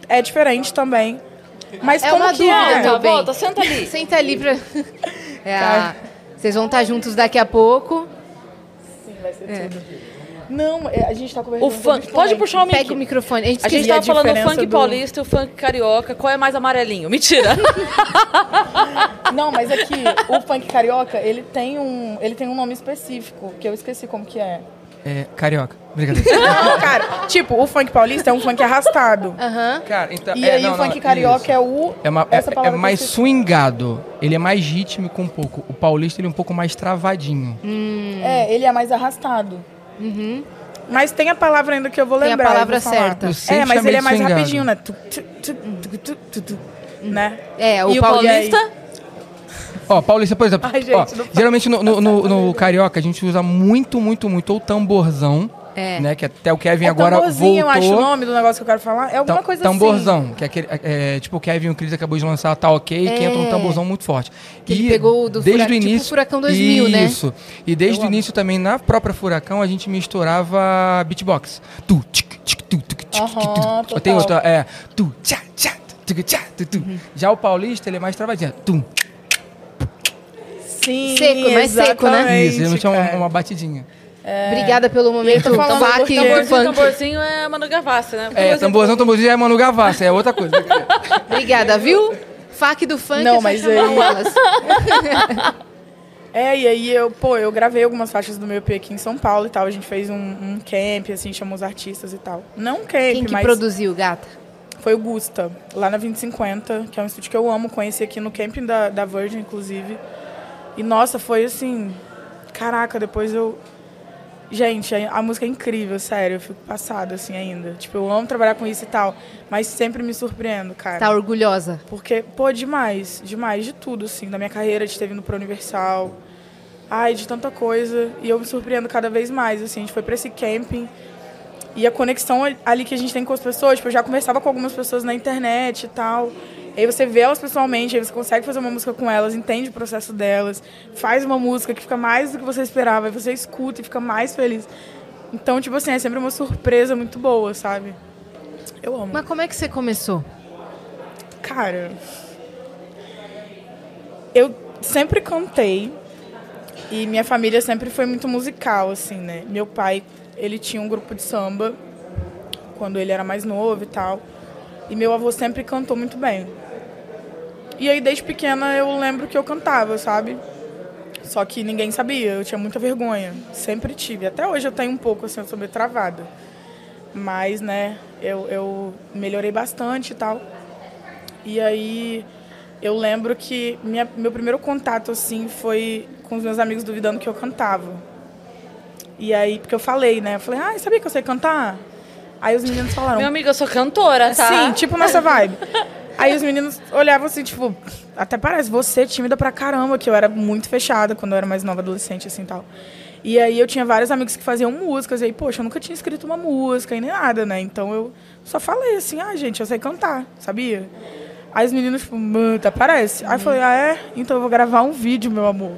É diferente também. Mas É como uma que dúvida, é? Volta, bem. volta, senta ali. Senta ali pra. É a- Vocês vão estar juntos daqui a pouco. Não, é, a gente tá conversando O funk. Pode puxar o Pega mic. o microfone. A gente, A gente E a tava falando do diferença funk do- paulista e o funk carioca. Qual é mais amarelinho? Mentira. Não, mas é que o funk carioca, ele tem um, ele tem um nome específico, que eu esqueci como que é. É, carioca. Obrigado. Não, cara, tipo, o funk paulista é um funk arrastado. Aham. Cara, então. E é, aí não, o funk não, carioca isso. é o... É, uma- é- essa é mais swingado. Ele é mais rítmico um pouco. O paulista ele é um pouco mais travadinho. É, ele é mais arrastado. Mas tem a palavra ainda que eu vou Tem a lembrar. palavra certa. É, mas ele é mais rapidinho, né? Tu, tu, tu, tu, tu, tu, tu, né? É, o, e o Paul- paulista? Ó, paulista, por exemplo. Ai, gente, ó, geralmente no, no, no- no carioca a gente usa muito, muito, muito ou tamborzão. É. Né? Que até o Kevin É agora tamborzinho, voltou. eu acho o nome do negócio que eu quero falar. É alguma Tam- coisa tamborzão, assim. que é aquele. É, tipo, o Kevin e o Chris acabou de lançar Tá Ok, que entra um É. tamborzão muito forte. Que ele pegou do desde fura- o tipo início, Furacão 2000, né? Isso. E desde o início também, na própria Furacão, a gente misturava beatbox. Tu, tic, tic, tu, tic, tic, tic, tu. total. Tem outra, é. Tu, tchá, tchá, tic, tchá, tu, tu. Uhum. Já o paulista, ele é mais travadinho. Tu. Sim, Seco, mais seco, né? Isso, ele não tinha uma, uma batidinha. Obrigada pelo momento. tô falando Funk, porque- Tamborzinho, funk. tamborzinho é Manu Gavassi, né? É, tamborzão, tamborzinho é Manu Gavassi, é outra coisa. Obrigada, viu? Fac do funk. Não, é mas aí- o Wallace. É, e aí eu, pô, eu gravei algumas faixas do meu EP aqui em São Paulo e tal. A gente fez um, um camp, assim, chamou os artistas e tal. Não um camp, Quem que mas produziu, gata? foi o Gusta, lá na 2050, que é um estúdio que eu amo, conheci aqui no camping da, da Virgin, inclusive. E nossa, foi assim. Caraca, depois eu. Gente, a, a música é incrível, sério. Eu fico passada assim ainda. Tipo, eu amo trabalhar com isso e tal. Mas sempre me surpreendo, cara. Tá orgulhosa? Porque, pô, demais, demais, de tudo, assim, da minha carreira, de ter vindo pro Universal. Ai, de tanta coisa. E eu me surpreendo cada vez mais, assim. A gente foi pra esse camping. E a conexão ali que a gente tem com as pessoas, tipo, eu já conversava com algumas pessoas na internet e tal. Aí você vê elas pessoalmente, aí você consegue fazer uma música com elas, entende o processo delas, faz uma música que fica mais do que você esperava, aí você escuta e fica mais feliz. Então, tipo assim, é sempre uma surpresa muito boa, sabe? Eu amo. Mas como é que você começou? Cara, eu sempre cantei e minha família sempre foi muito musical, assim, né? Meu pai, ele tinha um grupo de samba quando ele era mais novo e tal. E meu avô sempre cantou muito bem. E aí, desde pequena, eu lembro que eu cantava, sabe? Só que ninguém sabia, eu tinha muita vergonha. Sempre tive. Até hoje eu tenho um pouco, assim, eu sou meio travada. Mas, né, eu, eu melhorei bastante e tal. E aí, eu lembro que minha, meu primeiro contato, assim, foi com os meus amigos duvidando que eu cantava. E aí, porque eu falei, né? Eu falei, ah, sabia que eu sei cantar? Aí os meninos falaram. Meu amigo, eu sou cantora, tá? Sim, tipo nessa vibe. Aí os meninos olhavam assim, tipo, até parece, você tímida pra caramba, que eu era muito fechada quando eu era mais nova, adolescente, assim tal. E aí eu tinha vários amigos que faziam músicas, e aí, poxa, eu nunca tinha escrito uma música e nem nada, né? Então eu só falei assim, ah, gente, eu sei cantar, sabia? Aí os meninos, tipo, até parece. Aí eu falei, ah, é? Então eu vou gravar um vídeo, meu amor,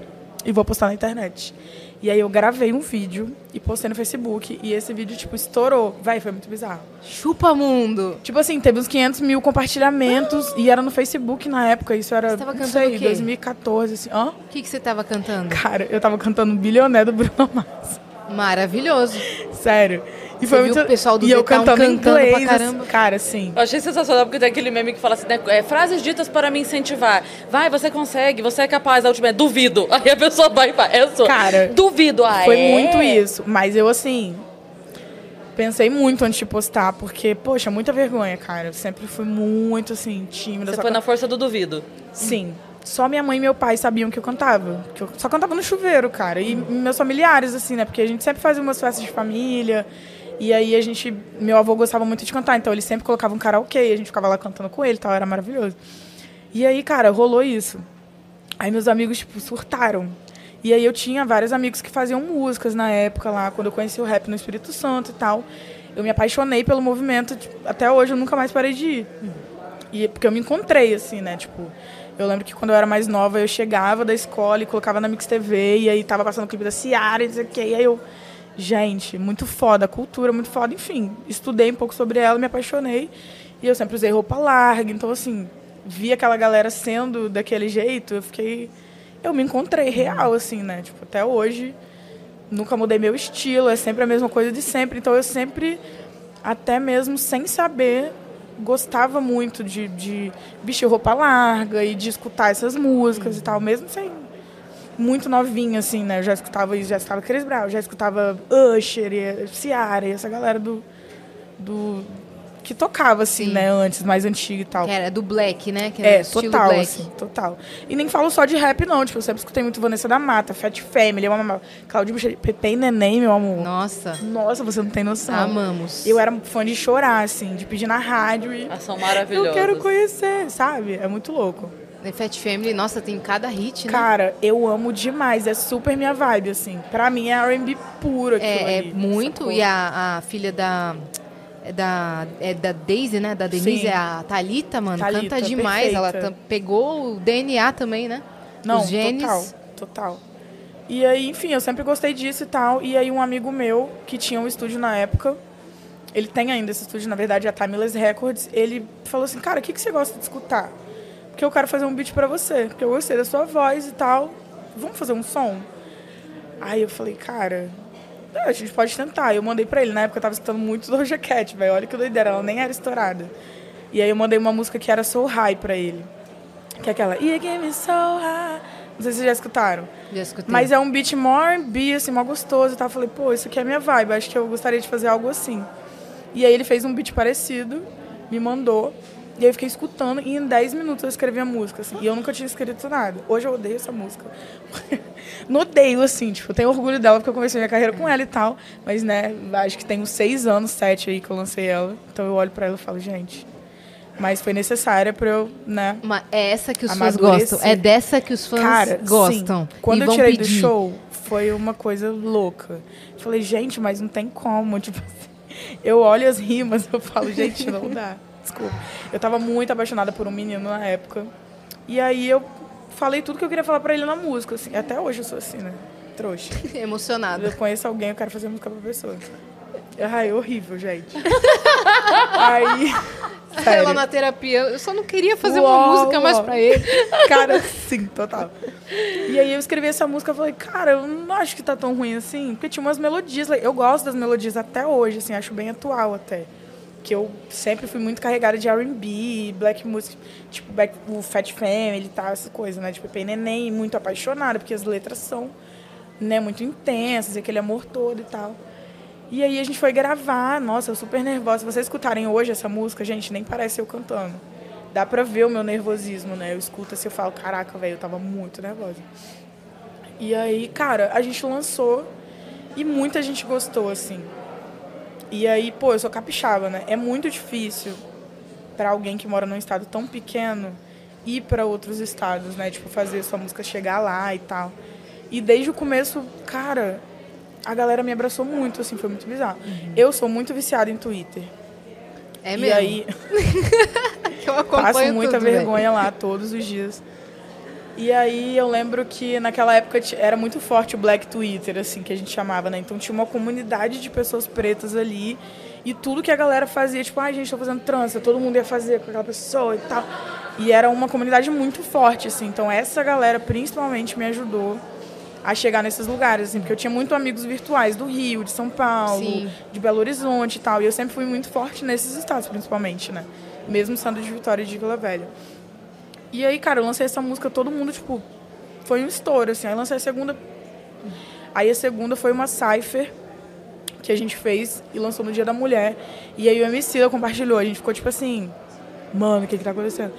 e vou postar na internet. E aí eu gravei um vídeo e postei no Facebook. E esse vídeo, tipo, estourou. Vai, foi muito bizarro. Chupa mundo! Tipo assim, teve uns 500 mil compartilhamentos. e era no Facebook na época. Isso era, Você tava não cantando sei, o quê? 2014, assim. Hã? O que, que você tava cantando? Cara, eu tava cantando Bilioné do Bruno Mars. Maravilhoso. Sério. E Você viu o pessoal do E eu cantando em cantando pra inglês. caramba? Cara, sim. Eu achei sensacional porque tem aquele meme que fala assim, né? é, frases ditas para me incentivar. Vai, você consegue, você é capaz. A última é duvido. Aí a pessoa vai e fala, é só. Cara, duvido. Ah, Foi é? muito isso. Mas eu, assim, pensei muito antes de postar, porque, poxa, muita vergonha, cara. Eu sempre fui muito, assim, tímida. Você só foi can- na força do duvido. Sim. Só minha mãe e meu pai sabiam que eu cantava. Que eu só cantava no chuveiro, cara. E meus familiares, assim, né? Porque a gente sempre fazia umas festas de família. E aí a gente. Meu avô gostava muito de cantar, então ele sempre colocava um karaokê. A gente ficava lá cantando com ele tal, era maravilhoso. E aí, cara, rolou isso. Aí meus amigos, tipo, surtaram. E aí eu tinha vários amigos que faziam músicas na época lá, quando eu conheci o rap no Espírito Santo e tal. Eu me apaixonei pelo movimento, tipo, até hoje eu nunca mais parei de ir. E porque eu me encontrei, assim, né? Tipo, eu lembro que quando eu era mais nova, eu chegava da escola e colocava na Mix TV, e aí tava passando o clipe da Ciara, e não sei o quê. E aí eu, gente, muito foda, cultura, muito foda, enfim. Estudei um pouco sobre ela, me apaixonei. E eu sempre usei roupa larga, então, assim, vi aquela galera sendo daquele jeito, eu fiquei. Eu me encontrei real, assim, né? Tipo, até hoje, nunca mudei meu estilo, é sempre a mesma coisa de sempre. Então eu sempre, até mesmo sem saber, gostava muito de, de vestir roupa larga e de escutar essas músicas e tal, mesmo sem muito novinha, assim, né? Eu já escutava isso, já escutava Chris Brown, já escutava Usher, e Ciara, e essa galera do. do que tocava, assim, Sim. né, antes, mais antiga e tal. Que era do black, né? Que era É, total, black. assim, total. E nem falo só de rap, não. Tipo, eu sempre escutei muito Vanessa da Mata, Fat Family, eu amava. Claudio Bochecha, Pepe e Neném, meu amor. Nossa, Nossa, você não tem noção. amamos. Eu era fã de chorar, assim, de pedir na rádio e... Elas são maravilhosas. Eu quero conhecer, sabe? É muito louco. The Fat Family, nossa, tem cada hit, né? Cara, eu amo demais. É super minha vibe, assim. Pra mim é R&B puro aquilo É, é muito. E a, a filha da. É da, é da Daisy, né? Da Denise, Sim. é a Thalita, mano. Thalita, canta demais. Ela perfeita. tam- pegou o DNA também, né? Não, Os genes. total, total. E aí, enfim, eu sempre gostei disso e tal. E aí um amigo meu, que tinha um estúdio na época, ele tem ainda esse estúdio, na verdade, a Timeless Records, ele falou assim, cara, o que, que você gosta de escutar? Porque eu quero fazer um beat pra você, porque eu gostei da sua voz e tal. Vamos fazer um som? Aí eu falei, cara, a gente pode tentar. Eu mandei pra ele, na época eu tava escutando muito Doja Cat, velho. Olha que doideira, ela nem era estourada. E aí eu mandei uma música que era So High pra ele. Que é aquela, You Give Me So High. Não sei se vocês já escutaram. Já escutei. Mas é um beat more R&B, assim, mó gostoso e tal. Eu Falei, pô, isso aqui é minha vibe, acho que eu gostaria de fazer algo assim. E aí ele fez um beat parecido, me mandou. E aí eu fiquei escutando e em 10 minutos eu escrevi a música, assim. E eu nunca tinha escrito nada. Hoje eu odeio essa música. não odeio, assim, tipo, eu tenho orgulho dela porque eu comecei minha carreira com ela e tal. Mas, né, acho que tem uns seis anos, sete aí que eu lancei ela. Então eu olho pra ela e falo, gente. Mas foi necessária pra eu, né? Mas é essa que os fãs gostam. É dessa que os fãs Cara, gostam. sim. Quando eu tirei pedir. do show, foi uma coisa louca. Falei, gente, mas não tem como. Tipo assim, eu olho as rimas, eu falo, gente, não dá. Desculpa. Eu tava muito apaixonada por um menino na época. E aí eu falei tudo que eu queria falar pra ele na música, assim. Até hoje eu sou assim, né? Trouxa. Emocionada. Eu conheço alguém, eu quero fazer música pra pessoa. Ai, horrível, gente. aí. Ela sério. na terapia. Eu só não queria fazer Uó, uma música mais uó. pra ele. Cara, sim, total. E aí eu escrevi essa música e falei, cara, eu não acho que tá tão ruim assim. Porque tinha umas melodias. Eu gosto das melodias até hoje, assim, acho bem atual até. Que eu sempre fui muito carregada de R&B, black music, tipo o Fat Family e tal, essa coisa, né? Tipo, Pepe e Neném, muito apaixonada, porque as letras são, né, muito intensas, aquele amor todo e tal. E aí a gente foi gravar, nossa, eu super nervosa. Se vocês escutarem hoje essa música, gente, nem parece eu cantando. Dá pra ver o meu nervosismo, né? Eu escuto assim, eu falo, caraca, velho, eu tava muito nervosa. E aí, cara, a gente lançou e muita gente gostou, assim. E aí, pô, eu sou capixaba, né? É muito difícil pra alguém que mora num estado tão pequeno ir pra outros estados, né? Tipo, fazer sua música chegar lá e tal. E desde o começo, cara, a galera me abraçou muito, assim, foi muito bizarro. Eu sou muito viciada em Twitter. É e mesmo. aí, que eu acompanho passo muita tudo, vergonha lá todos os dias. E aí eu lembro que naquela época era muito forte o Black Twitter, assim, que a gente chamava, né? Então tinha uma comunidade de pessoas pretas ali. E tudo que a galera fazia, tipo, ai, gente, tô fazendo trança, todo mundo ia fazer com aquela pessoa e tal. E era uma comunidade muito forte, assim. Então essa galera principalmente me ajudou a chegar nesses lugares, assim, porque eu tinha muito amigos virtuais do Rio, de São Paulo, Sim. de Belo Horizonte e tal. E eu sempre fui muito forte nesses estados, principalmente, né? Mesmo sendo de Vitória e de Vila Velha. E aí, cara, eu lancei essa música, todo mundo, tipo, foi um estouro, assim. Aí lancei a segunda. Aí a segunda foi uma cipher que a gente fez e lançou no Dia da Mulher. E aí o MC compartilhou. A gente ficou tipo assim, mano, o que que tá acontecendo?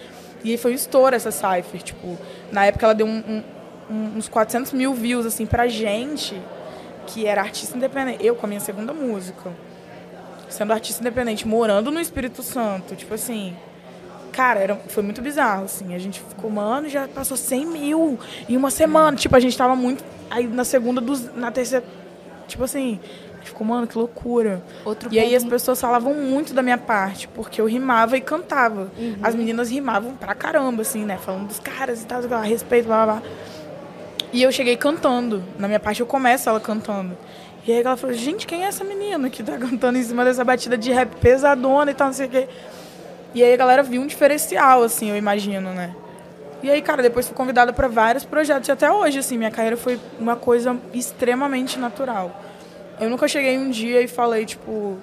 E aí foi um estouro essa cipher. Tipo, na época ela deu um- um- uns 400 mil views, assim, pra gente, que era artista independente. Eu com a minha segunda música. Sendo artista independente, morando no Espírito Santo. Tipo assim, Cara, era, foi muito bizarro, assim. A gente ficou, mano, já passou 100 mil em uma semana. Tipo, a gente tava muito. Aí na segunda, dos, na terceira. Tipo assim, ficou, mano, que loucura. Outro E aí ponto as pessoas falavam muito da minha parte, porque eu rimava e cantava. As meninas rimavam pra caramba, assim, né? Falando dos caras e tal, a respeito, blá blá blá. E eu cheguei cantando. Na minha parte eu começo ela cantando. E aí ela falou, gente, quem é essa menina que tá cantando em cima dessa batida de rap pesadona e tal, não sei o quê. E aí a galera viu um diferencial, assim, eu imagino, né? E aí, cara, depois fui convidada para vários projetos. E até hoje, assim, minha carreira foi uma coisa extremamente natural. Eu nunca cheguei um dia e falei, tipo,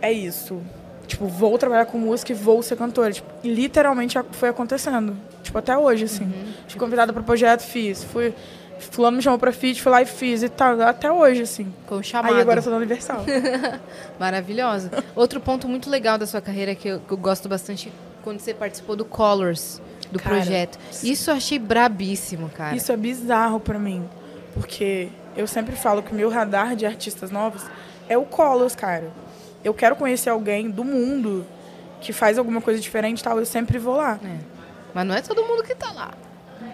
é isso. Tipo, vou trabalhar com música e vou ser cantora. Tipo, e literalmente foi acontecendo. Tipo, até hoje, assim. Fui convidada para projeto, fiz. Fui, fulano me chamou pra feat, fui lá e fiz e tal. Até hoje, assim. Com o chamado. Aí agora eu tô na Universal. Maravilhosa. Outro ponto muito legal da sua carreira que eu, eu gosto bastante quando você participou do Colors, do Cara, projeto. Isso eu achei brabíssimo, cara. Isso é bizarro pra mim. Porque eu sempre falo que o meu radar de artistas novos é o Colors, cara. Eu quero conhecer alguém do mundo que faz alguma coisa diferente e tal, eu sempre vou lá. É. Mas não é todo mundo que tá lá.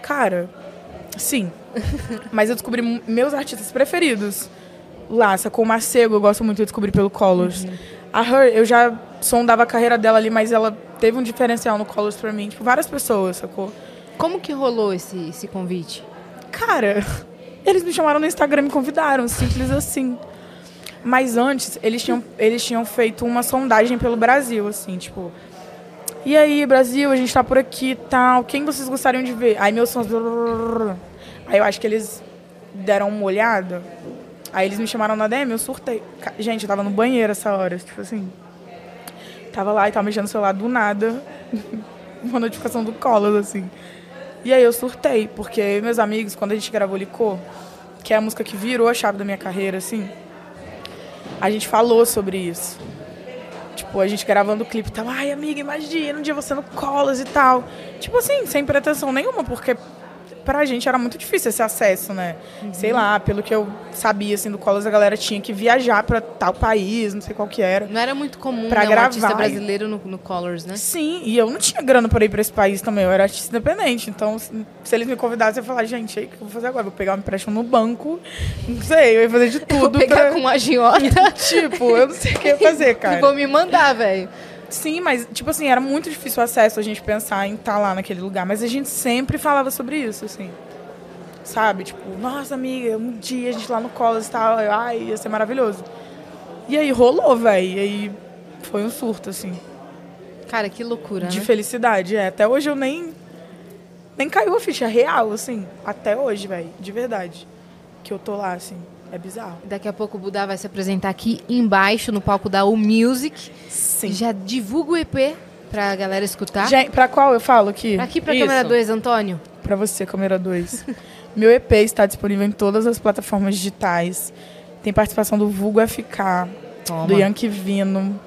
Cara, sim. Mas eu descobri meus artistas preferidos lá, sacou? O Macego, eu gosto muito de descobrir pelo Colors. A Her, eu já sondava a carreira dela ali, mas ela teve um diferencial no Colors pra mim. Tipo, várias pessoas, sacou? Como que rolou esse, esse convite? Cara, eles me chamaram no Instagram e me convidaram, simples assim. Mas antes, eles tinham, eles tinham feito uma sondagem pelo Brasil, assim, tipo. E aí, Brasil, a gente tá por aqui e tal. Quem vocês gostariam de ver? Aí meus sons. Aí eu acho que eles deram uma olhada. Aí eles me chamaram na DM, eu surtei. Gente, eu tava no banheiro essa hora, tipo assim. Tava lá e tava mexendo no celular do nada. uma notificação do Collor, assim. E aí eu surtei, porque eu meus amigos, quando a gente gravou Licor, que é a música que virou a chave da minha carreira, assim, a gente falou sobre isso. Tipo, a gente gravando o clipe tal. Ai, amiga, imagina um dia você no Colas e tal. Tipo assim, sem pretensão nenhuma, porque pra gente era muito difícil esse acesso, né? Sei lá, pelo que eu sabia, assim, do Colas, a galera tinha que viajar pra tal país, não sei qual que era. Não era muito comum Pra né, um gravar artista brasileiro no, no Colors, né? Sim, e eu não tinha grana pra ir pra esse país também, eu era artista independente. Então, se, eles me convidassem, eu ia falar, gente, aí o que eu vou fazer agora? Vou pegar um empréstimo no banco, não sei, eu ia fazer de Vou tudo. pegar pra- com um agiota Tipo, eu não sei o que eu ia fazer, cara. e vou me mandar, velho. Sim, mas, tipo assim, era muito difícil o acesso a gente pensar em estar lá naquele lugar. Mas a gente sempre falava sobre isso, assim. Sabe? Tipo, nossa, amiga, um dia a gente lá no Colas e tal. eu, Ai, ia ser maravilhoso. E aí rolou, velho. E aí foi um surto, assim. Cara, que loucura, De né? felicidade, é. Até hoje eu nem. Nem caiu a ficha real, assim. Até hoje, velho. De verdade. Que eu tô lá, assim. É bizarro. Daqui a pouco o Budá vai se apresentar aqui embaixo, no palco da U Music. Sim. Já divulga o EP pra galera escutar. Gente, pra qual eu falo aqui? Aqui pra Isso. câmera 2, Antônio. Pra você, câmera 2. Meu EP está disponível em todas as plataformas digitais. Tem participação do Vulgo FK, Toma. do Yankee Vino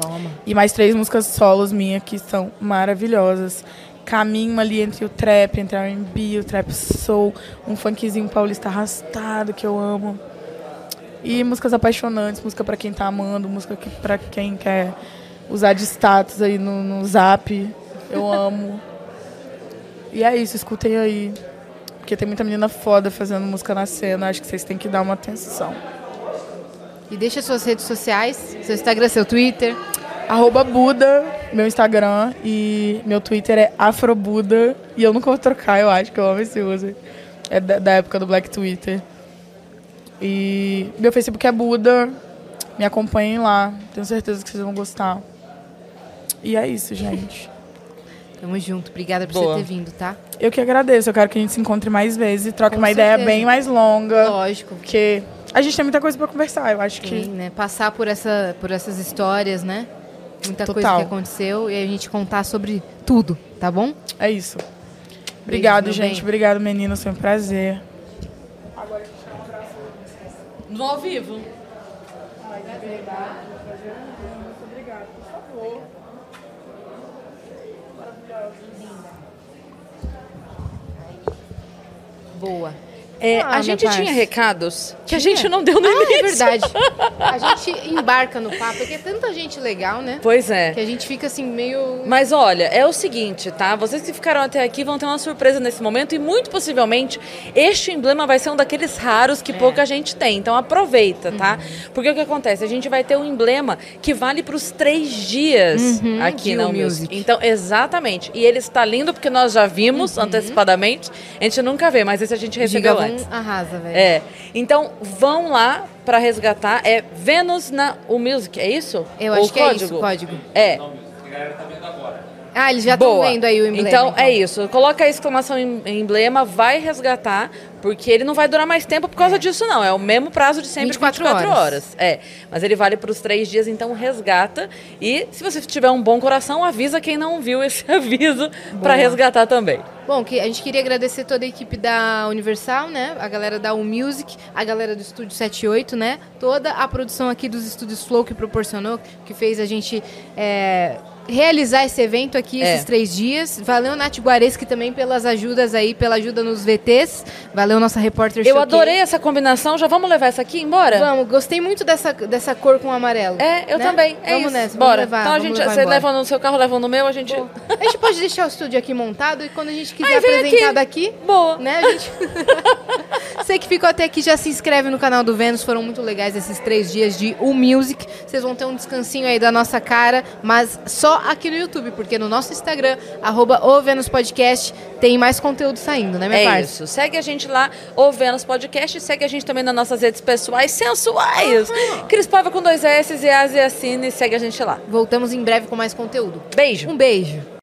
Toma. e mais três músicas solos minhas que são maravilhosas. Caminho ali entre o trap, entre a R&B, o trap soul, um funkzinho paulista arrastado que eu amo. E músicas apaixonantes, música pra quem tá amando, música que, pra quem quer usar de status aí no, no zap. Eu amo. E é isso, escutem aí. Porque tem muita menina foda fazendo música na cena. Acho que vocês têm que dar uma atenção. E deixa suas redes sociais, seu Instagram, seu Twitter. Arroba Buda, meu Instagram. E meu Twitter é Afrobuda. E eu nunca vou trocar, eu acho que eu amo esse user. É da, da época do Black Twitter. E meu Facebook é Buda. Me acompanhem lá. Tenho certeza que vocês vão gostar. E é isso, gente. Tamo junto. Obrigada por Boa. você ter vindo, tá? Eu que agradeço. Eu quero que a gente se encontre mais vezes e troque Com uma ideia certeza. bem mais longa. Lógico. Porque a gente tem muita coisa pra conversar. Eu acho Sim, que. né? Passar por, essa, por essas histórias, né? Muita coisa Total. que aconteceu e a gente contar sobre tudo, tá bom? É isso. Obrigado, gente. bem. Obrigado, meninos. Foi um prazer. No ao vivo. Boa. É, Ah, a gente tinha recados que a Tinha? gente não deu no Ah, início. é verdade. A gente embarca no papo, porque é tanta gente legal, né? Pois é. Que a gente fica assim, meio. Mas olha, é o seguinte, tá? Vocês que ficaram até aqui vão ter uma surpresa nesse momento e muito possivelmente este emblema vai ser um daqueles raros É. que pouca gente tem. Então aproveita, tá? Uhum. Porque o que acontece? A gente vai ter um emblema que vale para os três dias aqui de na Music. Music. Então, exatamente. E ele está lindo porque nós já vimos antecipadamente. A gente nunca vê, mas esse a gente recebeu Gigavon antes. arrasa, velho. É. Então, vão lá para resgatar. É Vênus na U Music, é isso? Eu Ou acho que é isso, o código. É. Ah, eles já estão vendo aí o emblema. Então, é isso. Coloca a exclamação em em emblema, vai resgatar, porque ele não vai durar mais tempo por causa disso, não. É o mesmo prazo de sempre, 24 24, horas. horas. É. Mas ele vale para os três dias, então resgata. E se você tiver um bom coração, avisa quem não viu esse aviso para resgatar também. Bom, que a gente queria agradecer toda a equipe da Universal, né? A galera da U Music, a galera do Estúdio 78, né? Toda a produção aqui dos Estúdios Flow que proporcionou, que fez a gente é, realizar esse evento aqui É. esses três dias. Valeu, Nath Guareschi, também pelas ajudas aí, pela ajuda nos VTs. Valeu, nossa repórter Eu showcase. adorei essa combinação. Já vamos levar essa aqui embora? Vamos, gostei muito dessa, dessa cor com amarelo. É, eu né? também. É vamos isso. nessa, Bora. vamos levar. então a gente, você embora. leva no seu carro, leva no meu, a gente. A gente pode deixar o estúdio aqui montado e quando a gente quiser apresentar aqui. daqui, Boa. né? A gente... Você que ficou até aqui, já se inscreve no canal do Vênus. Foram muito legais esses três dias de U Music. Vocês vão ter um descansinho aí da nossa cara, mas só aqui no YouTube, porque no nosso Instagram, arroba Podcast, tem mais conteúdo saindo, né, minha É parça? isso. Segue a gente lá, o Vênus Podcast. Segue a gente também nas nossas redes pessoais sensuais. Cris Paiva com dois S e As e Assine. Segue a gente lá. Voltamos em breve com mais conteúdo. Beijo. Um beijo.